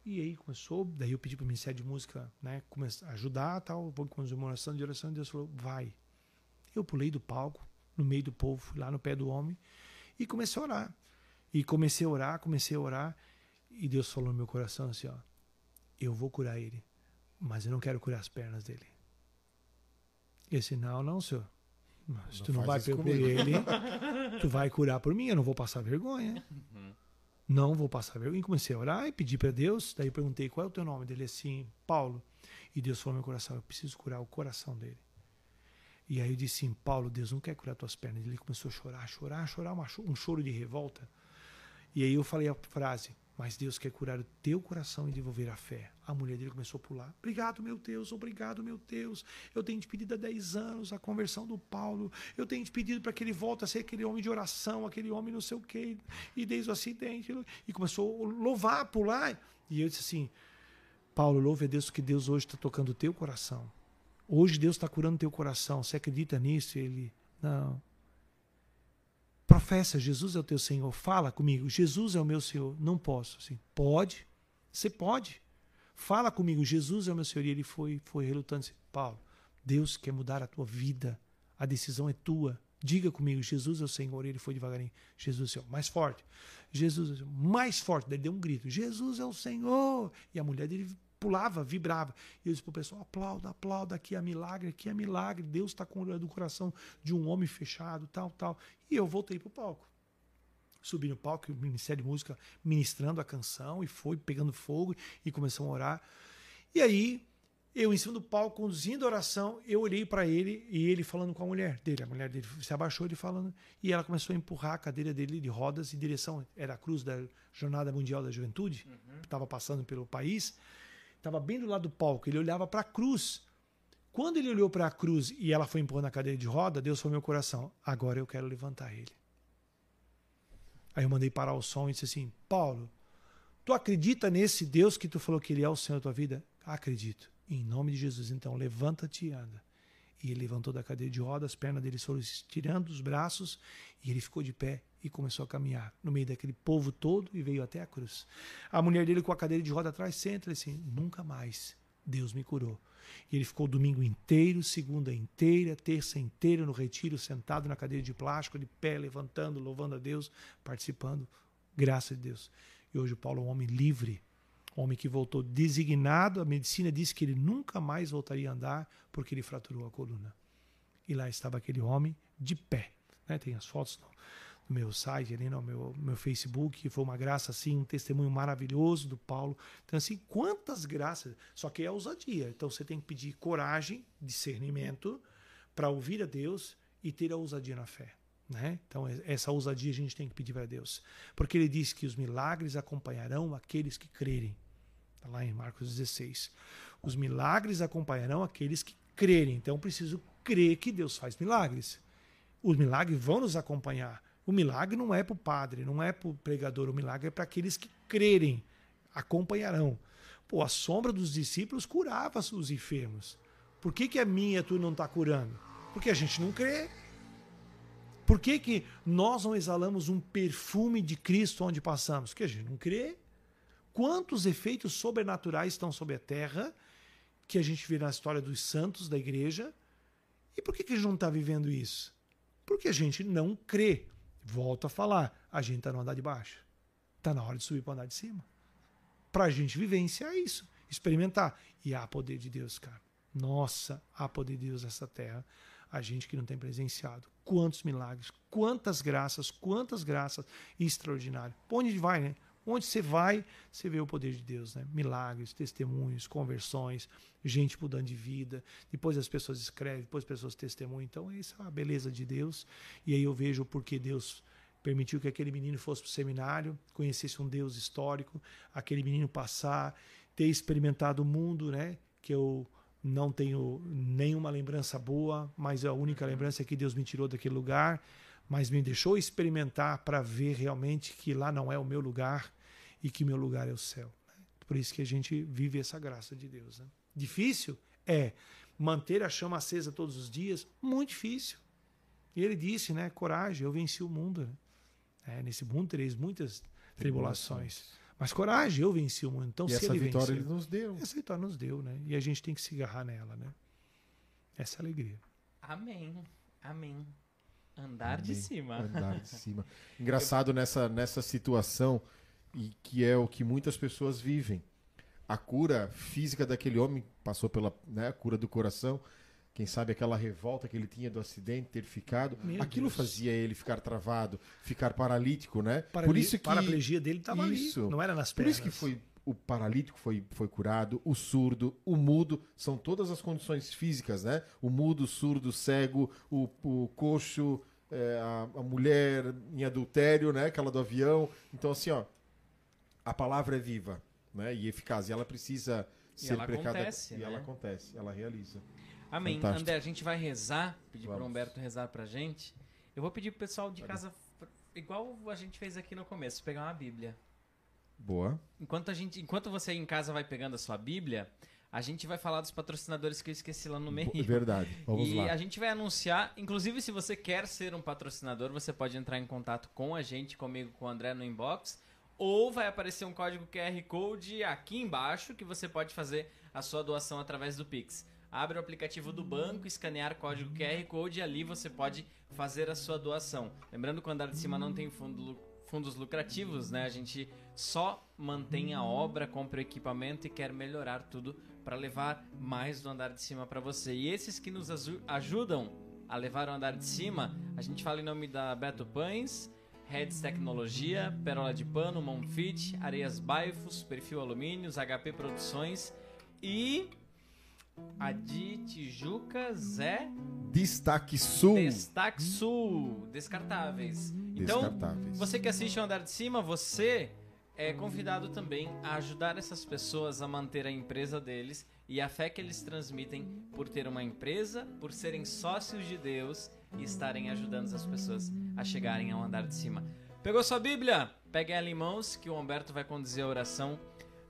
E aí começou, daí eu pedi para o Ministério de Música, né, começar ajudar, tal, vou com uma oração de oração, e Deus falou, vai. Eu pulei do palco, no meio do povo, fui lá no pé do homem, e comecei a orar. E comecei a orar, comecei a orar, e Deus falou no meu coração assim: ó, eu vou curar ele, mas eu não quero curar as pernas dele. E disse: não, não, senhor. Mas não tu não vai por ele, tu vai curar por mim, eu não vou passar vergonha. Uhum. Não vou passar vergonha. E comecei a orar e pedi para Deus. Daí perguntei qual é o teu nome dele assim, Paulo. E Deus falou no meu coração: eu preciso curar o coração dele. E aí eu disse assim, Paulo, Deus não quer curar tuas pernas. Ele começou a chorar, chorar, chorar, um choro de revolta. E aí eu falei a frase, mas Deus quer curar o teu coração e devolver a fé. A mulher dele começou a pular. Obrigado, meu Deus, obrigado, meu Deus. Eu tenho te pedido há 10 anos a conversão do Paulo. Eu tenho te pedido para que ele volte a ser aquele homem de oração, aquele homem não sei o quê. E desde o acidente. E começou a louvar, pular. E eu disse assim, Paulo, louve a Deus que Deus hoje está tocando o teu coração. Hoje Deus está curando teu coração. Você acredita nisso? Ele, não. Professa, Jesus é o teu Senhor. Fala comigo, Jesus é o meu Senhor. Não posso. Assim, pode. Você pode. Fala comigo, Jesus é o meu Senhor. E ele foi, foi relutante. Paulo, Deus quer mudar a tua vida. A decisão é tua. Diga comigo, Jesus é o Senhor. E ele foi devagarinho. Jesus é o Senhor. Mais forte. Jesus é o Senhor. Mais forte. Daí ele deu um grito. Jesus é o Senhor. E a mulher dele pulava, vibrava. E eu disse para o pessoal: aplauda, aplauda, aqui é milagre, aqui é milagre. Deus está curando o coração de um homem fechado, tal, tal. E eu voltei para o palco. Subi no palco, o Ministério de Música ministrando a canção, e foi pegando fogo, e começamos a orar. E aí, eu em cima do palco, conduzindo a oração, eu olhei para ele e ele falando com a mulher dele. A mulher dele se abaixou, ele falando, e ela começou a empurrar a cadeira dele de rodas em direção, era a cruz da Jornada Mundial da Juventude, estava uhum. passando pelo país estava bem do lado do palco, ele olhava para a cruz. Quando ele olhou para a cruz e ela foi empurrando a cadeira de roda, Deus no meu coração: agora eu quero levantar ele. Aí eu mandei parar o som e disse assim: Paulo, tu acredita nesse Deus que tu falou que ele é o Senhor da tua vida? Acredito. Em nome de Jesus, então, levanta-te e anda. E ele levantou da cadeira de roda, as pernas dele foram estirando os braços e ele ficou de pé e começou a caminhar no meio daquele povo todo e veio até a cruz. A mulher dele com a cadeira de roda atrás senta assim: nunca mais Deus me curou. E ele ficou domingo inteiro, segunda inteira, terça inteira no retiro, sentado na cadeira de plástico, de pé, levantando, louvando a Deus, participando. Graças a Deus. E hoje o Paulo é um homem livre, homem que voltou designado. A medicina disse que ele nunca mais voltaria a andar porque ele fraturou a coluna. E lá estava aquele homem de pé. Né? Tem as fotos no meu site, ali no meu, meu Facebook. Foi uma graça, assim, um testemunho maravilhoso do Paulo. Então, assim, quantas graças. Só que é ousadia. Então, você tem que pedir coragem, discernimento, para ouvir a Deus e ter a ousadia na fé. Né? Então, essa ousadia a gente tem que pedir para Deus. Porque ele diz que os milagres acompanharão aqueles que crerem. Está lá em Marcos 16. Os milagres acompanharão aqueles que crerem. Então, preciso crer que Deus faz milagres. Os milagres vão nos acompanhar. O milagre não é para o padre, não é para o pregador, o milagre é para aqueles que crerem, acompanharão. Pô, a sombra dos discípulos curava os enfermos. Por que, que a minha tu não está curando? Porque a gente não crê. Por que, que nós não exalamos um perfume de Cristo onde passamos? Porque a gente não crê. Quantos efeitos sobrenaturais estão sobre a terra que a gente vê na história dos santos da igreja E por que, que a gente não está vivendo isso? Porque a gente não crê. Volto a falar, a gente está no andar de baixo. Está na hora de subir para o andar de cima. Para a gente vivenciar isso, experimentar. E há poder de Deus, cara. Nossa, há poder de Deus nessa terra. A gente que não tem presenciado. Quantos milagres, quantas graças, quantas graças extraordinárias. Para onde vai, né? Onde você vai, você vê o poder de Deus, né? Milagres, testemunhos, conversões, gente mudando de vida. Depois as pessoas escrevem, depois as pessoas testemunham. Então, essa é a beleza de Deus. E aí eu vejo porque Deus permitiu que aquele menino fosse para o seminário, conhecesse um Deus histórico, aquele menino passar, ter experimentado o mundo, né? Que eu não tenho nenhuma lembrança boa, mas a única lembrança é que Deus me tirou daquele lugar mas me deixou experimentar para ver realmente que lá não é o meu lugar e que meu lugar é o céu. Né? Por isso que a gente vive essa graça de Deus. Né? Difícil? É. Manter a chama acesa todos os dias? Muito difícil. E ele disse, né? Coragem, eu venci o mundo. Né? É, nesse mundo tereis muitas tribulações. tribulações. Mas coragem, eu venci o mundo. Então, e se essa ele vitória venceu, ele nos deu. Essa vitória nos deu, né? E a gente tem que se agarrar nela, né? Essa é a alegria. Amém. Amém. Andar de cima. Andar de cima. Engraçado nessa, nessa situação, e que é o que muitas pessoas vivem. A cura física daquele homem passou pela né, cura do coração. Quem sabe aquela revolta que ele tinha do acidente ter ficado, Meu aquilo Deus. fazia ele ficar travado, ficar paralítico, né? Parali Por isso que paraplegia dele estava ali, Isso. não era nas Por pernas. isso que foi o paralítico foi, foi curado, o surdo, o mudo, são todas as condições físicas, né? O mudo, o surdo, o cego, o, o coxo, é, a, a mulher em adultério, né? Aquela do avião. Então, assim, ó, a palavra é viva, né? E eficaz. E ela precisa E ser ela precada. acontece, e né? ela acontece, ela realiza. Amém. Fantástico. André, a gente vai rezar, pedir para o. Humberto rezar pra gente. Eu vou pedir pro pessoal de casa, igual a gente fez aqui no começo, pegar uma Bíblia. Boa. Enquanto, a gente, enquanto você em casa vai pegando a sua Bíblia, a gente vai falar dos patrocinadores que eu esqueci lá no meio. Verdade. Vamos e lá. a gente vai anunciar, inclusive se você quer ser um patrocinador, você pode entrar em contato com a gente, comigo, com o André no inbox, ou vai aparecer um código QR Code aqui embaixo que você pode fazer a sua doação através do Pix. Abre o aplicativo do banco, escanear código QR Code e ali você pode fazer a sua doação. Lembrando que o andar de cima não tem fundo fundos lucrativos, né? A gente só mantém a obra, compra o equipamento e quer melhorar tudo para levar mais do andar de cima para você. E esses que nos aju- ajudam a levar o andar de cima, a gente fala em nome da Beto Pães, Reds Tecnologia, Pérola de Pano, Monfit, Areias Baifos, Perfil Alumínios, HP Produções e a de Tijuca Zé Destaque Sul. Destaque Sul, descartáveis. Então, Descartáveis. você que assiste o Andar de Cima, você é convidado também a ajudar essas pessoas a manter a empresa deles e a fé que eles transmitem por ter uma empresa, por serem sócios de Deus e estarem ajudando as pessoas a chegarem ao andar de cima. Pegou sua Bíblia? Pegue ela em mãos que o Humberto vai conduzir a oração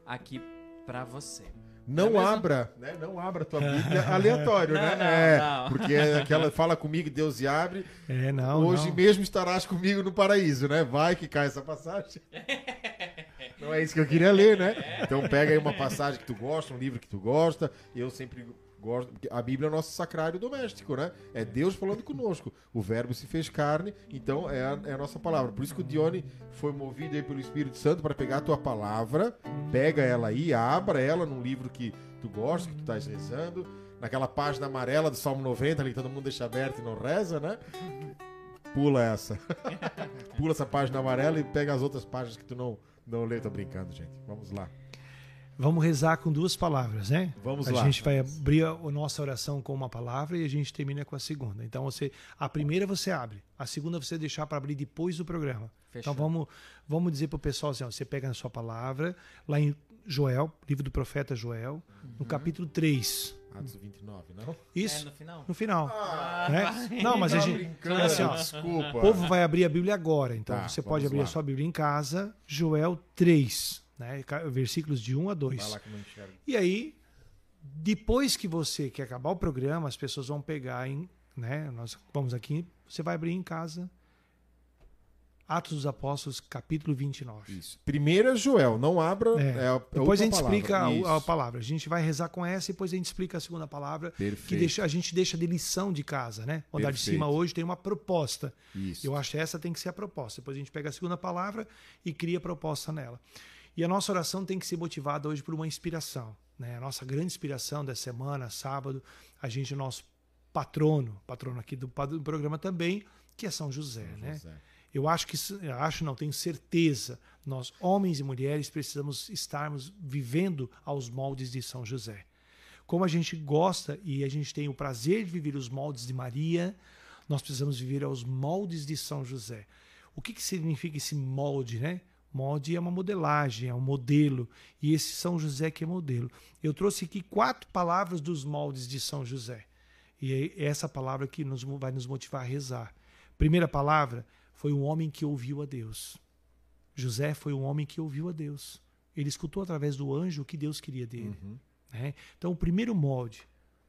aqui pra você. Não É abra, né? Não abra a tua Bíblia aleatório, Não, né? não, é, não. porque aquela fala comigo, Deus e abre. É, não. Hoje não. mesmo estarás comigo no paraíso, né? Vai que cai essa passagem. Não é isso que eu queria ler, né? Então pega aí uma passagem que tu gosta, um livro que tu gosta. Eu sempre gosto. A Bíblia é o nosso sacrário doméstico, né? É Deus falando conosco. O Verbo se fez carne, então é a, é a nossa palavra. Por isso que o Dione foi movido aí pelo Espírito Santo para pegar a tua palavra, pega ela aí, abra ela num livro que tu gosta, que tu estás rezando. Naquela página amarela do Salmo 90, ali todo mundo deixa aberto e não reza, né? Pula essa. Pula essa página amarela e pega as outras páginas que tu não, não lê. Tô brincando, gente. Vamos lá. Vamos rezar com duas palavras, né? Vamos a lá. gente vai abrir a a nossa oração com uma palavra e a gente termina com a segunda. Então você, a primeira você abre, a segunda você deixar para abrir depois do programa. Fechou. Então vamos, vamos dizer para o pessoal assim: ó, você pega a sua palavra lá em Joel, livro do profeta Joel, no capítulo 3. Atos 29, não? Isso, É no final? no final. Ah, né? Não, mas a gente. brincando, assim, ó, desculpa. O povo vai abrir a Bíblia agora, então Tá, você pode abrir lá. a sua Bíblia em casa, Joel 3, né? versículos de 1 a 2. Vai lá que eu não enxergo. E aí, depois que você que acabar o programa, as pessoas vão pegar em, né? Nós vamos aqui, você vai abrir em casa Atos dos Apóstolos, capítulo 29. Isso. Primeiro é Joel, não abra. É. É, a- Depois a gente palavra. explica a- Isso. a, palavra. A gente vai rezar com essa e depois a gente explica a segunda palavra. Que Perfeito. deixa, a gente deixa de lição de casa, né? O andar de cima hoje tem uma proposta. Isso. Eu acho que essa tem que ser a proposta. Depois a gente pega a segunda palavra e cria a proposta nela. E a nossa oração tem que ser motivada hoje por uma inspiração. Né? A nossa grande inspiração da semana, sábado, a gente, o nosso patrono, patrono aqui do, do programa também, que é São José. né? José. Eu acho que, eu acho não, tenho certeza, nós, homens e mulheres, precisamos estarmos vivendo aos moldes de São José. Como a gente gosta e a gente tem o prazer de viver os moldes de Maria, nós precisamos viver aos moldes de São José. O que, que significa esse molde, né? Molde é uma modelagem, é um modelo, e esse São José que é modelo. Eu trouxe aqui quatro palavras dos moldes de São José. E é essa palavra que nos, vai nos motivar a rezar. Primeira palavra foi um homem que ouviu a Deus. José foi um homem que ouviu a Deus. Ele escutou através do anjo o que Deus queria dele. né? Então, o primeiro molde,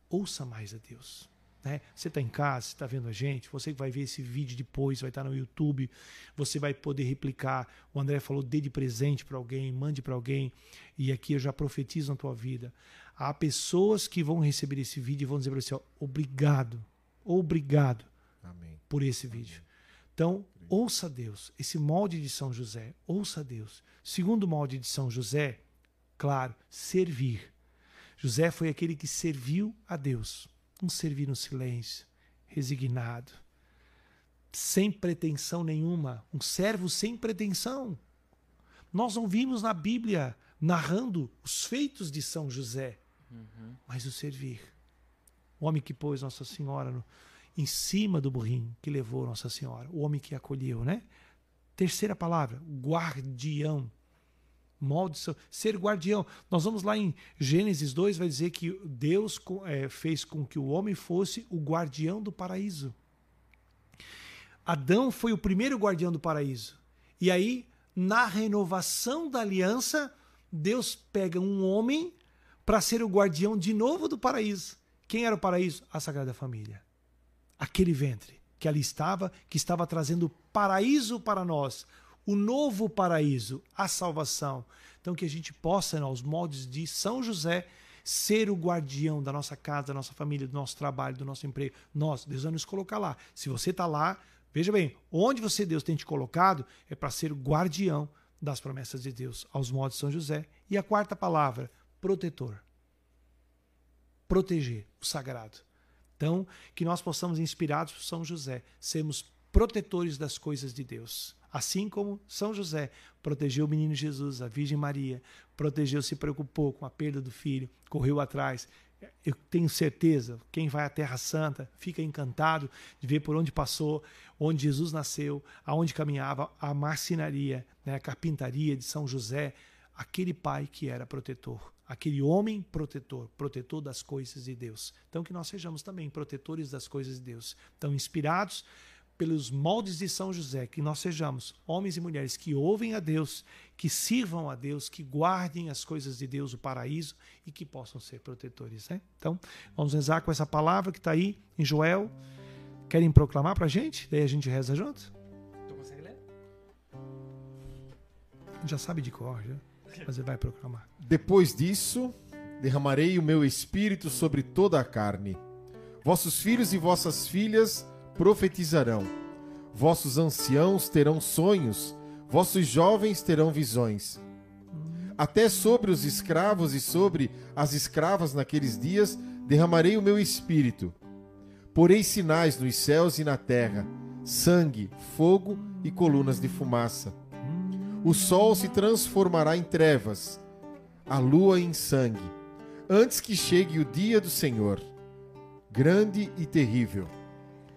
ouça mais a Deus. Né? Você está em casa, você está vendo a gente, você vai ver esse vídeo depois, vai estar no YouTube, você vai poder replicar. O André falou, dê de presente para alguém, mande para alguém, e aqui eu já profetizo na tua vida. Há pessoas que vão receber esse vídeo e vão dizer para você: ó, obrigado, obrigado Amém. por esse vídeo. Então, ouça Deus. Esse molde de São José, ouça Deus. Segundo molde de São José, claro, servir. José foi aquele que serviu a Deus. Um servir no silêncio, resignado, sem pretensão nenhuma. Um servo sem pretensão. Nós não vimos na Bíblia narrando os feitos de São José, mas o servir. O homem que pôs Nossa Senhora no, em cima do burrinho que levou Nossa Senhora, o homem que acolheu, né? Terceira palavra, guardião. Molde, ser guardião. Nós vamos lá em Gênesis 2, vai dizer que Deus é, fez com que o homem fosse o guardião do paraíso. Adão foi o primeiro guardião do paraíso. E aí, na renovação da aliança, Deus pega um homem para ser o guardião de novo do paraíso. Quem era o paraíso? A Sagrada Família aquele ventre que ali estava, que estava trazendo paraíso para nós, o novo paraíso, a salvação. Então que a gente possa, aos moldes de São José, ser o guardião da nossa casa, da nossa família, do nosso trabalho, do nosso emprego. Nós, Deus vai nos colocar lá. Se você está lá, veja bem, onde você, Deus, tem te colocado, é para ser o guardião das promessas de Deus, aos moldes de São José. E a quarta palavra, protetor. Proteger o sagrado. Então, que nós possamos, inspirados por São José, sermos protetores das coisas de Deus. Assim como São José protegeu o menino Jesus, a Virgem Maria, protegeu, se preocupou com a perda do filho, correu atrás. Eu tenho certeza, quem vai à Terra Santa fica encantado de ver por onde passou, onde Jesus nasceu, aonde caminhava, a marcenaria, né, a carpintaria de São José, aquele pai que era protetor aquele homem protetor, protetor das coisas de Deus. Então que nós sejamos também protetores das coisas de Deus. Então inspirados pelos moldes de São José, que nós sejamos homens e mulheres que ouvem a Deus, que sirvam a Deus, que guardem as coisas de Deus, o paraíso e que possam ser protetores. Né? Então vamos rezar com essa palavra que está aí em Joel. Querem proclamar para a gente? Daí a gente reza junto? Tu consegue ler? Já sabe de cor, já. mas ele vai proclamar. Depois disso, derramarei o meu espírito sobre toda a carne. Vossos filhos e vossas filhas profetizarão. Vossos anciãos terão sonhos, vossos jovens terão visões. Até sobre os escravos e sobre as escravas naqueles dias derramarei o meu espírito. Porei sinais nos céus e na terra: sangue, fogo e colunas de fumaça. O sol se transformará em trevas, a lua em sangue, antes que chegue o dia do Senhor, grande e terrível.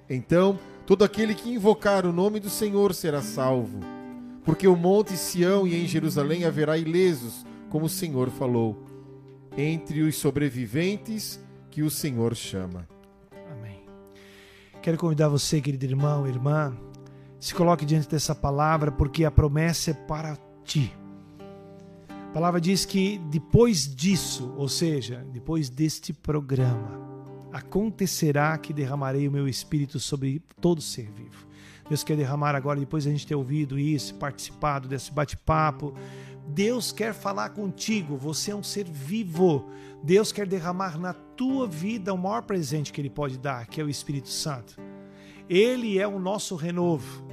Então, todo aquele que invocar o nome do Senhor será salvo, porque o monte Sião e em Jerusalém haverá ilesos, como o Senhor falou, entre os sobreviventes que o Senhor chama. Amém. Quero convidar você, querido irmão, irmã, se coloque diante dessa palavra, porque a promessa é para ti. A palavra diz que depois disso, ou seja, depois deste programa, acontecerá que derramarei o meu espírito sobre todo ser vivo. Deus quer derramar agora, depois de a gente ter ouvido isso, participado desse bate-papo. Deus quer falar contigo, você é um ser vivo. Deus quer derramar na tua vida o maior presente que Ele pode dar, que é o Espírito Santo. Ele é o nosso renovo.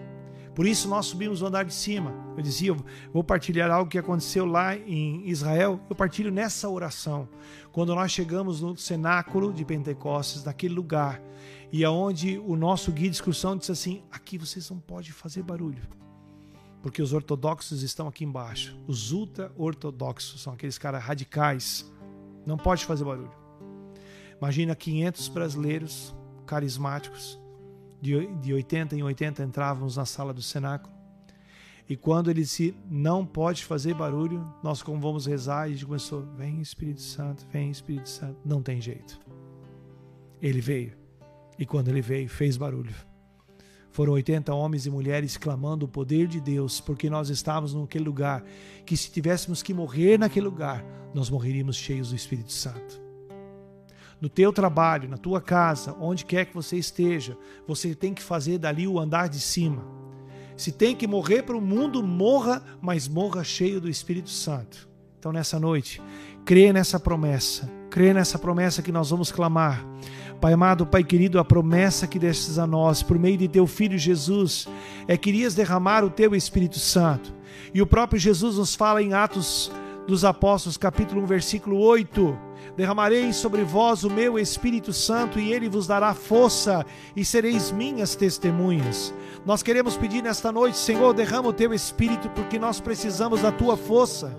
Por isso nós subimos o andar de cima. Eu dizia, eu vou partilhar algo que aconteceu lá em Israel. Eu partilho nessa oração. Quando nós chegamos no cenáculo de Pentecostes, naquele lugar, e aonde o nosso guia de excursão disse assim: aqui vocês não podem fazer barulho. Porque os ortodoxos estão aqui embaixo. Os ultra-ortodoxos são aqueles caras radicais. Não pode fazer barulho. Imagina 500 brasileiros carismáticos de, de 80 em 80 entrávamos na sala do cenáculo. E quando ele disse, não pode fazer barulho, nós como vamos rezar, e a gente começou, vem Espírito Santo, vem Espírito Santo. Não tem jeito. Ele veio. E quando ele veio, fez barulho. Foram 80 homens e mulheres clamando o poder de Deus, porque nós estávamos naquele lugar que se tivéssemos que morrer naquele lugar, nós morreríamos cheios do Espírito Santo no teu trabalho, na tua casa, onde quer que você esteja, você tem que fazer dali o andar de cima. Se tem que morrer para o mundo, morra, mas morra cheio do Espírito Santo. Então, nessa noite, crê nessa promessa, crê nessa promessa que nós vamos clamar. Pai amado, Pai querido, a promessa que destes a nós, por meio de teu Filho Jesus, é que irias derramar o teu Espírito Santo. E o próprio Jesus nos fala em Atos dos Apóstolos, capítulo 1, versículo 8 Derramarei sobre vós o meu Espírito Santo e ele vos dará força e sereis minhas testemunhas. Nós queremos pedir nesta noite, Senhor, derrama o teu Espírito porque nós precisamos da tua força.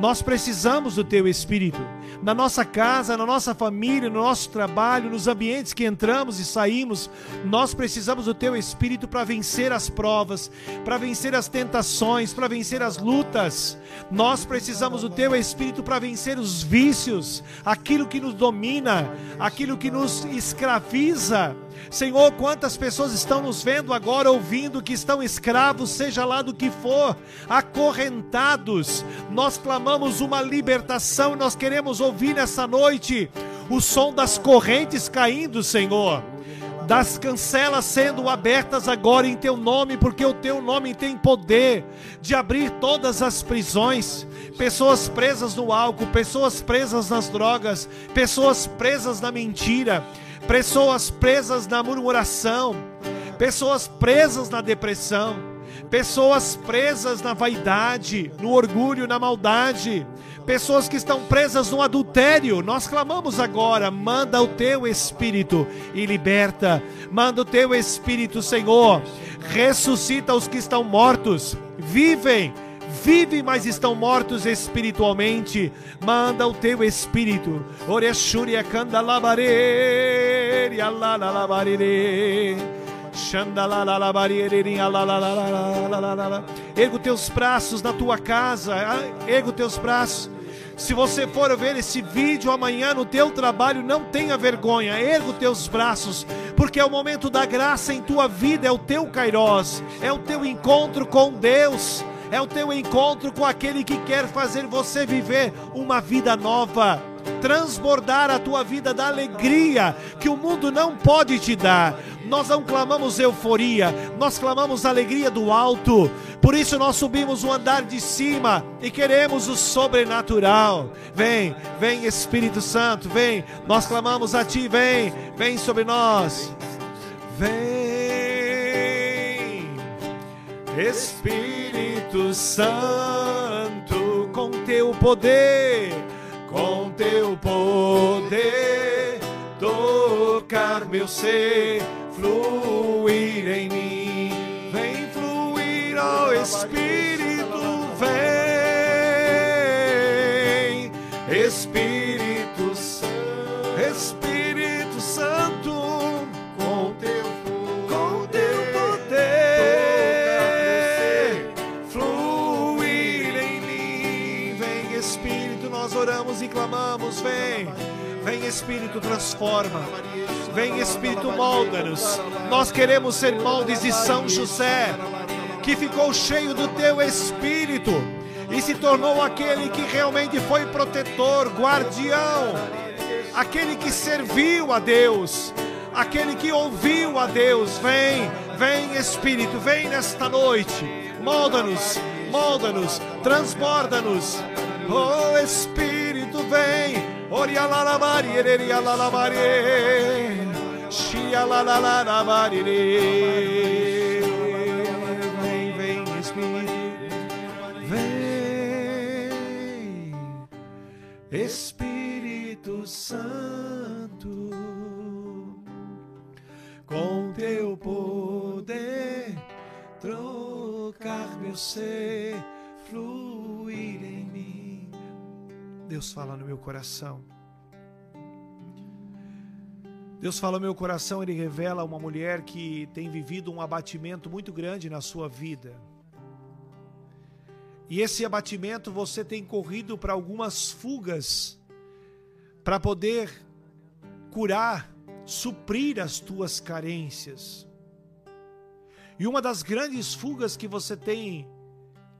Nós precisamos do teu Espírito. Na nossa casa, na nossa família, no nosso trabalho, nos ambientes que entramos e saímos, nós precisamos do teu Espírito para vencer as provas, para vencer as tentações, para vencer as lutas. Nós precisamos do teu Espírito para vencer os vícios, aquilo que nos domina, aquilo que nos escraviza Senhor, quantas pessoas estão nos vendo agora, ouvindo que estão escravos, seja lá do que for, acorrentados. Nós clamamos uma libertação, nós queremos ouvir nessa noite o som das correntes caindo, Senhor das cancelas sendo abertas agora em teu nome, porque o teu nome tem poder de abrir todas as prisões. Pessoas presas no álcool, pessoas presas nas drogas, pessoas presas na mentira, pessoas presas na murmuração, pessoas presas na depressão, pessoas presas na vaidade, no orgulho, na maldade, pessoas que estão presas no adultério. Nós clamamos agora: manda o teu espírito e liberta, manda o teu espírito, Senhor, ressuscita os que estão mortos, vivem vivem, mas estão mortos espiritualmente. Manda o teu espírito. Oreshuria candalabarere, alalalabarere. Ergo teus braços na tua casa, ergo teus braços. Se você for ver esse vídeo amanhã no teu trabalho, não tenha vergonha, ergo teus braços, porque é o momento da graça em tua vida, é o teu kairós, é o teu encontro com Deus. É o teu encontro com aquele que quer fazer você viver uma vida nova, transbordar a tua vida da alegria que o mundo não pode te dar. Nós não clamamos euforia, nós clamamos alegria do alto. Por isso nós subimos o andar de cima e queremos o sobrenatural. Vem, vem Espírito Santo, vem. Nós clamamos a ti, vem, vem sobre nós. Vem. Espírito Santo, com teu poder, com teu poder, tocar meu ser, fluir em mim, vem fluir ao Espírito, vem, Espírito Santo, Espírito Santo, com teu com teu poder, fluir em mim, vem Espírito, nós oramos e clamamos, vem. Vem Espírito, transforma. Vem Espírito, molda-nos. Nós queremos ser moldes de São José, que ficou cheio do teu Espírito e se tornou aquele que realmente foi protetor, guardião, aquele que serviu a Deus, aquele que ouviu a Deus. Vem, Vem Espírito, vem nesta noite. Molda-nos, molda-nos, transborda-nos. Oh Espírito, vem. Orialalamari, erialalamari. Vem, vem Espírito. Vem. Espírito Santo com teu poder trocar meu ser, fluir em mim. Deus fala no meu coração. Deus fala no meu coração, ele revela uma mulher que tem vivido um abatimento muito grande na sua vida. E esse abatimento você tem corrido para algumas fugas para poder curar suprir as tuas carências. E uma das grandes fugas que você tem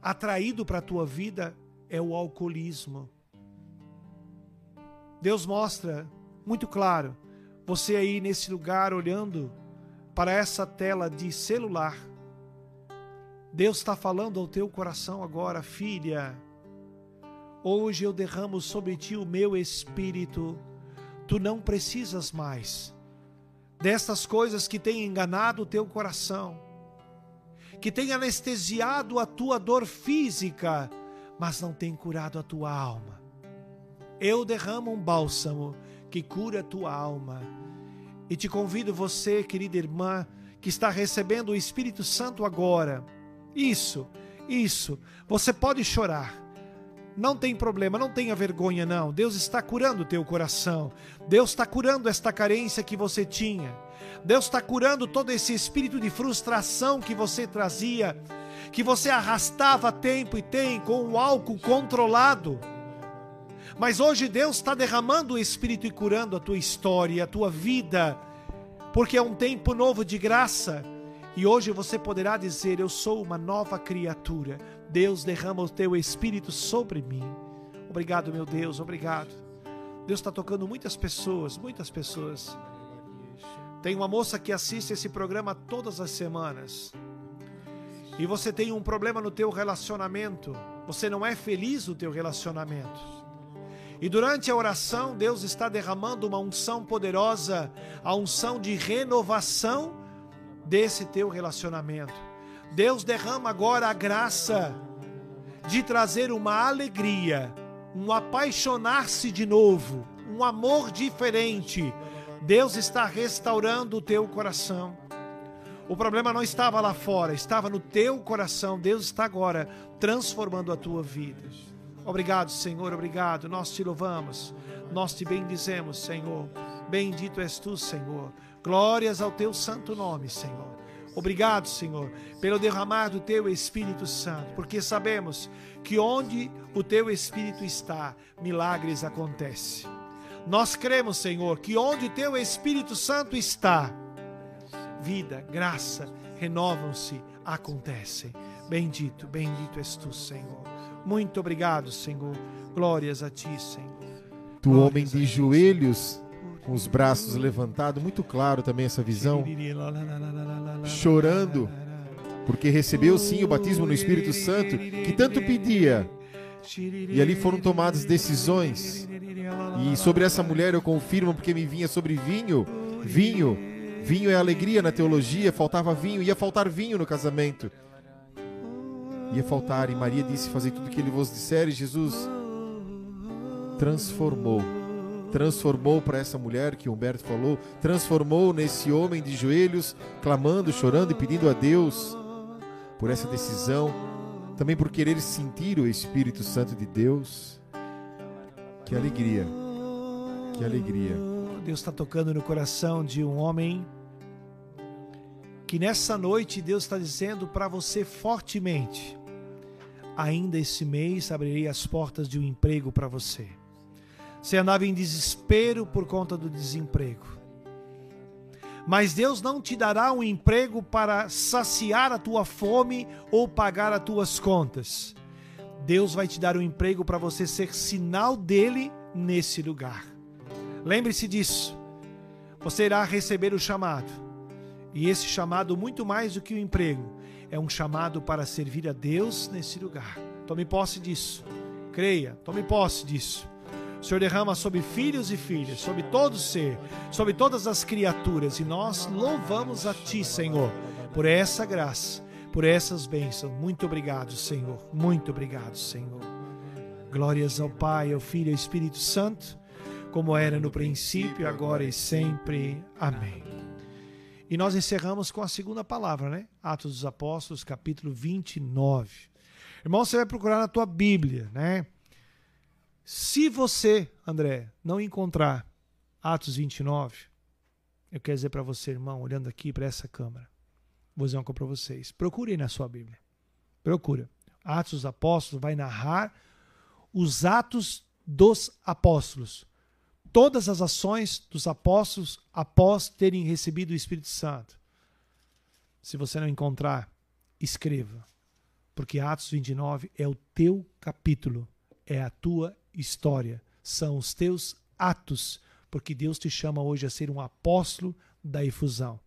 atraído para a tua vida é o alcoolismo. Deus mostra muito claro, você aí nesse lugar olhando para essa tela de celular. Deus está falando ao teu coração agora, filha. Hoje eu derramo sobre ti o meu espírito. Tu não precisas mais destas coisas que têm enganado o teu coração, que têm anestesiado a tua dor física, mas não tem curado a tua alma. Eu derramo um bálsamo que cura a tua alma. E te convido você, querida irmã, que está recebendo o Espírito Santo agora. Isso, isso. Você pode chorar não tem problema, não tenha vergonha, não. Deus está curando o teu coração. Deus está curando esta carência que você tinha. Deus está curando todo esse espírito de frustração que você trazia, que você arrastava tempo e tem com o álcool controlado. Mas hoje Deus está derramando o Espírito e curando a tua história, a tua vida, porque é um tempo novo de graça. E hoje você poderá dizer: Eu sou uma nova criatura. Deus derrama o teu espírito sobre mim. Obrigado, meu Deus, obrigado. Deus está tocando muitas pessoas, muitas pessoas. Tem uma moça que assiste esse programa todas as semanas. E você tem um problema no teu relacionamento. Você não é feliz no teu relacionamento. E durante a oração, Deus está derramando uma unção poderosa, a unção de renovação desse teu relacionamento. Deus derrama agora a graça de trazer uma alegria, um apaixonar-se de novo, um amor diferente. Deus está restaurando o teu coração. O problema não estava lá fora, estava no teu coração. Deus está agora transformando a tua vida. Obrigado, Senhor, obrigado. Nós te louvamos, nós te bendizemos, Senhor. Bendito és tu, Senhor. Glórias ao teu santo nome, Senhor. Obrigado, Senhor, pelo derramar do teu Espírito Santo, porque sabemos que onde o teu Espírito está, milagres acontecem. Nós cremos, Senhor, que onde o teu Espírito Santo está, vida, graça, renovam-se, acontecem. Bendito, bendito és tu, Senhor. Muito obrigado, Senhor. Glórias a ti, Senhor. Tu, homem de joelhos, com os braços levantados, muito claro também essa visão, chorando, porque recebeu sim o batismo no Espírito Santo, que tanto pedia. E ali foram tomadas decisões. E sobre essa mulher eu confirmo, porque me vinha sobre vinho. Vinho. Vinho é alegria na teologia, faltava vinho, ia faltar vinho no casamento. Ia faltar, e Maria disse: Fazer tudo o que ele vos disser, e Jesus transformou transformou para essa mulher que Humberto falou, transformou nesse homem de joelhos, clamando, chorando e pedindo a Deus por essa decisão, também por querer sentir o Espírito Santo de Deus. Que alegria, que alegria. Deus está tocando no coração de um homem que nessa noite Deus está dizendo para você fortemente: ainda esse mês abrirei as portas de um emprego para você. Você andava em desespero por conta do desemprego. Mas Deus não te dará um emprego para saciar a tua fome ou pagar as tuas contas. Deus vai te dar um emprego para você ser sinal dele nesse lugar. Lembre-se disso. Você irá receber o chamado E esse chamado, muito mais do que o emprego, é um chamado para servir a Deus nesse lugar. Tome posse disso. Creia, tome posse disso. O Senhor derrama sobre filhos e filhas, sobre todo ser, sobre todas as criaturas. E nós louvamos a Ti, Senhor, por essa graça, por essas bênçãos. Muito obrigado, Senhor. Muito obrigado, Senhor. Glórias ao Pai, ao Filho e ao Espírito Santo, como era no princípio, agora e sempre. Amém. E nós encerramos com a segunda palavra, né? Atos dos Apóstolos, capítulo 29. Irmão, você vai procurar na tua Bíblia, né? Se você, André, não encontrar Atos 29, eu quero dizer para você, irmão, olhando aqui para essa câmera, vou dizer uma coisa para vocês. Procure na sua Bíblia. Procura. Atos dos Apóstolos vai narrar os atos dos apóstolos todas as ações dos apóstolos após terem recebido o Espírito Santo. Se você não encontrar, escreva, porque Atos 29 é o teu capítulo, é a tua história, são os teus atos, porque Deus te chama hoje a ser um apóstolo da efusão.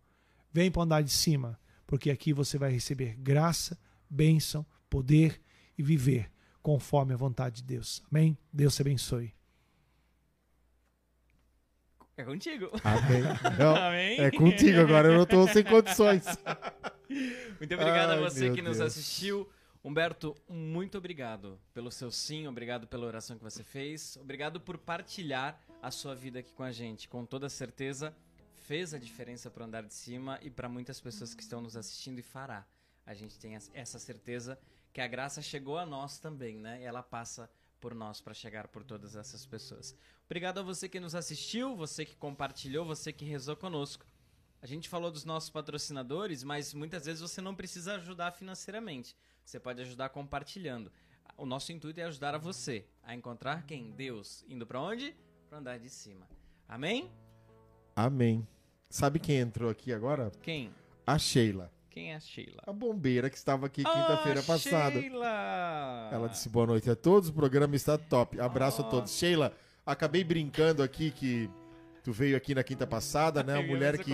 Vem para andar de cima, porque aqui você vai receber graça, bênção, poder e viver conforme a vontade de Deus. Amém? Deus te abençoe. É contigo. Amém. Não, Amém. É contigo agora, eu não estou sem condições. Muito obrigado Ai, a você que nos Deus. assistiu. Humberto, muito obrigado pelo seu sim, obrigado pela oração que você fez, obrigado por partilhar a sua vida aqui com a gente. Com toda certeza, fez a diferença para o andar de cima e para muitas pessoas que estão nos assistindo e fará. A gente tem essa certeza que a graça chegou a nós também, né? E ela passa por nós para chegar por todas essas pessoas. Obrigado a você que nos assistiu, você que compartilhou, você que rezou conosco. A gente falou dos nossos patrocinadores, mas muitas vezes você não precisa ajudar financeiramente. Você pode ajudar compartilhando. O nosso intuito é ajudar a você a encontrar quem? Deus. Indo para onde? Para andar de cima. Amém? Amém. Sabe quem entrou aqui agora? Quem? A Sheila. Quem é a Sheila? A bombeira que estava aqui quinta-feira oh, passada. Sheila! Ela disse boa noite a todos, o programa está top. Abraço a todos. Sheila, acabei brincando aqui que tu veio aqui na quinta passada, né? A mulher que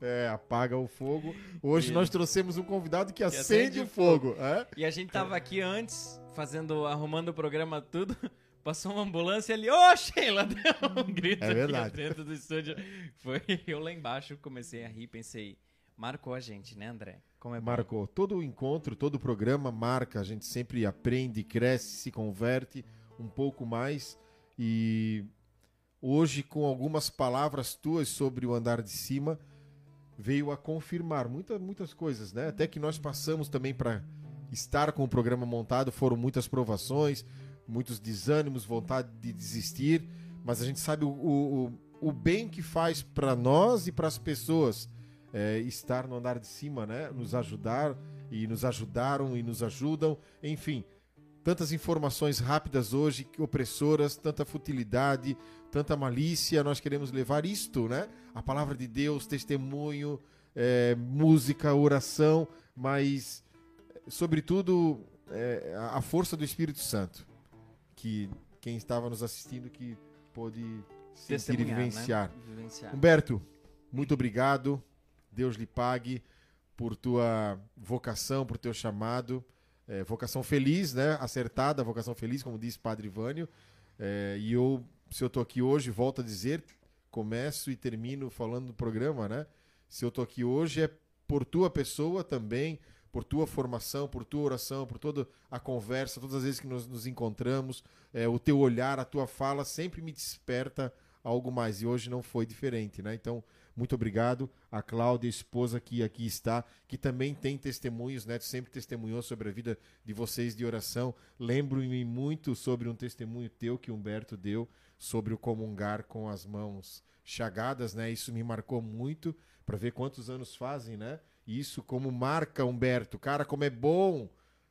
é, apaga o fogo. Hoje e... nós trouxemos um convidado que acende, acende o fogo. fogo. É? E a gente tava aqui antes, fazendo, arrumando o programa tudo. Passou uma ambulância ali, ô oh, Sheila! Deu um grito é verdade. dentro do estúdio. Foi eu lá embaixo, comecei a rir, pensei, Marcou a gente, né, André? Como é Marcou. Bom. Todo encontro, todo programa marca. A gente sempre aprende, cresce, se converte um pouco mais. E hoje, com algumas palavras tuas sobre o andar de cima, veio a confirmar muita, muitas coisas, né? Até que nós passamos também para estar com o programa montado, foram muitas provações, muitos desânimos, vontade de desistir, mas a gente sabe o, o, o bem que faz para nós e para as pessoas é, estar no andar de cima, né? Nos ajudar e nos ajudaram e nos ajudam. Enfim, tantas informações rápidas hoje, opressoras, tanta futilidade, tanta malícia. Nós queremos levar isto, né? A palavra de Deus, testemunho, é, música, oração, mas, sobretudo, é, a força do Espírito Santo, que quem estava nos assistindo que pôde sentir e vivenciar. Né? vivenciar. Humberto, muito obrigado. Deus lhe pague por tua vocação, por teu chamado. É, vocação feliz, né? Acertada, vocação feliz, como diz Padre Vânio. É, e eu, se eu estou aqui hoje, volto a dizer, começo e termino falando do programa, né? Se eu estou aqui hoje é por tua pessoa também, por tua formação, por tua oração, por toda a conversa, todas as vezes que nos, nos encontramos, é, o teu olhar, a tua fala sempre me desperta algo mais. E hoje não foi diferente, né? Então, muito obrigado. A Cláudia, esposa que aqui está, que também tem testemunhos, né? Sempre testemunhou sobre a vida de vocês de oração. Lembro-me muito sobre um testemunho teu que Humberto deu sobre o comungar com as mãos chagadas, né? Isso me marcou muito para ver quantos anos fazem, né? Isso como marca Humberto. Cara, como é bom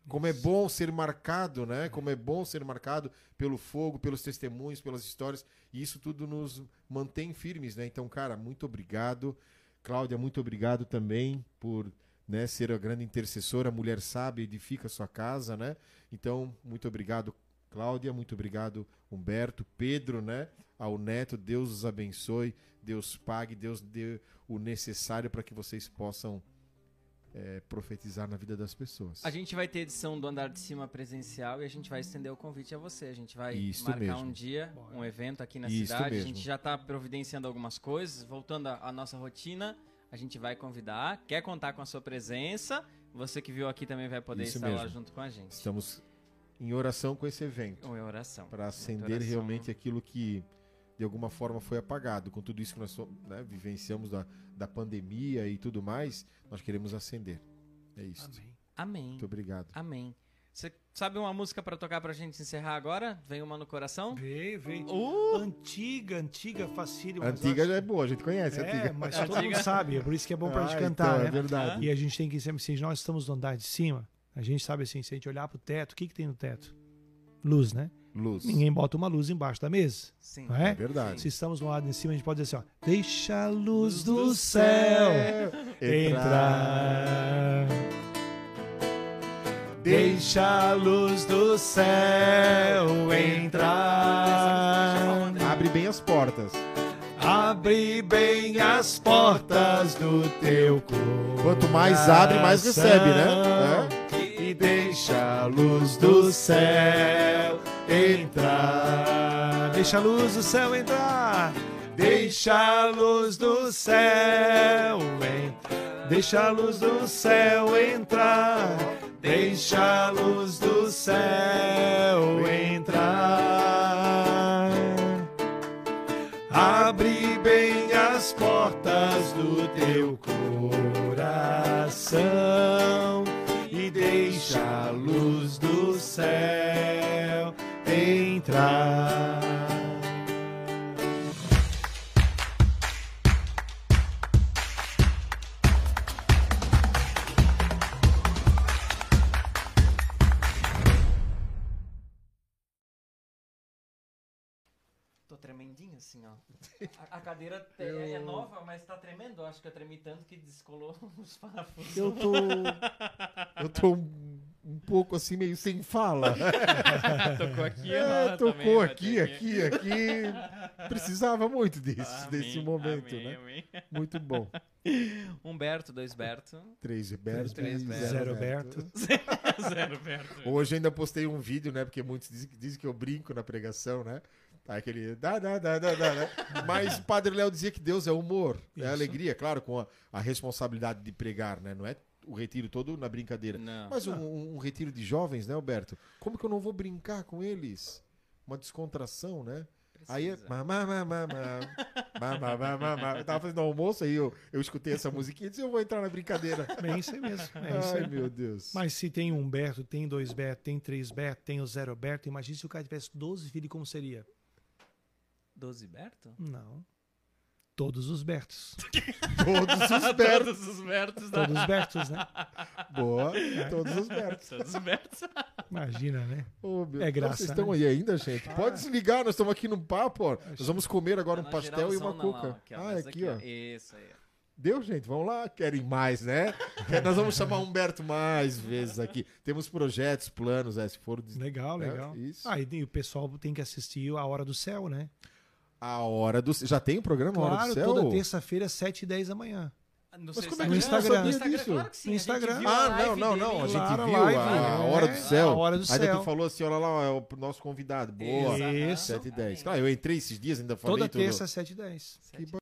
como é bom ser marcado, né? Como é bom ser marcado pelo fogo, pelos testemunhos, pelas histórias. E isso tudo nos mantém firmes, né? Então, cara, muito obrigado. Cláudia, muito obrigado também por né, ser a grande intercessora. A mulher sabe, edifica a sua casa, né? Então, muito obrigado, Cláudia, muito obrigado, Humberto, Pedro, né? Ao Neto, Deus os abençoe, Deus pague, Deus dê o necessário para que vocês possam é, profetizar na vida das pessoas. A gente vai ter edição do Andar de Cima presencial e a gente vai estender o convite a você. A gente vai Isso marcar mesmo. um dia, um evento aqui na Isso cidade. A mesmo. gente já está providenciando algumas coisas, voltando à nossa rotina. A gente vai convidar. Quer contar com a sua presença? Você que viu aqui também vai poder Isso estar lá mesmo. junto com a gente. Estamos em oração com esse evento. Em oração. para acender oração. realmente aquilo que de alguma forma foi apagado. Com tudo isso que nós né, vivenciamos da, da pandemia e tudo mais, nós queremos acender. É isso. Amém. Amém. Muito obrigado. Amém. Você sabe uma música para tocar pra gente encerrar agora? Vem uma no coração? Veio, veio. Uh! Antiga, antiga, facílima. Antiga acho- já é boa, a gente conhece a É, antiga. mas É todo mundo sabe, é por isso que é bom pra Ah, gente então, cantar, é né? verdade. E a gente tem que sempre, se nós estamos no andar de cima, a gente sabe assim, se a gente olhar pro teto, o que, que tem no teto? Luz, né? Luz. Ninguém bota uma luz embaixo da mesa, Sim. não É é? verdade. Se estamos no lado de cima, a gente pode dizer assim, ó, deixa a luz do céu entrar. Deixa a luz do céu entrar. Abre bem as portas. Abre bem as portas do teu coração. Quanto mais abre, mais recebe, né? E deixa a luz do céu entrar. Deixa a luz do céu entrar. Deixa a luz do céu entrar. Deixa a luz do céu entrar. Deixa a luz do céu entrar. Abre bem as portas do teu coração e deixa a luz do céu Tô tremendinho assim, ó. A, a cadeira te- é nova, mas tá tremendo. Eu acho que eu tremi tanto que descolou os parafusos. Eu tô. Eu tô um, um pouco assim, meio sem fala. Tocou aqui, É, ó, tocou aqui, ter aqui, aqui. Precisava muito disso, desse Amém, momento, amém, né? amém. Muito bom. Humberto, dois Berto. Três Berto Três Berto. Zero Berto. Zero Berto. Hoje ainda postei um vídeo, né? Porque muitos dizem, dizem que eu brinco na pregação, né? Tá aquele. Dá, dá, dá, dá, dá, né? Mas o Padre Léo dizia que Deus é humor, é Isso. alegria, claro, com a, a responsabilidade de pregar, né? Não é o retiro todo na brincadeira. Não. Mas um, um retiro de jovens, né, Alberto? Como que eu não vou brincar com eles? Uma descontração, né? Aí é. Precisa. Mamá, mamá, mamá. Mamá, mamá, mamá. Eu tava fazendo almoço aí, eu, eu escutei essa musiquinha e disse: eu vou entrar na brincadeira. É isso aí mesmo. É isso Ai, aí. meu Deus. Mas se tem um Berto, tem dois Berto, tem três Berto, tem o zero Berto, imagine se o cara tivesse 12 filhos, como seria? Doze Berto? Não. Todos os Bertos. Todos os Bertos. Todos os Bertos da... Todos os Bertos, né? Boa, todos os Bertos. Todos os Bertos. Imagina, né? Ô, meu- É graça, Vocês estão né? aí ainda, gente? Pode desligar, nós estamos aqui no papo, ó. Nós vamos comer agora um Na pastel e uma lá, cuca. aqui, ó, Ah, nessa aqui, ó. Isso aí. Deu, gente? Vamos lá. Querem mais, né? Nós vamos chamar o Humberto mais vezes aqui. Temos projetos, planos, é, se for... Legal, É, legal. isso. Ah, e o pessoal tem que assistir A Hora do Céu, né? A Hora do... Já tem o programa A Hora Claro, do Céu? toda terça-feira, 7 e 10 da manhã. No Mas como é que No gente não Instagram. No Instagram, claro que sim. No Instagram. Ah, não, não, não. A gente Claro, viu live, a, a é. Hora do Céu. A Hora do Ainda Céu. tu falou assim, olha lá, é o nosso convidado. Boa. Isso. Isso. 7 e 10. Claro, eu entrei esses dias, ainda falei Toda tudo. terça, 7 e 10. Que